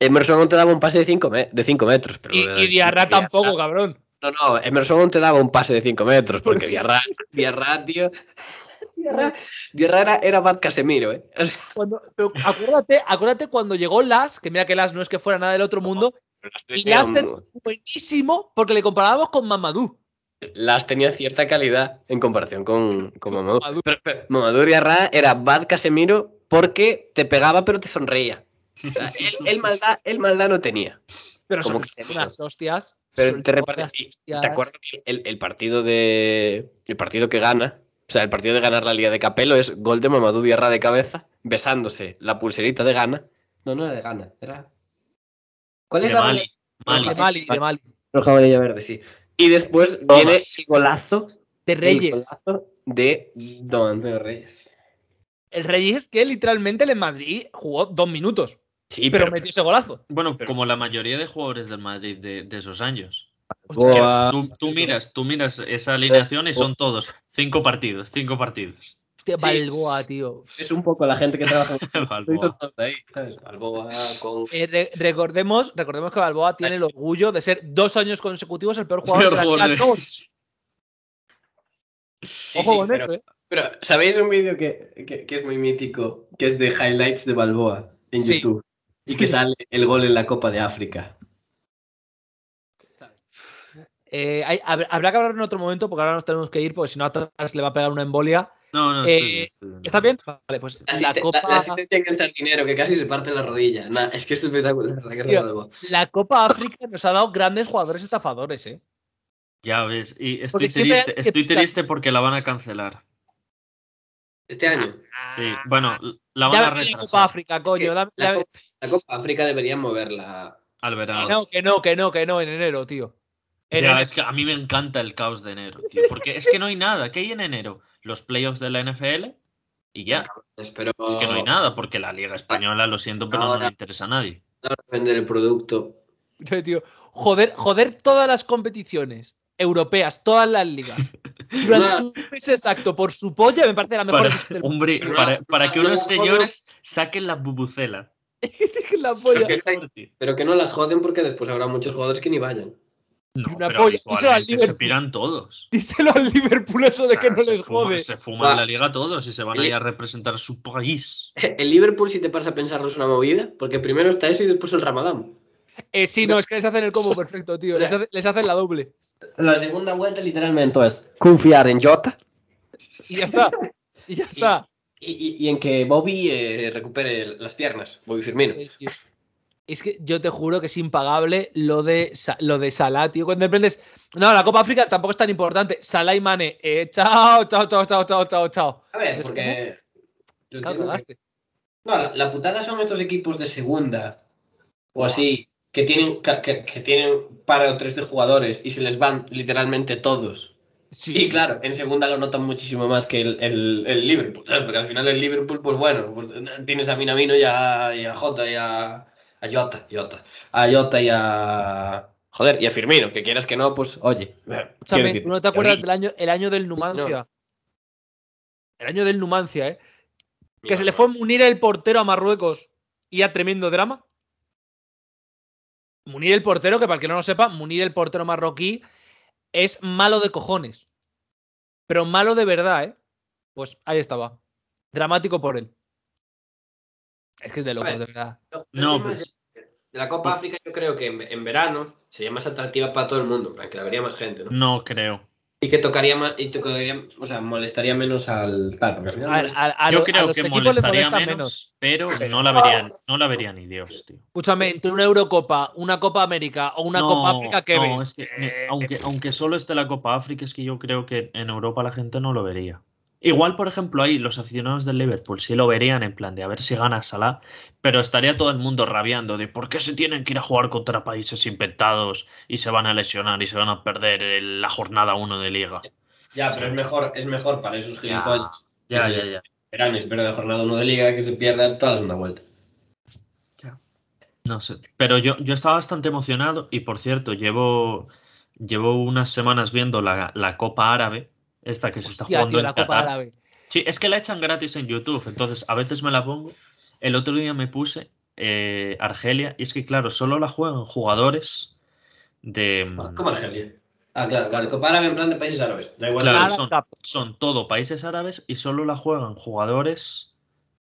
Emerson te daba un pase de 5 de cinco metros. Pero Y, y Diarra tampoco, cabrón. No, no, Emerson te daba un pase de 5 metros, Por porque Diarra, tío. Diarra era, Bad Casemiro, ¿eh? Cuando- pero acuérdate, acuérdate cuando llegó Las, que mira que Las no es que fuera nada del otro mundo, y Las es buenísimo porque le comparábamos con Mamadou. Las tenía cierta calidad en comparación con, con Mamadou. Mamadou. Pero, pero Mamadou Diarra era Bad Casemiro porque te pegaba pero te sonreía. O sea, él, él maldad, él maldad no tenía. Pero Como son que unas hostias. Pero te repartes. ¿Te acuerdas que el, el partido de. El partido que gana. O sea, el partido de ganar la Liga de Capelo es gol de Mamadou Diarra de cabeza, besándose la pulserita de gana. No, no era de gana, era. ¿Cuál es De la Mali. De Mali. Mali, de Mali. Roja, amarilla, verde, sí. Y después viene el golazo. De el Reyes. golazo de Don Antonio Reyes. El Reyes que literalmente el en Madrid jugó dos minutos, Sí, pero, pero. metió ese golazo. Bueno, Pero- como la mayoría de jugadores del Madrid de, de esos años. Tú, tú miras, tú miras esa alineación y son todos cinco partidos, cinco partidos. Hostia, Sí. Balboa, tío. Es un poco la gente que trabaja en Balboa. ahí. ¿sabes? Balboa con. Eh, re- recordemos, recordemos que Balboa tiene el orgullo de ser dos años consecutivos el peor jugador Peor de la Liga de- 2. Sí, Ojo sí, con pero- eso, eh. Pero, ¿sabéis un vídeo que, que- que es muy mítico? Que es de highlights de Balboa en Sí. YouTube. Y que sale el gol en la Copa de África. Eh, hay- hab- habrá que hablar en otro momento porque ahora nos tenemos que ir porque si no a Tomás le va a pegar una embolia. No, no, Eh, estoy bien, estoy bien. ¿Está bien? Vale, pues La, Copa, la- la asistencia el que casi se parte la rodilla. Nah, es que es espectacular la guerra Tío. La Copa África nos ha dado grandes jugadores estafadores, ¿eh? Ya ves, y estoy Porque triste, estoy triste porque la van a cancelar. Este año. Sí, bueno, la van Ya a ves la retrasar Copa África, coño. Dame- la, Copa, la Copa África deberían moverla. al verano. Que no, que no, que no, que no, en enero, tío. En Ya, enero. es que a mí me encanta el caos de enero, tío, porque es que no hay nada. ¿Qué hay en enero? Los playoffs de la NFL y ya. Espero Es que no hay nada, porque la Liga Española, lo siento, pero no Ahora- le interesa a nadie. vender el producto. Tío, joder, joder todas las competiciones europeas, todas las ligas. Durante un mes exacto por su polla me parece la mejor Para, del hombre, Pero no, para, para que no, unos no, señores saquen la bubucela. la polla. Porque- Pero que no las joden porque después habrá muchos jugadores que ni vayan. No, Y una pero polla, díselo al se piran todos. Díselo al Liverpool eso de O sea, que no les fuma- jode. Se fuman Va. la liga todos y se van El- ahí a representar su país. El Liverpool, si te paras a pensarlo, es una movida. Porque primero está eso y después el Ramadán. Eh, sí, no, es que les hacen el combo perfecto, tío. Les, hace- les hacen la doble. La segunda vuelta literalmente es confiar en Jota Y ya está. Y ya está. y, y- y en que Bobby eh, recupere las piernas. Bobby Firmino. Eh. Es que yo te juro que es impagable lo de, lo de Salah, tío. Cuando aprendes. No, la Copa África tampoco es tan importante. Salah y Mane. Eh, chao, chao, chao, chao, chao, chao, chao. A ver, ¿Es porque. yo Claro, que-. No, la, la putada son estos equipos de segunda o así, que tienen, que, que- que tienen para o tres de jugadores y se les van literalmente todos. Sí, y sí, claro, sí. en segunda lo notan muchísimo más que el, el, el Liverpool, ¿sabes? Porque al final el Liverpool, pues bueno, pues tienes a Minamino y a, y a Jota y a, a Jota, Jota, a Jota y a... Joder, y a Firmino, que quieras que no, pues oye. decir, ¿tú no te acuerdas del año, el año del Numancia? El año del Numancia, ¿eh? Que se le fue Munir el portero a Marruecos y a tremendo drama. Munir el portero, que para el que no lo sepa, Munir el portero marroquí es malo de cojones. Pero malo de verdad, ¿eh? Pues ahí estaba. Dramático por él. Es que es de locos, Vale. de verdad. No, pues- es- La Copa África yo creo que en, en verano sería más atractiva para todo el mundo, plan, que la vería más gente, ¿no? No creo. Y que tocaría más, y tocaría, o sea, molestaría menos al tal, porque al final A, a- a Yo lo- a creo los que molestaría molesta menos, menos. pero no la verían, no la vería ni Dios, tío. Escúchame, entre una Eurocopa, una Copa América o una No, Copa África, ¿qué no, ves? es que, Eh, aunque, aunque solo esté la Copa África, es que yo creo que en Europa la gente no lo vería. Igual, por ejemplo, ahí los aficionados del Liverpool sí lo verían en plan de a ver si gana Salah, pero estaría todo el mundo rabiando de por qué se tienen que ir a jugar contra países inventados y se van a lesionar y se van a perder el- la jornada 1 de liga. Ya, pero es mejor, es mejor para esos gilipollas. Ya, ya, ya. Verán, espero de jornada 1 de liga que se pierda toda la segunda vuelta. No sé, pero yo, yo estaba bastante emocionado y por cierto, llevo, llevo unas semanas viendo la, la Copa Árabe, esta que se está Hostia, jugando tío, en la Copa Qatar. Árabe. Sí, es que la echan gratis en YouTube, entonces a veces me la pongo. El otro día me puse eh, Argelia y es que claro, solo la juegan jugadores de... mm, ¿Cómo Argelia? Ah, claro, vale. Copa Árabe en plan de países árabes. Da igual. Claro, Arab son, son todo países árabes y solo la juegan jugadores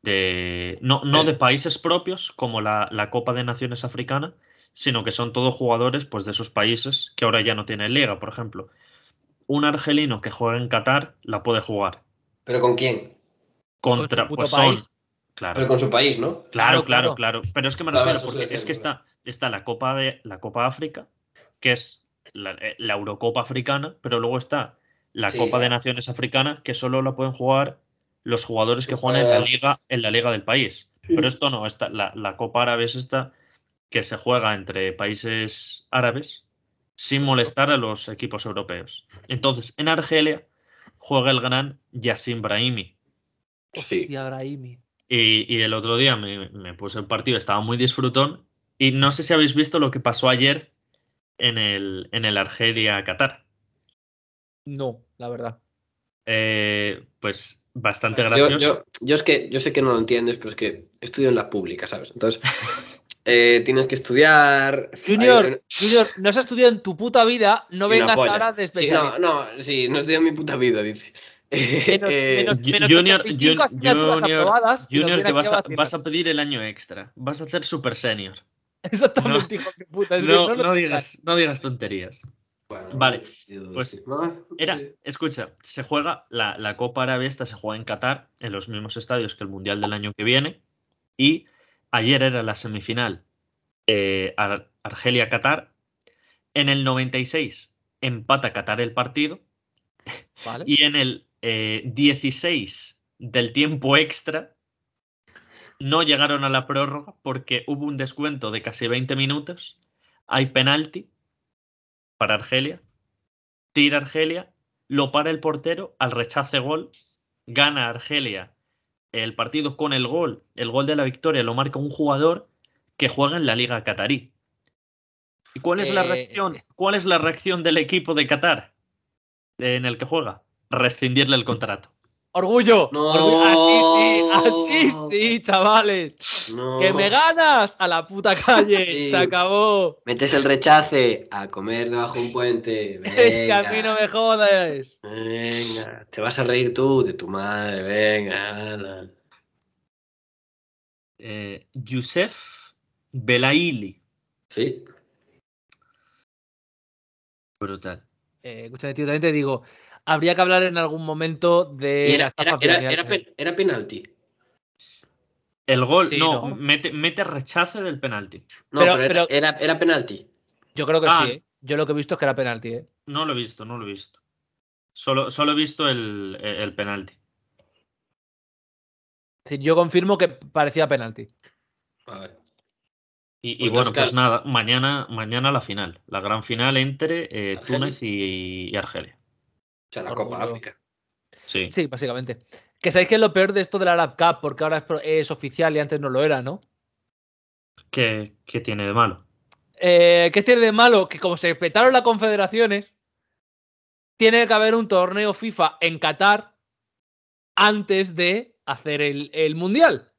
de. No, no de Es- países propios, como la, la Copa de Naciones Africana, sino que son todos jugadores pues, de esos países que ahora ya no tienen liga. Por ejemplo, un argelino que juega en Qatar la puede jugar. ¿Pero con quién? Contra. su puto Pues son. Claro. Pero con su país, ¿no? Claro, Claro, claro, claro. Pero es que me refiero, porque es que está, está la Copa de la Copa África, que es la, eh, la Eurocopa africana, pero luego está la Sí, Copa de. Naciones africana, que solo la pueden jugar los jugadores que juegan en la liga, en la liga del país. Pero esto no, esta, la, la Copa Árabe es esta que se juega entre países árabes sin molestar a los equipos europeos. Entonces, en Argelia juega el gran Yassin Brahimi. Sí. Y Brahimi. Y, y el otro día me, me puse el partido, estaba muy disfrutón. Y no sé si habéis visto lo que pasó ayer en el, en el Argelia-Qatar. No, la verdad. Eh, pues bastante Yo, gracioso. yo, yo es que yo sé que no lo entiendes, pero es que estudio en la pública, ¿sabes? Entonces, eh, tienes que estudiar. Junior, Hay- Junior, no has estudiado en tu puta vida, no vengas ahora de Sí, no, no, sí, no estudio en mi puta vida, dice. Menos, Eh, menos, menos Junior- 85 Jun- asignaturas Junior- aprobadas. Junior, que vas a, vacilar. vas a pedir el año extra. Vas a hacer super senior. Exactamente, hijo de puta. decir, No, no no digas, no digas tonterías. bueno, Vale, pues. No, Era, escucha, se juega la, la Copa Árabe esta se juega en Qatar, en los mismos estadios que el Mundial del año que viene. Y ayer era la semifinal eh, Ar- Argelia-Qatar. En el 96 empata Qatar el partido. Vale. Y en el eh, 16 del tiempo extra no llegaron a la prórroga porque hubo un descuento de casi 20 minutos. Hay penalti para Argelia. Tira Argelia, lo para el portero, al rechace gol, gana Argelia el partido con el gol. El gol de la victoria lo marca un jugador que juega en la liga catarí. ¿Y cuál es la Eh, reacción? ¿Cuál es la reacción del equipo de Qatar en el que juega? Rescindirle el contrato. Orgullo. No. orgullo. Así sí, así sí, chavales. No. Que me ganas a la puta calle. Sí. Se acabó. Metes el rechace a comer debajo de un puente. Es que a mí no me jodas. Venga, te vas a reír tú de tu madre, venga. ala. Eh, Youssef Belaili. Sí. Brutal. Eh, escúchame, tío, también te digo. Habría que hablar en algún momento de era, la era, era, penalti. El gol, Sí, no, ¿no? Mete, mete rechace del penalti. No, Pero- pero, era- pero- Era, era penalti. Yo creo que Ah. sí, ¿eh? Yo lo que he visto es que era penalti, ¿eh? No lo he visto, no lo he visto. Solo, solo he visto el, el penalti. Es decir, yo confirmo que parecía penalti. A ver. Y, y Pues bueno, pues nada, mañana, mañana la final. La gran final entre eh, Argelia. Túnez y, y Argelia. O sea, la Orgullo. Copa África. Sí. Sí, básicamente. Que sabéis que es lo peor de esto del Arab Cup, porque ahora es, pro- es oficial y antes no lo era, ¿no? ¿Qué, qué tiene de malo? Eh, ¿Qué tiene de malo? Que como se petaron las confederaciones, tiene que haber un torneo FIFA en Qatar antes de hacer el, el Mundial.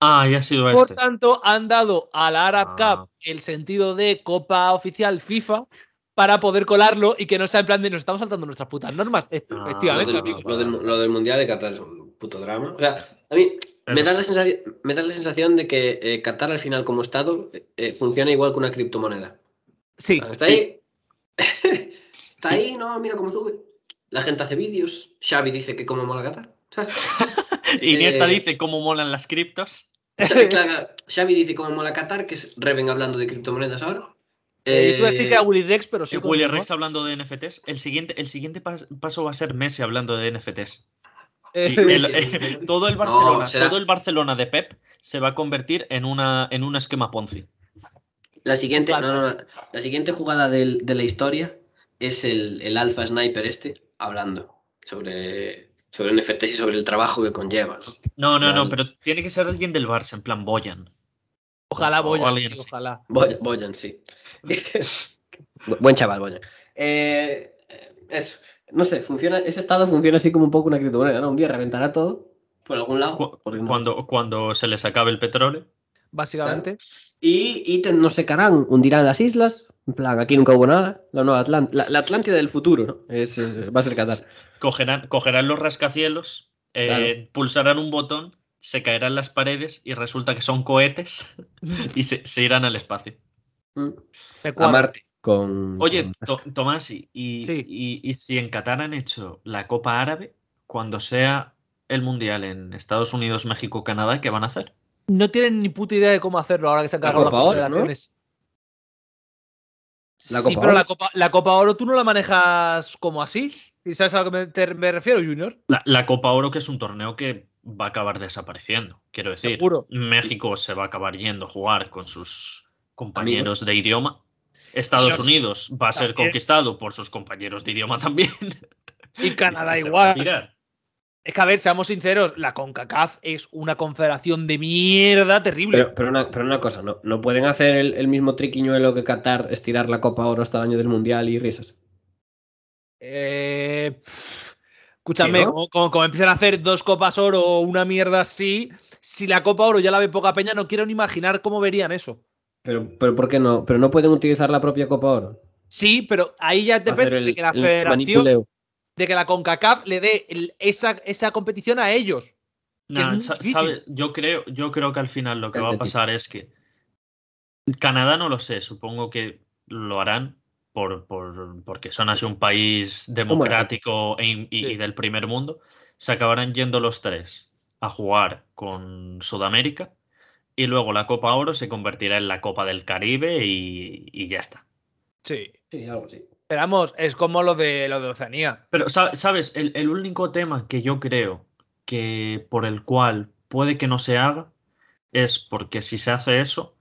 Ah, ya ha sido Por este. tanto, han dado a la Arab Ah. Cup el sentido de Copa Oficial FIFA para poder colarlo y que no sea en plan de nos estamos saltando nuestras putas normas. Ah, Efectivamente, lo, amigo. del, lo del- lo del Mundial de Qatar es un puto drama. O sea, a mí me da la sensación, me da la sensación de que eh, Qatar al final como Estado eh, eh, funciona igual que una criptomoneda. Sí, Está sí. ahí. Está ahí, no, mira cómo sube. La gente hace vídeos. Xavi dice que como mola Qatar. ¿sabes? Iniesta Eh, dice cómo molan las criptos. Xavi, claro, Xavi dice cómo mola Qatar, que es Reven hablando de criptomonedas ahora. Eh, tú decir que era Eh, Willy Rex, pero sí. Y Willy. Rex hablando de NFTs. El siguiente, el siguiente pas- paso va a ser Messi hablando de NFTs. Eh, el- eh, todo, el Barcelona, todo el Barcelona de Pep se va a convertir en, una, en un esquema Ponzi. La siguiente, no, no. La siguiente jugada del- de la historia es el, el Alpha Sniper este hablando sobre, sobre NFTs y sobre el trabajo que conlleva. ¿no? No, no, pero tiene que ser alguien del Barça, en plan Boyan. Ojalá Boyan, ojalá. Boyan, Boyan, sí. Bu- Buen chaval, Boyan. Eh, eso. No sé, funciona, ese estado funciona así como un poco una criptomoneda, ¿no? Un día reventará todo por algún lado. Cu- porque no- Cuando, cuando se les acabe el petróleo. Básicamente. Y, y te- nos secarán, hundirán las islas En plan, aquí nunca hubo nada. La nueva Atlant la, la Atlántida del futuro, ¿no? Es, eh, va a ser Qatar. Cogerán, cogerán los rascacielos, eh, Claro. pulsarán un botón, se caerán las paredes y resulta que son cohetes y se, se irán al espacio. Mm. A. Marte. Con, Oye, con- To- Tomás, y, y- Sí. y- y si en Qatar han hecho la Copa Árabe, cuando sea el Mundial en Estados Unidos, México, Canadá, ¿qué van a hacer? No tienen ni puta idea de cómo hacerlo ahora que se han La cargado las Copa Oro, ¿no? confederaciones. La sí, Copa pero Oro. la Copa, la Copa Oro tú no la manejas como así. ¿Y sabes a lo que me, te- me refiero, Junior? La, la Copa Oro, que es un torneo que va a acabar desapareciendo. Quiero decir, Seguro. México se va a acabar yendo a jugar con sus compañeros de idioma. Estados Unidos va a ser conquistado por sus compañeros de idioma también. Y Canadá Y igual. Es que, a ver, seamos sinceros, la CONCACAF es una confederación de mierda terrible. Pero, pero, una, pero una cosa, ¿no, no pueden hacer el, el mismo triquiñuelo que Qatar, estirar la Copa Oro hasta el año del Mundial y risas. Eh, pff, escúchame, Sí, ¿no? como, como- como empiezan a hacer dos Copas Oro o una mierda así, si la Copa Oro ya la ve poca peña, no quiero ni imaginar cómo verían eso. Pero, pero ¿por qué no? Pero no pueden utilizar la propia Copa Oro. Sí, pero ahí ya depende el- de que la federación, manipuleo. de que la CONCACAF le dé el- esa, esa competición a ellos. Nah. Yo creo, yo creo que al final lo que va a pasar es que Canadá no lo sé, supongo que lo harán por, por- porque son así un país democrático e in- y, Sí. y del primer mundo. Se acabarán yendo los tres a jugar con Sudamérica y luego la Copa Oro se convertirá en la Copa del Caribe y, y ya está. Sí. Sí, algo así. Pero vamos, es como lo de lo de Oceanía. Pero, sa- ¿sabes? El, el único tema que yo creo que por el cual puede que no se haga es porque si se hace eso,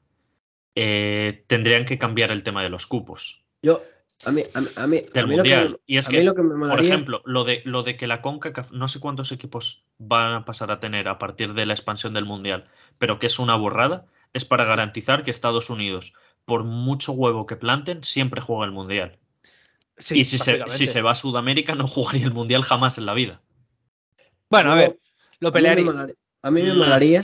eh, tendrían que cambiar el tema de los cupos Yo, a mí, a mí, a mí, del a mí lo que Mundial. me- y es que, lo que me por ejemplo, lo de, lo de que la CONCACAF, no sé cuántos equipos van a pasar a tener a partir de la expansión del Mundial, pero que es una borrada, es para garantizar que Estados Unidos, por mucho huevo que planten, siempre juega el Mundial. Sí, y si se, si básicamente. se va a Sudamérica, no jugaría el Mundial jamás en la vida. Bueno, a ver, lo pelearía. A mí me molaría,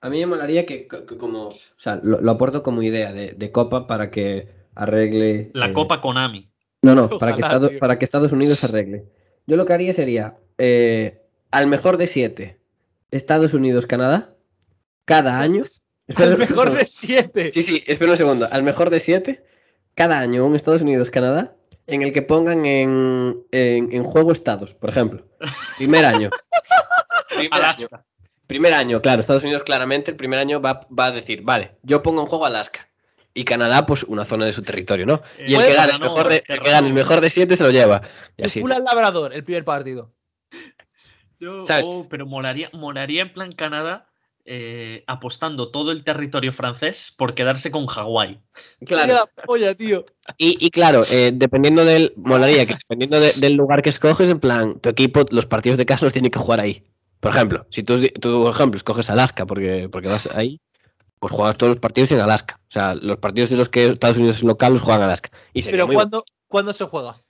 a mí me molaría que, que- que como, o sea, lo, lo aporto como idea de, de Copa para que arregle. La eh, Copa Konami. No, no, para, que Ojalá, Estado- tío. para que Estados Unidos arregle. Yo lo que haría sería, eh, al mejor de siete, Estados Unidos-Canadá, cada año. Un mejor segundo. de siete. Sí, sí, espera un segundo. Al mejor de siete, cada año un Estados Unidos-Canadá, en el que pongan en, en, en juego estados, por ejemplo. Primer año. Primer año. Alaska. Primer año, claro, Estados Unidos claramente el primer año va, va a decir, vale, yo pongo en juego Alaska. Y Canadá, pues una zona de su territorio, ¿no? Y el que gane el mejor de, el que gane el mejor de siete se lo lleva. Y El así. labrador, el primer partido. Yo- ¿Sabes? oh, pero molaría, molaría en plan Canadá eh, apostando todo el territorio francés por quedarse con Hawái. Claro. Polla, tío. Y, y claro, eh, dependiendo del. Molaría que dependiendo de- del lugar que escoges, en plan, tu equipo, los partidos de casa los tiene que jugar ahí. Por ejemplo, si tú, tú, por ejemplo, escoges Alaska porque, porque vas ahí, pues juegas todos los partidos en Alaska. O sea, los partidos de los que Estados Unidos es local los juegan en Alaska. Y Pero ¿cuándo, ¿cuándo se juega?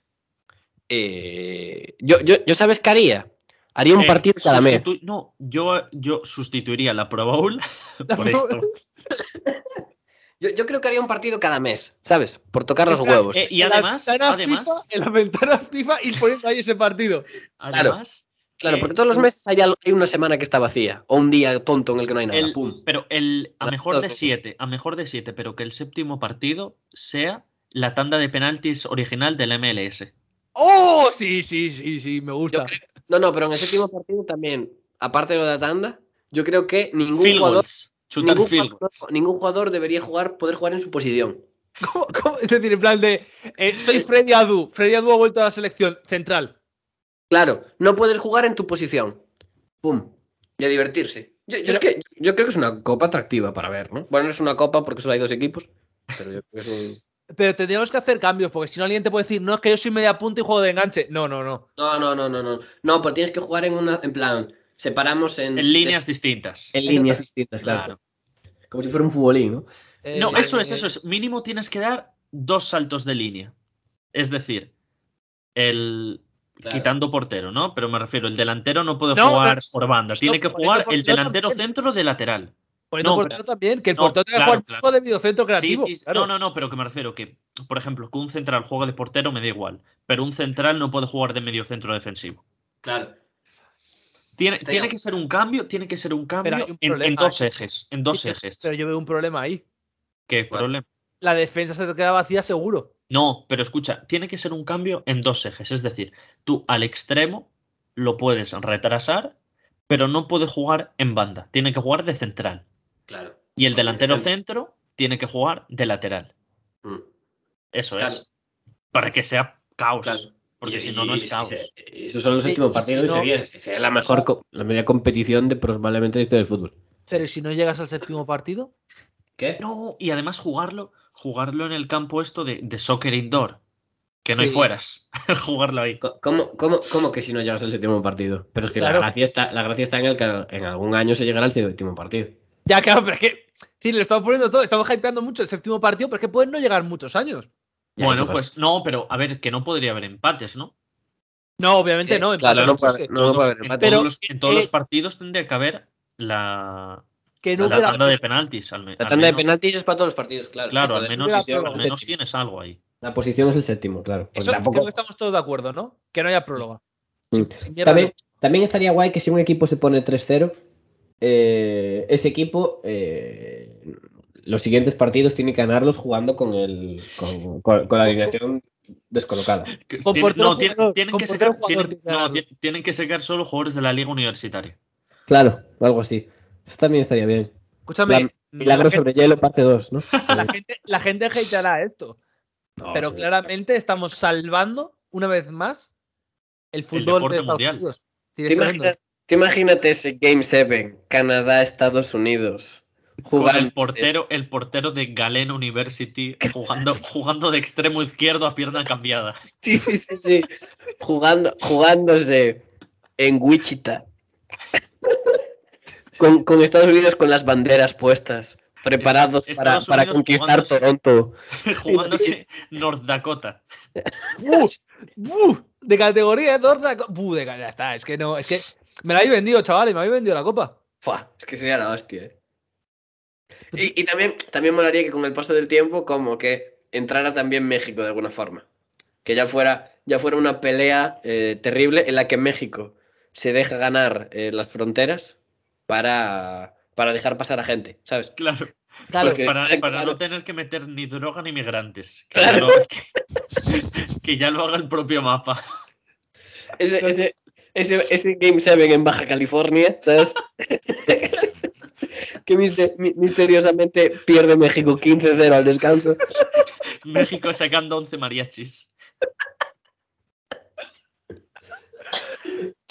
Eh, yo, yo, yo, ¿sabes qué haría? Haría un Eh, partido cada mes. No, yo, yo sustituiría la Pro Bowl por esto. Yo, yo creo que haría un partido cada mes, ¿sabes? Por tocar los huevos. Eh, y la además, FIFA, en la ventana FIFA ir poniendo ahí ese partido. además, claro, eh, porque todos los meses hay, una semana que está vacía. O un día tonto en el que no hay nada. el- Pum. pero el a mejor de siete, a mejor de siete, pero que el séptimo partido sea la tanda de penaltis original del MLS. ¡Oh! Sí, sí, sí, sí, me gusta. creo- no, no, pero en el séptimo partido también, aparte de lo de la tanda, yo creo que ningún Field jugador, ningún, jugador, goals. ningún jugador debería jugar, poder jugar en su posición. ¿Cómo- cómo? Es decir, en plan de. eh, soy Freddy Adu. Freddy Adu ha vuelto a la selección central. Claro, no puedes jugar en tu posición. Pum. Y a divertirse. Yo, yo es que, yo creo que es una copa atractiva para ver, ¿no? Bueno, no es una copa porque solo hay dos equipos, pero yo creo que es un... Pero tendríamos que hacer cambios, porque si no alguien te puede decir, no, es que yo soy media punta y juego de enganche. No, no, no. No, no, no, no, no. No, pero tienes que jugar en una, en plan, separamos en... En líneas distintas. En líneas distintas, claro. Claro. Como si fuera un futbolín, ¿no? No, Eh, eso es, eso es. Mínimo tienes que dar dos saltos de línea. Es decir, el Claro. quitando portero, ¿no? Pero me refiero, el delantero no puede No, jugar no, por banda. no, Tiene que jugar el delantero también. centro de lateral. Poniendo No, portero también, que el no, portero tenga que claro, jugar claro. de mediocentro creativo. sí, sí. claro. No, no, no, pero que me refiero que, por ejemplo, que un central juegue de portero me da igual, pero un central no puede jugar de medio centro defensivo. Claro. Tiene, tiene que ser un cambio, tiene que ser un cambio hay un en, dos ejes, en dos ejes. Pero yo veo un problema ahí. ¿Qué ¿Cuál? problema? La defensa se te queda vacía seguro. No, pero escucha, tiene que ser un cambio en dos ejes. Es decir, tú al extremo lo puedes retrasar, pero no puede jugar en banda. Tiene que jugar de central. Claro. Y el delantero centro- tiene que jugar de lateral. Mm, Eso Claro. es. Para que sea caos. claro. Porque Y- si no, no es y- caos. y- y esos son los últimos y partidos si y no- sería, sería la mejor, la media competición de probablemente la historia del fútbol. Pero ¿y si no llegas al séptimo partido? ¿Qué? No, y además jugarlo, jugarlo en el campo esto de, de soccer indoor. Que no hay fueras. jugarlo ahí. ¿Cómo, cómo, cómo que si no llegas al séptimo partido? Pero es que Claro. la, gracia está, la gracia está en el que en algún año se llegará al séptimo partido. Ya, claro, pero es que. Sí, le estamos poniendo todo, estamos hypeando mucho el séptimo partido, pero es que pueden no llegar muchos años. Ya, bueno, pues no, pero a ver, que no podría haber empates, ¿no? No, obviamente Eh, no. claro, no existe. puede- no, no puede haber en empate. Pero- todos, los, en todos eh, los partidos tendría que haber la, que no la hubiera- tanda de penaltis. Al, La al tanda de penaltis es para todos los partidos, claro. Claro, al menos, al prórroga. tienes algo ahí. La posición es el séptimo, claro. Porque Eso tampoco- creo que estamos todos de acuerdo, ¿no? Que no haya próloga. Sin- sin mierda También, de- también estaría guay que si un equipo se pone 3-0, eh, ese equipo eh, los siguientes partidos tiene que ganarlos jugando con, el, con, con- con la alineación descolocada. No, tienen que sacar solo jugadores de la liga universitaria. Claro, algo así. Eso también estaría bien. Escúchame. La- la, Milagro gente, sobre hielo, parte 2, ¿no? la gente, la gente hateará esto. No, pero sí. claramente estamos salvando, una vez más, el fútbol de Estados mundial. Unidos. ¿Te te imagínate ese Game 7, Canadá-Estados Unidos. Jugando. el portero, el portero de Galen University jugando, jugando de extremo izquierdo a pierna cambiada. Sí, sí, sí, sí. Jugando, jugándose en Wichita. Con, con Estados Unidos con las banderas puestas, preparados para, para conquistar jugándose- Toronto. Jugándose North Dakota. ¡Buh! ¡Buh! De categoría Dorda. ¡Buh! De, ya está, es que no, es que me la habéis vendido, chavales, me habéis vendido la copa. Fua, es que sería la hostia. eh. Y, y también, también molaría que con el paso del tiempo, como que entrara también México de alguna forma. Que ya fuera, ya fuera una pelea eh, terrible en la que México se deja ganar eh, las fronteras para, para dejar pasar a gente, ¿sabes? Claro. Para, para claro. no tener que meter ni droga ni migrantes. Que, Claro. ya, lo, que, que ya lo haga el propio mapa. Ese, ese, ese, ese Game 7 en Baja California, ¿sabes? que mister- mi- misteriosamente pierde México 15-0 al descanso. México sacando 11 mariachis.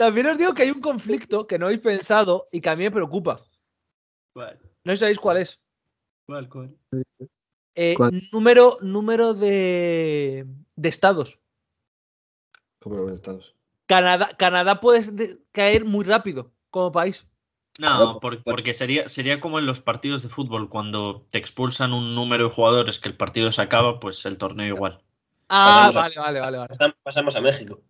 También os digo que hay un conflicto que no habéis pensado y que a mí me preocupa. ¿Cuál? No sabéis cuál es. ¿Cuál, cuál? Eh, ¿Cuál? número número de, de estados. ¿Cómo Estados? Canadá, Canadá puede de- caer muy rápido como país. No, por- por- porque sería, sería como en los partidos de fútbol, cuando te expulsan un número de jugadores que el partido se acaba, pues el torneo igual. Ah, Pasamos a- vale, vale, vale. vale. Pasamos a México.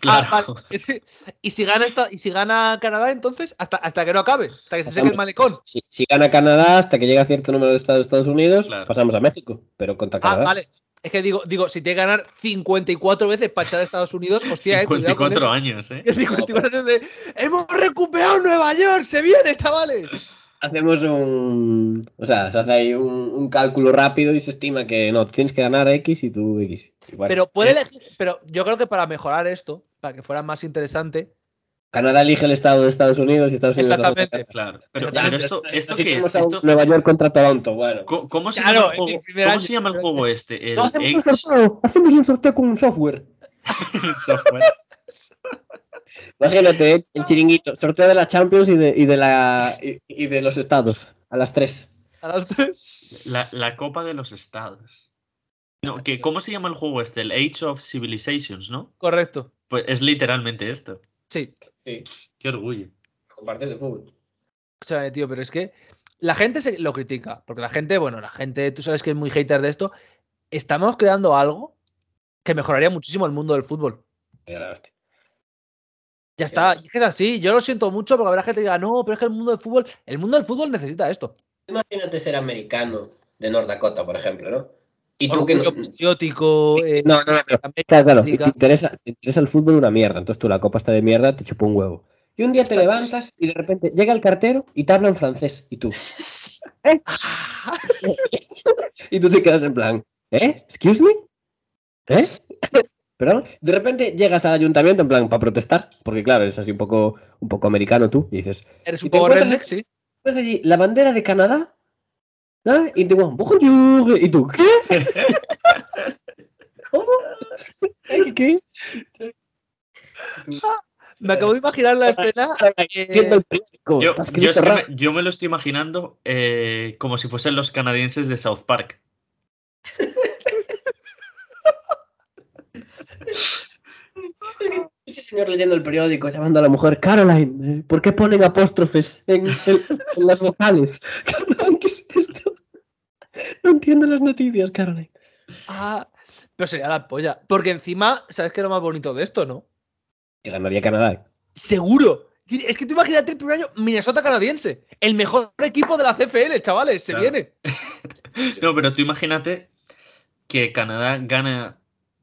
Claro. Ah, vale. y si gana esta, y si gana Canadá, entonces, hasta, hasta que no acabe, hasta que se seque el malecón. Si, si gana Canadá hasta que llega a cierto número de estados de Estados Unidos, Claro. pasamos a México, pero contra Ah, Canadá. vale. Es que digo, digo, si tiene que ganar 54 veces para echar a Estados Unidos, hostia, eh, cuidado con 54 eso. años, ¿eh? 54 años de, ¡Hemos recuperado Nueva York! ¡Se viene, chavales! Hacemos un. O sea, se hace ahí un, un cálculo rápido y se estima que no, tienes que ganar X y tú X. Igual. Pero puede Eh. elegir, pero yo creo que para mejorar esto, para que fuera más interesante, Canadá elige el estado de Estados Unidos y Estados Unidos. Exactamente. Claro. Pero, Exactamente. pero esto, esto qué es? un Esto- Nueva York contra Toronto, bueno. ¿Cómo, cómo se Claro, llama el juego, el primer ¿cómo año, se llama el juego este? El No, hacemos un X sorteo, hacemos un sorteo con un software. software. Imagínate, el chiringuito, sorteo de la Champions y de, y de la y, y de los estados, a las 3. a las tres. La, la Copa de los Estados. No, que, ¿Cómo se llama el juego este? El Age of Civilizations, ¿no? Correcto. Pues es literalmente esto. Sí. Sí, Qué orgullo. compartes de fútbol. Escúchame, tío, pero es que la gente se lo critica. Porque la gente, bueno, la gente, tú sabes que es muy hater de esto. Estamos creando algo que mejoraría muchísimo el mundo del fútbol. Ya está, es que es así. Yo lo siento mucho porque habrá gente que diga, no, pero es que el mundo del fútbol, el mundo del fútbol necesita esto. Imagínate ser americano de North Dakota, por ejemplo, ¿no? Y tú que no. patriótico. eh, No, no, no. América, Claro, claro. Te interesa, te interesa el fútbol una mierda. Entonces tú la copa está de mierda, te chupa un huevo. Y un día te levantas y de repente llega el cartero y te habla en francés. Y tú. ¿Eh? y tú te quedas en plan. ¿Eh? ¿Excuse me? ¿Eh? Pero de repente llegas al ayuntamiento en plan para protestar, porque claro, eres así un poco, un poco americano tú, y dices, Eres un te poco encuentras- redneck, sí. ves allí la bandera de Canadá, ¿no? y te digo, bonjour, y tú, ¿qué? ¿Cómo? ¿Qué? ¿Qué? Me acabo de imaginar la escena. eh, Siendo el periódico, Yo, yo es que me, yo me lo estoy imaginando eh, como si fuesen los canadienses de South Park. Ese señor leyendo el periódico, llamando a la mujer, Caroline, eh, ¿por qué ponen apóstrofes en, en- en las vocales? Caroline, ¿qué es esto? No entiendo las noticias, Caroline. ah, pero sería la polla. Porque encima, ¿sabes qué es lo más bonito de esto, no? Que ganaría Canadá. Seguro. Es que tú imagínate el primer año Minnesota canadiense. El mejor equipo de la CFL, chavales. Se Claro. viene. No, pero tú imagínate que Canadá gana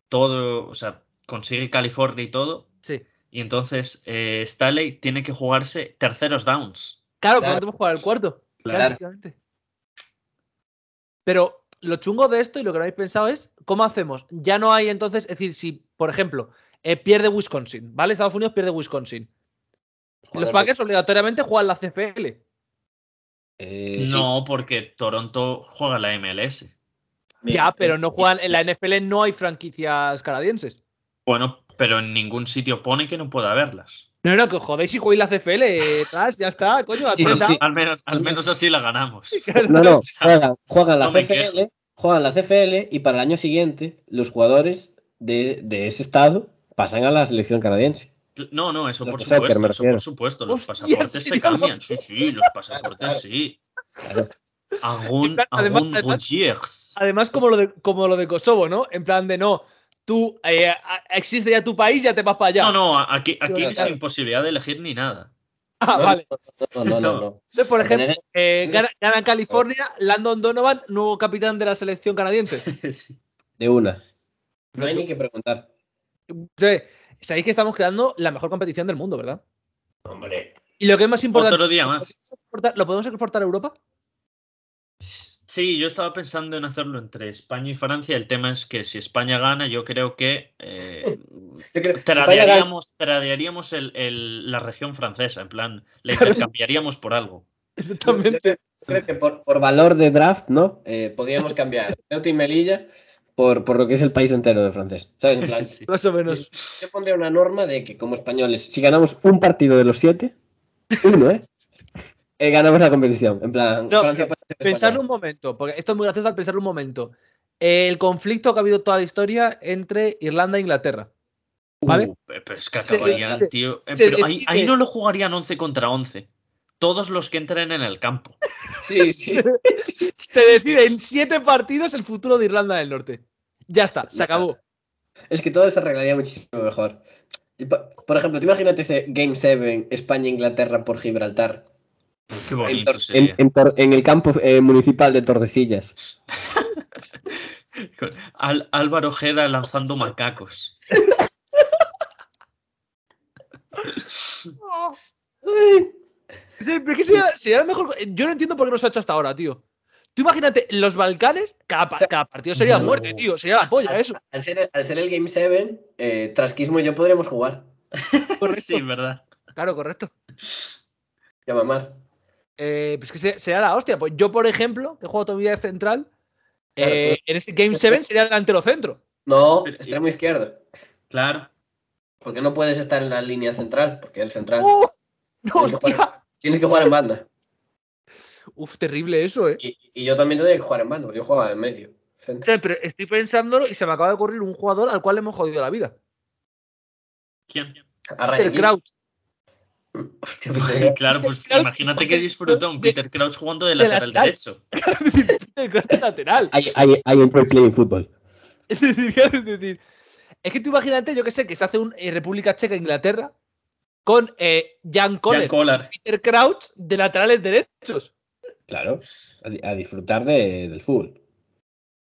todo, o sea, consigue California y todo, Sí. y entonces eh, Staley tiene que jugarse terceros downs. Claro, Claro. pero no tenemos que jugar el cuarto. Claro. Pero lo chungo de esto y lo que no habéis pensado es cómo hacemos. Ya no hay entonces, es decir, si, por ejemplo, eh, pierde Wisconsin, ¿vale? Estados Unidos pierde Wisconsin. Los Packers obligatoriamente juegan la CFL. eh, sí. No, porque Toronto juega la MLS. Ya, Eh, pero no juegan. En la NFL no hay franquicias canadienses. Bueno, pero en ningún sitio pone que no pueda haberlas. No, no, que os jodéis y jugáis la CFL. eh, tras, ya está, coño, Sí. Al menos, al así la ganamos. No, no, juegan, juegan la No CFL, juegan la CFL y para el año siguiente los jugadores de, de ese estado pasan a la selección canadiense. No, no, eso Los por soccer, supuesto, me eso por supuesto. Los Hostia, pasaportes sí, se cambian. Sí, sí, los pasaportes claro. sí. Claro. Algún, Además- algún además-. Además, como lo, de, como lo de Kosovo, ¿no? En plan de no, tú eh, existe ya tu país, ya te vas para allá. No, no, aquí, aquí Claro, sin claro. imposibilidad de elegir ni nada. Ah, No, vale. No, no, no, no. Entonces, por ejemplo, eh, gana, gana California, Landon Donovan, nuevo capitán de la selección canadiense. Sí. De una. No hay ni que preguntar. Entonces, sabéis que estamos creando la mejor competición del mundo, ¿verdad? Hombre. Y lo que es más importante, Otro día ¿lo más. podemos exportar- ¿lo podemos exportar a Europa? Sí, yo estaba pensando en hacerlo entre España y Francia. El tema es que si España gana, yo creo que eh, Yo creo- tradearíamos, tradearíamos el- el- la región francesa. En plan, la intercambiaríamos por algo. Exactamente. Creo que por, por valor de draft, ¿no? Eh, podríamos cambiar Ceuta y Melilla Por, por lo que es el país entero de francés. ¿Sabes? En plan, Sí. Más o menos. yo pondría una norma de que como españoles, Si ganamos un partido de los siete, uno, ¿eh? Eh, ganamos la competición. En plan, No, Francia Pensarlo un momento, porque esto es muy gracioso al pensarlo un momento. El conflicto que ha habido toda la historia entre Irlanda e Inglaterra. ¿Vale? Uh, pero es que acabarían, decide- tío. Eh, pero ahí, no lo jugarían 11 contra 11. Todos los que entren en el campo. Sí, sí. Se, se decide en siete partidos el futuro de Irlanda del Norte. Ya está, se acabó. Es que todo se arreglaría muchísimo mejor. Por ejemplo, tú imagínate ese Game 7 España-Inglaterra por Gibraltar. Qué bonito En, sería. en Tor- en el campo eh, municipal de Tordesillas. Al- Álvaro Ojeda lanzando macacos. Pero es que sería, sería mejor. Yo no entiendo por qué no se ha hecho hasta ahora, tío. Tú imagínate, los Balcanes, cada, pa- O sea, cada partido sería no. muerte, tío. Sería la polla, eso. Al ser, al ser el Game 7, eh, Trasquismo y yo podríamos jugar. Correcto. Sí, verdad. Claro, correcto. Ya mamar. Eh, pues que se- sería la hostia. Pues yo, por ejemplo, que juego toda mi vida de central, Claro, eh, en ese Game 7 sería delantero centro. No, extremo izquierdo. Claro. Porque no puedes estar en la línea central, porque el central. ¡Oh! ¡No, Tienes que hostia! jugar- Tienes que jugar en banda. Uf, terrible eso, eh. Y, y yo también tendría que jugar en banda, porque yo jugaba en medio. O Centro. sea, Pero estoy pensándolo y se me acaba de ocurrir un jugador al cual le hemos jodido la vida. ¿Quién? A Peter Ryan Crouch. Hostia, Peter. Claro, pues Crouch, imagínate que disfruta un Peter Crouch jugando de de lateral lateral. derecho. Peter Crouch de lateral. I, I, I enjoy playing football. Es decir, claro, es decir, es que tú imagínate, yo que sé, que se hace un eh, República Checa Inglaterra con eh, Jan Jan Koller, Kolar. Peter Crouch de laterales derechos. Claro, a, di- a disfrutar de- del fútbol.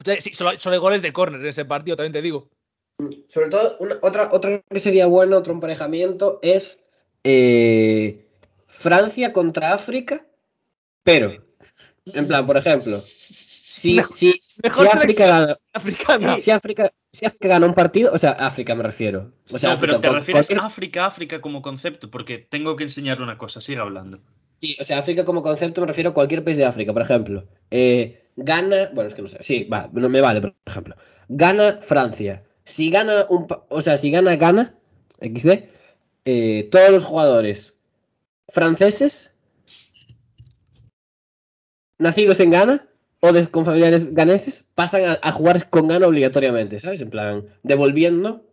O sea, sí, solo, solo hay goles de córner en ese partido, también te digo. Sobre todo, una- otra, otra que sería bueno, otro emparejamiento, es eh, Francia contra África, pero, en plan, por ejemplo, si, si, si África gana, Africana. si África, si África gana un partido, o sea, África me refiero. O sea, no, África, pero te refieres cualquier- a África, África como concepto, porque tengo que enseñar una cosa, sigue hablando. Sí, o sea, África como concepto me refiero a cualquier país de África, por ejemplo. Eh, gana, bueno, es que no sé, sí, va, no me vale, por ejemplo. Gana Francia. Si gana un, o sea, si gana Gana, XD, eh, todos los jugadores franceses nacidos en Ghana o de- con familiares ganeses pasan a, a jugar con Ghana obligatoriamente, ¿sabes? En plan, devolviendo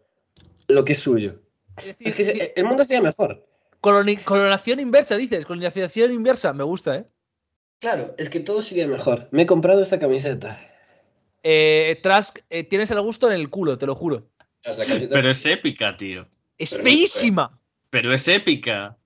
lo que es suyo. Es decir, Es que el mundo sería mejor. coloni- colonación inversa, dices. Colonización inversa. Me gusta, ¿eh? Claro, es que todo sería mejor. Me he comprado esta camiseta. eh Trask, eh, tienes el gusto en el culo, te lo juro. Pero es épica, tío. Es feísima. Pero es épica.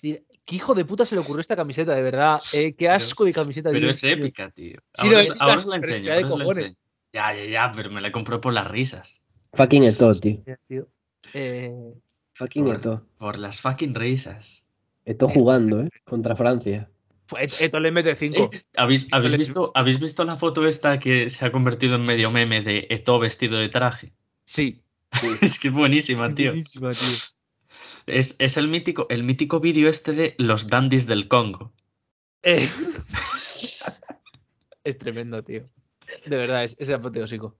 ¿Qué hijo de puta se le ocurrió esta camiseta, de verdad? Eh, qué asco de camiseta. Pero tío. es épica, tío. Sí, ahora, lo ahora la pero es enseño. ahora la cojones. enseño. Ya, ya, ya, pero me la compró por las risas. Fucking Eto, tío. Tío, eh, Fucking Por- Eto. Por las fucking risas. Eto jugando, ¿eh? Contra Francia. Esto le mete 5. Eh, ¿Habéis, habéis le- visto, ¿Habéis visto la foto esta que se ha convertido en medio meme de Eto vestido de traje? Sí. Es que es buenísima, tío. Buenísima, tío. Es, es el mítico, el mítico vídeo este de los dandies del Congo. Eh, es tremendo, tío. De verdad, es, es apoteósico.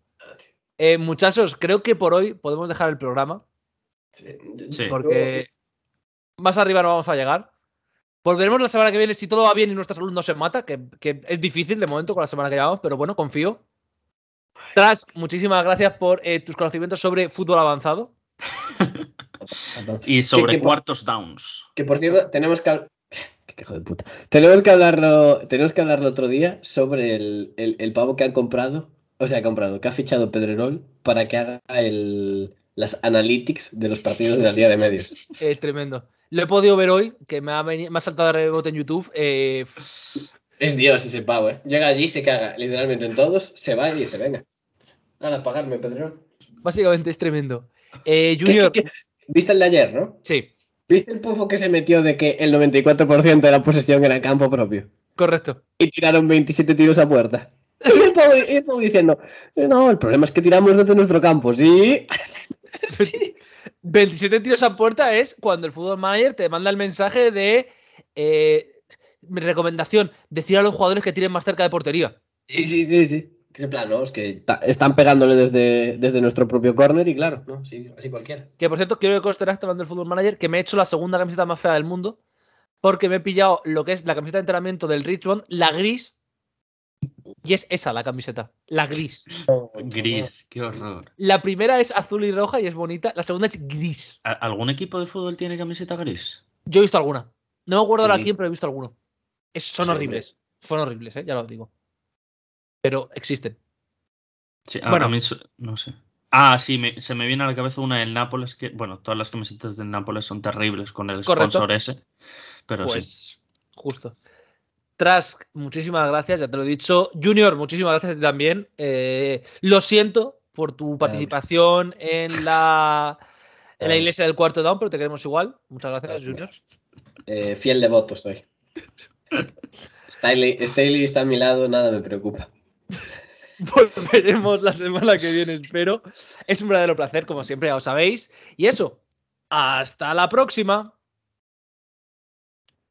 Eh, muchachos, creo que por hoy podemos dejar el programa. Sí. Porque más arriba no vamos a llegar. Volveremos la semana que viene si todo va bien y nuestra salud no se mata, que, que es difícil de momento con la semana que llevamos, pero bueno, confío. Trask, muchísimas gracias por eh, tus conocimientos sobre fútbol avanzado. Y sobre que cuartos downs. Que por cierto, tenemos que hijo de puta. Tenemos que hablarlo, tenemos que hablarlo otro día sobre el, el, el pavo que ha comprado, o sea, ha comprado, que ha fichado Pedrerol para que haga el, las analytics de los partidos de la Liga de Medios. Eh, tremendo. Lo he podido ver hoy, que me ha, me ha saltado de rebote en YouTube. Eh, Es Dios ese pavo, ¿eh? Llega allí, se caga literalmente en todos, se va y dice, venga, a pagarme, Pedrerol. básicamente es tremendo. Eh, Junior, ¿Qué- qué- ¿Viste el de ayer, no? sí, ¿Viste el pufo que se metió de que el 94% de la posesión era campo propio? correcto. Y tiraron 27 tiros a puerta. Y el pavo, y el pavo diciendo, "Eh, no, el problema es que tiramos desde nuestro campo, ¿sí? 27 tiros a puerta es cuando el fútbol manager te manda el mensaje de eh, mi recomendación, decir a los jugadores que tiren más cerca de portería. Sí, sí, sí, sí. Que Es en plan, no, es que están pegándole desde, desde nuestro propio corner y claro, no, sí, así cualquiera. Que por cierto, quiero que conste hablando del fútbol manager que me he hecho la segunda camiseta más fea del mundo porque me he pillado lo que es la camiseta de entrenamiento del Richmond, la gris, y es esa la camiseta, la gris. Gris, qué horror. La primera es azul y roja y es bonita, la segunda es gris. ¿A- ¿Algún equipo de fútbol tiene camiseta gris? Yo he visto alguna. No me acuerdo ahora Sí. quién, pero he visto alguno. Es- son Sí, horribles. Son horribles, ¿eh? ya lo digo. Pero existen. Sí, a, Bueno. a mí no sé. Ah, sí, me- se me viene a la cabeza una del Nápoles que, bueno, todas las camisetas del Nápoles son terribles con el Correcto. sponsor ese. Pero sí. Pues justo. Trask, muchísimas gracias, ya te lo he dicho. Junior, muchísimas gracias a ti también. Eh, lo siento por tu participación en la, en la Vale. iglesia del cuarto down, pero te queremos igual. Muchas gracias, Gracias. Junior. Eh, fiel devoto soy. Staley, Staley está a mi lado, nada me preocupa. Volveremos la semana que viene, espero. Es un verdadero placer, como siempre, ya lo sabéis. Y eso, hasta la próxima.